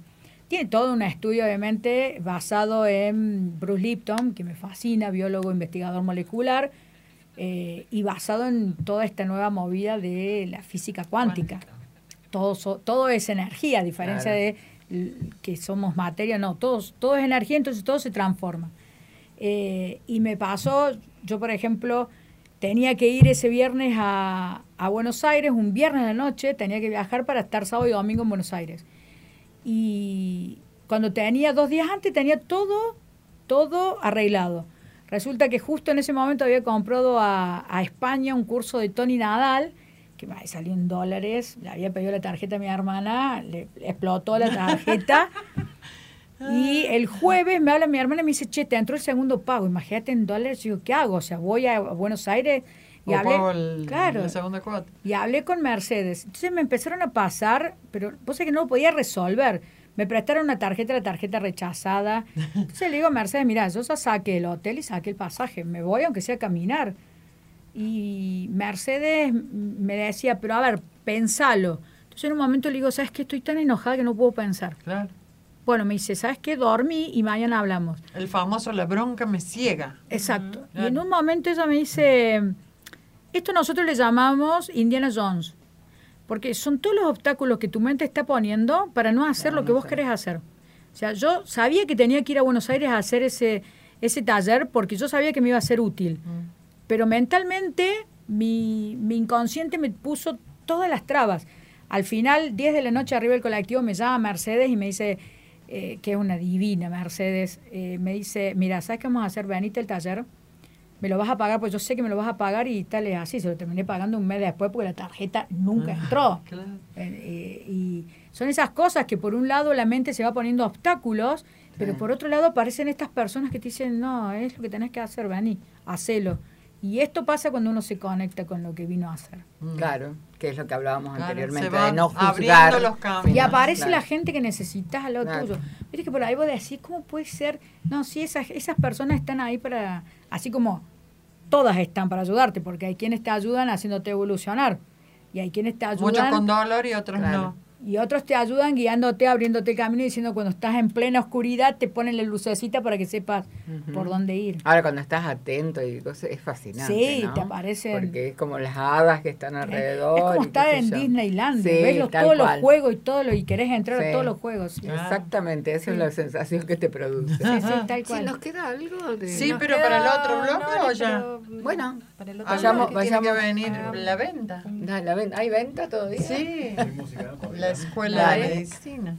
Tiene todo un estudio, obviamente, basado en Bruce Lipton, que me fascina, biólogo, investigador molecular, eh, y basado en toda esta nueva movida de la física cuántica todo, so- todo es energía, a diferencia Claro. de que somos materia, no, todos, todo es energía, entonces todo se transforma. Eh, y me pasó, yo por ejemplo, tenía que ir ese viernes a, a Buenos Aires, un viernes de la noche, tenía que viajar para estar sábado y domingo en Buenos Aires. Y cuando tenía dos días antes, tenía todo, todo arreglado. Resulta que justo en ese momento había comprado a, a España un curso de Tony Nadal, que me salió en dólares, le había pedido la tarjeta a mi hermana, le, le explotó la tarjeta. y el jueves me habla mi hermana y me dice, che, te entró el segundo pago, imagínate en dólares. Y yo, ¿qué hago? O sea, voy a Buenos Aires y hablé. el- claro. la segunda cuota. Y hablé con Mercedes. Entonces me empezaron a pasar, pero vos sabés que no lo podía resolver. Me prestaron una tarjeta, la tarjeta rechazada. Entonces le digo a Mercedes, mira, yo ya saqué el hotel y saqué el pasaje. Me voy aunque sea a caminar. Y Mercedes me decía, pero a ver, pensalo. Entonces en un momento le digo, ¿sabes qué? Estoy tan enojada que no puedo pensar. Claro. Bueno, me dice, ¿sabes qué? Dormí y mañana hablamos. El famoso la bronca me ciega. Exacto. Y Claro. en un momento ella me dice, esto nosotros le llamamos Indiana Jones, porque son todos los obstáculos que tu mente está poniendo para no hacer lo que vos querés hacer. O sea, yo sabía que tenía que ir a Buenos Aires a hacer ese, ese taller porque yo sabía que me iba a ser útil, pero mentalmente mi, mi inconsciente me puso todas las trabas. Al final, 10 de la noche arriba del colectivo, me llama Mercedes y me dice, eh, que es una divina Mercedes, eh, me dice, mira, ¿sabes qué vamos a hacer? Venite el taller, me lo vas a pagar, pues yo sé que me lo vas a pagar y tal es así, se lo terminé pagando un mes después porque la tarjeta nunca entró. Claro. Eh, eh, y son esas cosas que por un lado la mente se va poniendo obstáculos, pero por otro lado aparecen estas personas que te dicen, no, es lo que tenés que hacer, vení, hacelo. Y esto pasa cuando uno se conecta con lo que vino a hacer. Claro, que es lo que hablábamos Claro, anteriormente, de no juzgar. abriendo los caminos. Y aparece Claro. la gente que necesitas al lado Claro. tuyo. Viste que por ahí vos decís, ¿cómo puede ser? No, sí, esas, esas personas están ahí para, así como todas están para ayudarte, porque hay quienes te ayudan haciéndote evolucionar. Y hay quienes te ayudan. Muchos con dolor y otros Claro. no. Y otros te ayudan guiándote, abriéndote el camino, diciendo cuando estás en plena oscuridad te ponen la lucecita para que sepas Ujú. por dónde ir. Ahora cuando estás atento y cosas, es fascinante. Sí, ¿no? te aparecen- Porque es como las hadas que están alrededor. es como y estar en. Disneyland, Sí, ves los- todos cual. los juegos y todo lo, y querés entrar Sí. a todos los juegos. Sí, Exactamente, esa es la sensación que te produce. sí, sí, tal Sí, cual. ¿Nos queda algo? De... Sí, Nos pero queda- para el otro bloque no, o ya. pero- Bueno, para el otro vayamos- bloque. Tiene que vayamos- venir Ah. la venta. Da, la ven- ¿hay venta todavía? Sí, la escuela Dale. de medicina.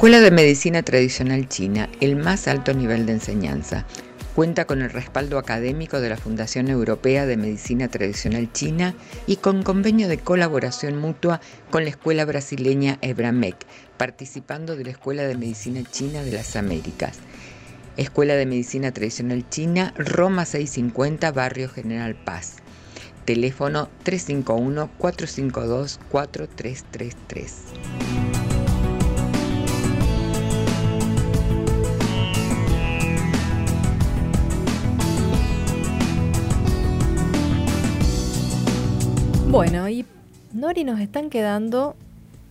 Escuela de Medicina Tradicional China, el más alto nivel de enseñanza. Cuenta con el respaldo académico de la Fundación Europea de Medicina Tradicional China y con convenio de colaboración mutua con la Escuela Brasileña Ebramec, participando de la Escuela de Medicina China de las Américas. Escuela de Medicina Tradicional China, Roma 650, Barrio General Paz. Teléfono 351-452-4333. Bueno, y Nori nos están quedando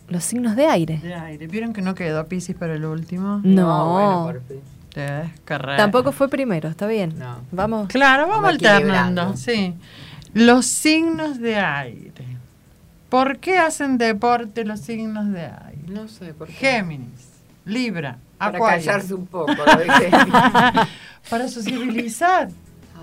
los signos de aire. De aire. ¿Vieron que no quedó Pisces para el último? No, bueno, por fin. Te carrera. tampoco fue primero, está bien. No. Vamos. Claro, vamos Vamos alternando. Sí. Los signos de aire. ¿Por qué hacen deporte los signos de aire? No sé por qué. Géminis, Libra, Para Acuario. callarse un poco, lo dije. Para sociabilizar.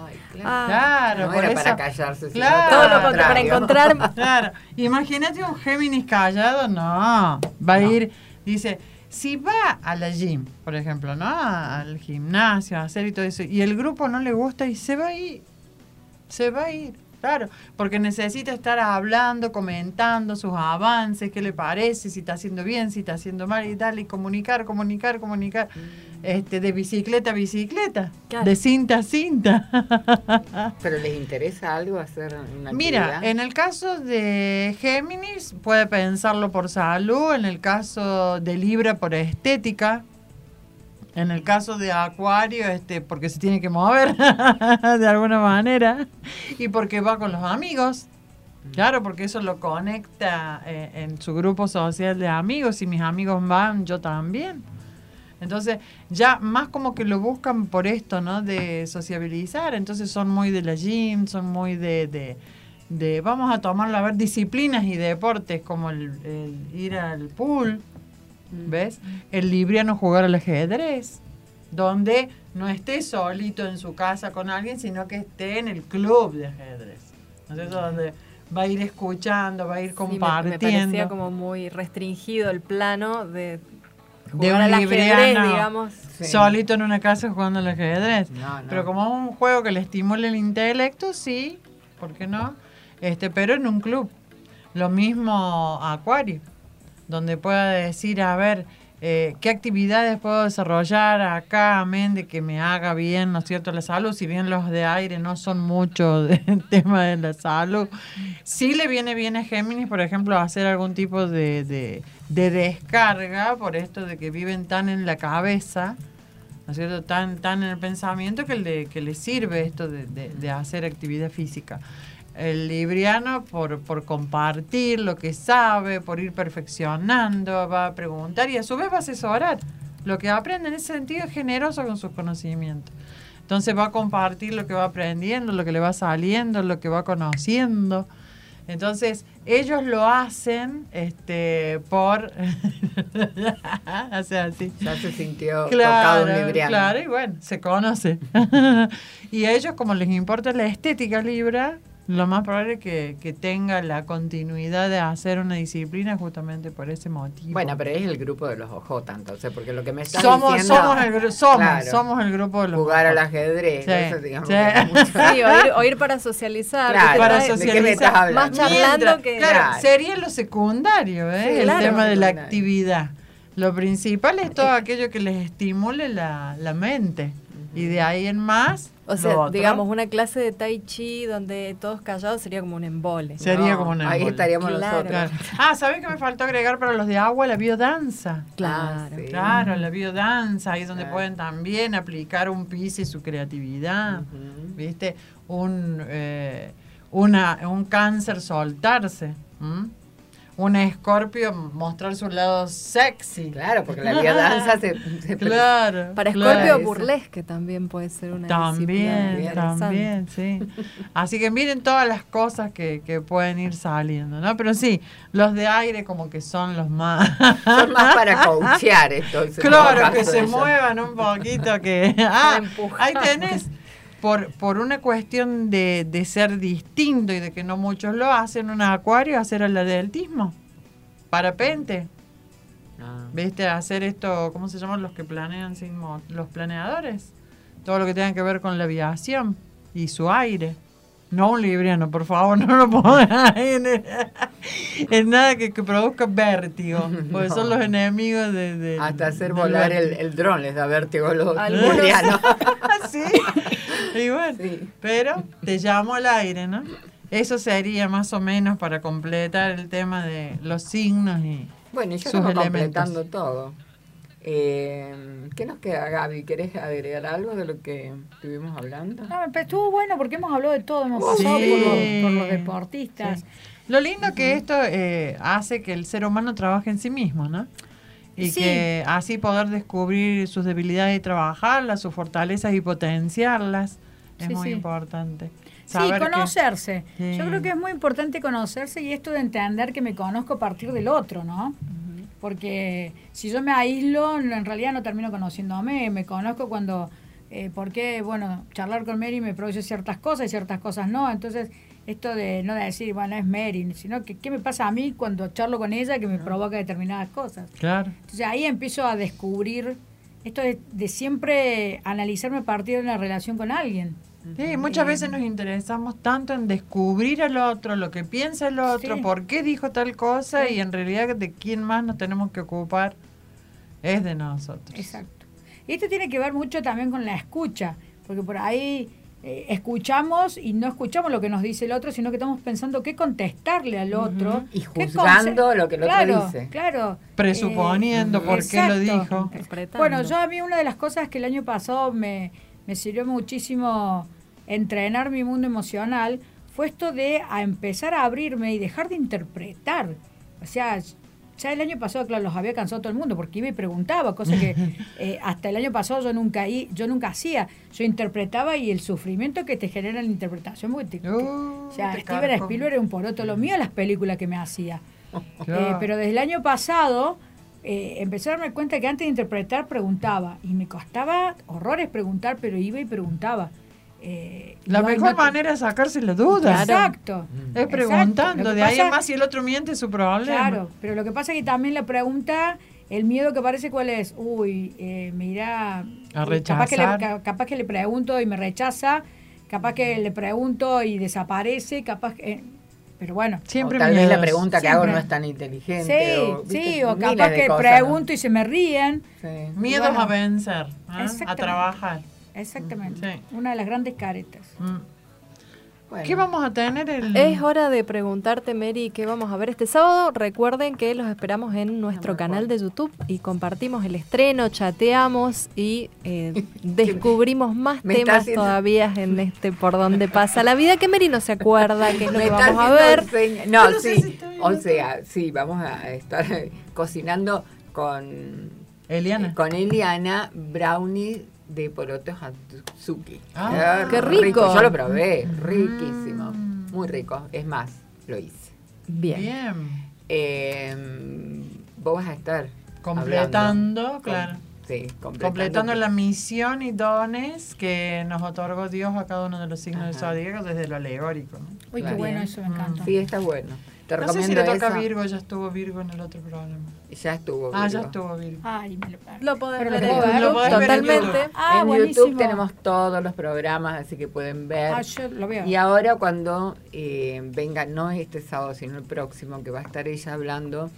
Ay, claro. Ah, Claro, no por era eso- para callarse, sino Claro. todo lo contrario, para encontrar. Claro, imagínate un Géminis callado, no, va a No. ir, dice, si va a la gym, por ejemplo, ¿no? Al gimnasio, a hacer y todo eso, y el grupo no le gusta y se va a ir, se va a ir. Claro, porque necesita estar hablando, comentando sus avances, qué le parece, si está haciendo bien, si está haciendo mal y tal, y comunicar, comunicar, comunicar, este, de bicicleta a bicicleta, Claro. de cinta a cinta. ¿Pero les interesa algo hacer una Mira, actividad? en el caso de Géminis puede pensarlo por salud, en el caso de Libra por estética, en el caso de Acuario, este, porque se tiene que mover de alguna manera y porque va con los amigos. Claro, porque eso lo conecta eh, en su grupo social de amigos. Si mis amigos van, yo también. Entonces, ya más como que lo buscan por esto, ¿no? De sociabilizar. Entonces son muy de la gym, son muy de, de, de vamos a tomarlo a ver disciplinas y deportes como el, el ir al pool, ¿ves? El libriano jugar al ajedrez, donde no esté solito en su casa con alguien, sino que esté en el club de ajedrez. ¿No es cierto? Donde va a ir escuchando, va a ir Sí, me- compartiendo. me, parecía como muy restringido el plano de de jugar un al ajedrez, digamos. Sí. solito en una casa jugando al ajedrez. No, no. Pero como es un juego que le estimula el intelecto, sí, ¿por qué no? Este, pero en un club. Lo mismo Acuario, donde pueda decir, a ver, eh, qué actividades puedo desarrollar acá, amén, de que me haga bien, ¿no es cierto?, la salud. Si bien los de aire no son mucho del tema de la salud, sí le viene bien a Géminis, por ejemplo, hacer algún tipo de, de, de descarga por esto de que viven tan en la cabeza. ¿no? Tan, tan en el pensamiento que le, que le sirve esto de, de- de hacer actividad física. El libriano por, por compartir lo que sabe, por ir perfeccionando, va a preguntar y a su vez va a asesorar. Lo que aprende en ese sentido es generoso con sus conocimientos. Entonces va a compartir lo que va aprendiendo, lo que le va saliendo, lo que va conociendo. Entonces, ellos lo hacen este por hace así. Ya se sintió tocado un Claro, libriano. claro, y bueno, se conoce. y a ellos, como les importa la estética libra, lo más probable es que, que tenga la continuidad de hacer una disciplina justamente por ese motivo. Bueno, pero es el grupo de los OJ, entonces, porque lo que me estás somos, diciendo... somos, el, somos, Claro. somos el grupo de los Jugar al ajedrez, Sí, eso digamos sí. Sí, o ir, o ir para socializar. Claro, para ¿de qué me socializar. estás hablando? Más charlando Mientras- que- Claro, Claro. sería lo secundario, ¿eh? Sí, el claro. tema de la actividad. Lo principal es todo aquello que les estimule la, la mente. Y de ahí en más, O sea, otro digamos, una clase de tai chi donde todos callados sería como un embole. sería No, como una Ahí embole. estaríamos Claro. nosotros. Claro. Ah, ¿sabes qué me faltó agregar para los de agua? La biodanza. Claro. sí. Claro, la biodanza, ahí es donde Claro. pueden también aplicar un pis y su creatividad. ¿Viste? Un, eh, una, un cáncer soltarse. ¿m? Un escorpio mostrar su lado sexy. Claro, porque la biodanza se, se Claro. Para claro. Scorpio eso. burlesque también puede ser una También, también, sí. Así que miren todas las cosas que, que pueden ir saliendo, ¿no? Pero sí, los de aire como que son los más... son más para coachear entonces. en Claro, que se ellos. muevan un poquito, que... Ah, ahí tenés. Por, por una cuestión de, de ser distinto y de que no muchos lo hacen, un acuario, hacer el atletismo, parapente, Ah. ¿viste? Hacer esto, ¿cómo se llaman los que planean sin los planeadores? Todo lo que tenga que ver con la aviación y su aire. No un libriano, por favor, no lo pongan ahí en, en nada que, que produzca vértigo, porque son los enemigos de... de- Hasta hacer volar el, el dron les da vértigo a los librianos. sí. Y bueno, Sí. pero te llamo al aire, ¿no? Eso sería más o menos para completar el tema de los signos y Bueno, y ya sus elementos. completando todo. Eh, ¿Qué nos queda, Gaby? ¿Querés agregar algo de lo que estuvimos hablando? No, pero estuvo bueno porque hemos hablado de todo, hemos Sí. pasado por, los, por los deportistas. Sí. Lo lindo que esto eh, hace que el ser humano trabaje en sí mismo, ¿no? Y Sí. que así poder descubrir sus debilidades y trabajarlas, sus fortalezas y potenciarlas es Sí, muy sí. importante. Sí, Saber conocerse. Sí. Yo creo que es muy importante conocerse y esto de entender que me conozco a partir del otro, ¿no? Porque si yo me aíslo, no- en realidad no termino conociéndome. Me conozco cuando, eh, porque, bueno, charlar con Mary me produce ciertas cosas y ciertas cosas no. Entonces, esto de no decir, bueno, es Mary, sino que qué me pasa a mí cuando charlo con ella que me provoca determinadas cosas. Claro. Entonces ahí empiezo a descubrir esto de, de siempre analizarme a partir de una relación con alguien. Sí, muchas veces nos interesamos tanto en descubrir al otro, lo que piensa el otro, Sí. por qué dijo tal cosa y en realidad de quién más nos tenemos que ocupar es de nosotros. Exacto. Y esto tiene que ver mucho también con la escucha, porque por ahí eh, escuchamos y no escuchamos lo que nos dice el otro, sino que estamos pensando qué contestarle al otro. Y juzgando lo que el otro claro, dice. Claro. Presuponiendo Eh, por qué lo dijo. Bueno, yo a mí una de las cosas que el año pasado me, me sirvió muchísimo entrenar mi mundo emocional fue esto de a empezar a abrirme y dejar de interpretar. O sea, ya el año pasado, claro, los había cansado todo el mundo porque iba y preguntaba, cosa que eh, hasta el año pasado yo nunca, yo nunca hacía. Yo interpretaba y el sufrimiento que te genera la interpretación, porque te- Uh, o sea, te Steven. Spielberg era un poroto lo mío las películas que me hacía. Eh, pero desde el año pasado eh, empecé a darme cuenta que antes de interpretar preguntaba. Y me costaba horrores preguntar, pero iba y preguntaba. Eh, La no- mejor manera es sacarse la duda. Exacto. Es Exacto. preguntando. De ahí en pasa- más si el otro miente es su problema. Claro, pero lo que pasa es que también la pregunta, el miedo que parece cuál es, uy, eh, me irá... A uy, Capaz que, le, rechazar. ca- capaz que le pregunto y me rechaza, capaz que le pregunto y desaparece, capaz que... eh, pero bueno. Siempre o tal vez la pregunta que Siempre. hago no es tan inteligente. Sí, o, sí, o capaz que cosas, pregunto y se me ríen. Sí. Miedos Bueno. a vencer, ¿eh? a trabajar. Exactamente. Sí. Una de las grandes caretas. Mm. Bueno. ¿Qué vamos a tener el Es hora de preguntarte, Mary, qué vamos a ver este sábado. Recuerden que los esperamos en nuestro canal de YouTube y compartimos el estreno, chateamos y eh, descubrimos más temas haciendo- todavía en este por donde pasa la vida que Mary no se acuerda qué es lo que vamos a ver. seña- No, Yo no sé sí. si estoy o sea, sí, vamos a estar cocinando con, Eliana. con Eliana brownie de porotos Hatsuki. Ah, Eh, qué rico. Yo lo probé, riquísimo. Mm. Muy rico. Es más, lo hice. Bien. Bien. Eh, vos vas a estar Completando, hablando. claro. Com- sí, completando. Completando la misión y dones que nos otorgó Dios a cada uno de los signos del Ajá. zodiaco desde lo alegórico. ¿no? Uy, Claro. qué bueno, eso me encanta. Sí, está bueno. Te No sé si le toca a eso. Virgo, ya estuvo Virgo en el otro programa. Ya estuvo. Ah, ya Virgo. estuvo Virgo. Ay, me lo perdí. Lo podés Pero ver lo en ver. YouTube Lo podés ver en totalmente. YouTube. Ah, en buenísimo. YouTube tenemos todos los programas, así que pueden ver. Ah, yo lo veo. Y ahora cuando eh, venga, no este sábado, sino el próximo, que va a estar ella hablando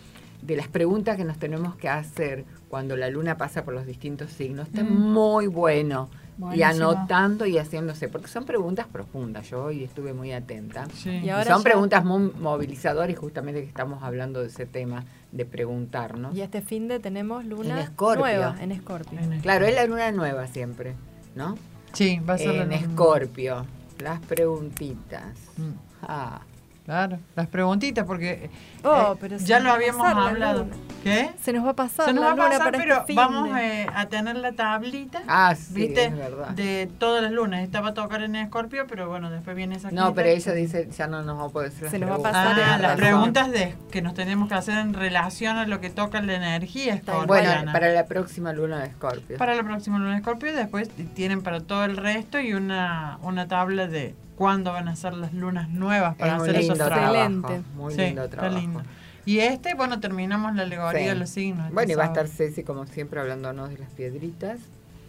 de las preguntas que nos tenemos que hacer cuando la luna pasa por los distintos signos, está muy bueno. Y anotando y haciéndose, porque son preguntas profundas. Yo hoy estuve muy atenta. Sí. Y son ya- preguntas muy movilizadoras y justamente que estamos hablando de ese tema de preguntarnos. Y este fin de tenemos luna En Escorpio. nueva en Escorpio. Claro, es la luna nueva siempre, ¿no? Sí, va a ser En la- Escorpio, las preguntitas. Mm, Ah, Claro, las preguntitas, porque Oh, eh, pero se ya nos lo habíamos hablado. ¿Qué? Se nos va a pasar Se nos la va a luna pasar, para pero este vamos eh, a tener la tablita. ah sí, ¿Viste? es verdad. De todas las lunas. Esta va a tocar en Escorpio, pero bueno, después viene esa No, pero ella dice, ya no nos va a poder hacer las Se nos va a preguntas. pasar Ah, las preguntas de, que nos tenemos que hacer en relación a lo que toca la energía Tal Bueno, escorpiana. para la próxima luna de Escorpio. Para la próxima luna de Escorpio, después tienen para todo el resto y una, una tabla de cuándo van a ser las lunas nuevas para es hacer esos trabajo. trabajos. Excelente. Muy Sí, lindo está trabajo. Lindo. Y este, bueno, terminamos la alegoría Sí. de los signos. Bueno, y va a estar. Ceci, como siempre, hablándonos de las piedritas.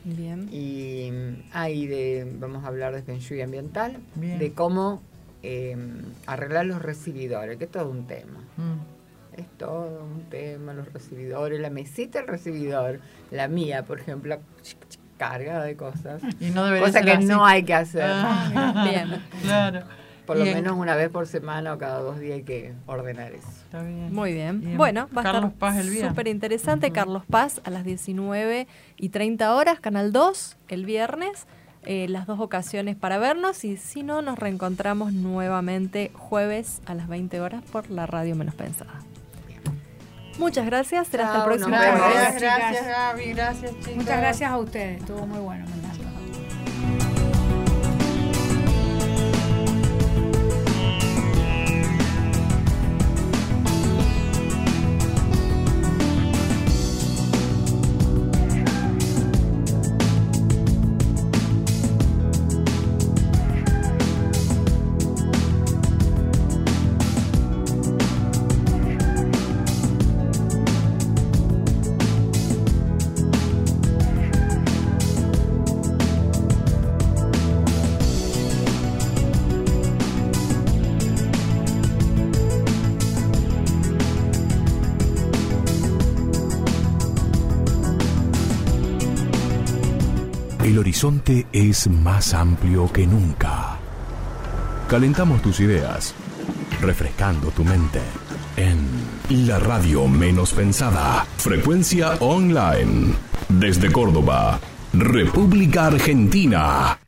Bien. Y mm, ahí de, vamos a hablar de Feng Shui ambiental, Bien. de cómo eh, arreglar los recibidores, que es todo un tema. Mm. Es todo un tema, los recibidores, la mesita del recibidor, la mía, por ejemplo, cargada de cosas. Y no debería Cosa ser que así. no hay que hacer. Ah, Bien. Claro. Por lo menos una vez por semana o cada dos días hay que ordenar eso. Está bien. Muy bien. Bien. Bueno, va a Carlos estar Paz el viernes. súper interesante. Carlos Paz a las 19 y 30 horas, Canal 2, el viernes. eh, las dos ocasiones para vernos y si no, nos reencontramos nuevamente jueves a las 20 horas por la radio menos pensada. Muchas gracias. Será hasta el próximo jueves. Gracias, chicas. gracias Gaby, gracias chicos. Muchas gracias a ustedes, estuvo muy bueno, horizonte es más amplio que nunca. Calentamos tus ideas, refrescando tu mente en la radio menos pensada. Frecuencia online. Desde Córdoba, República Argentina.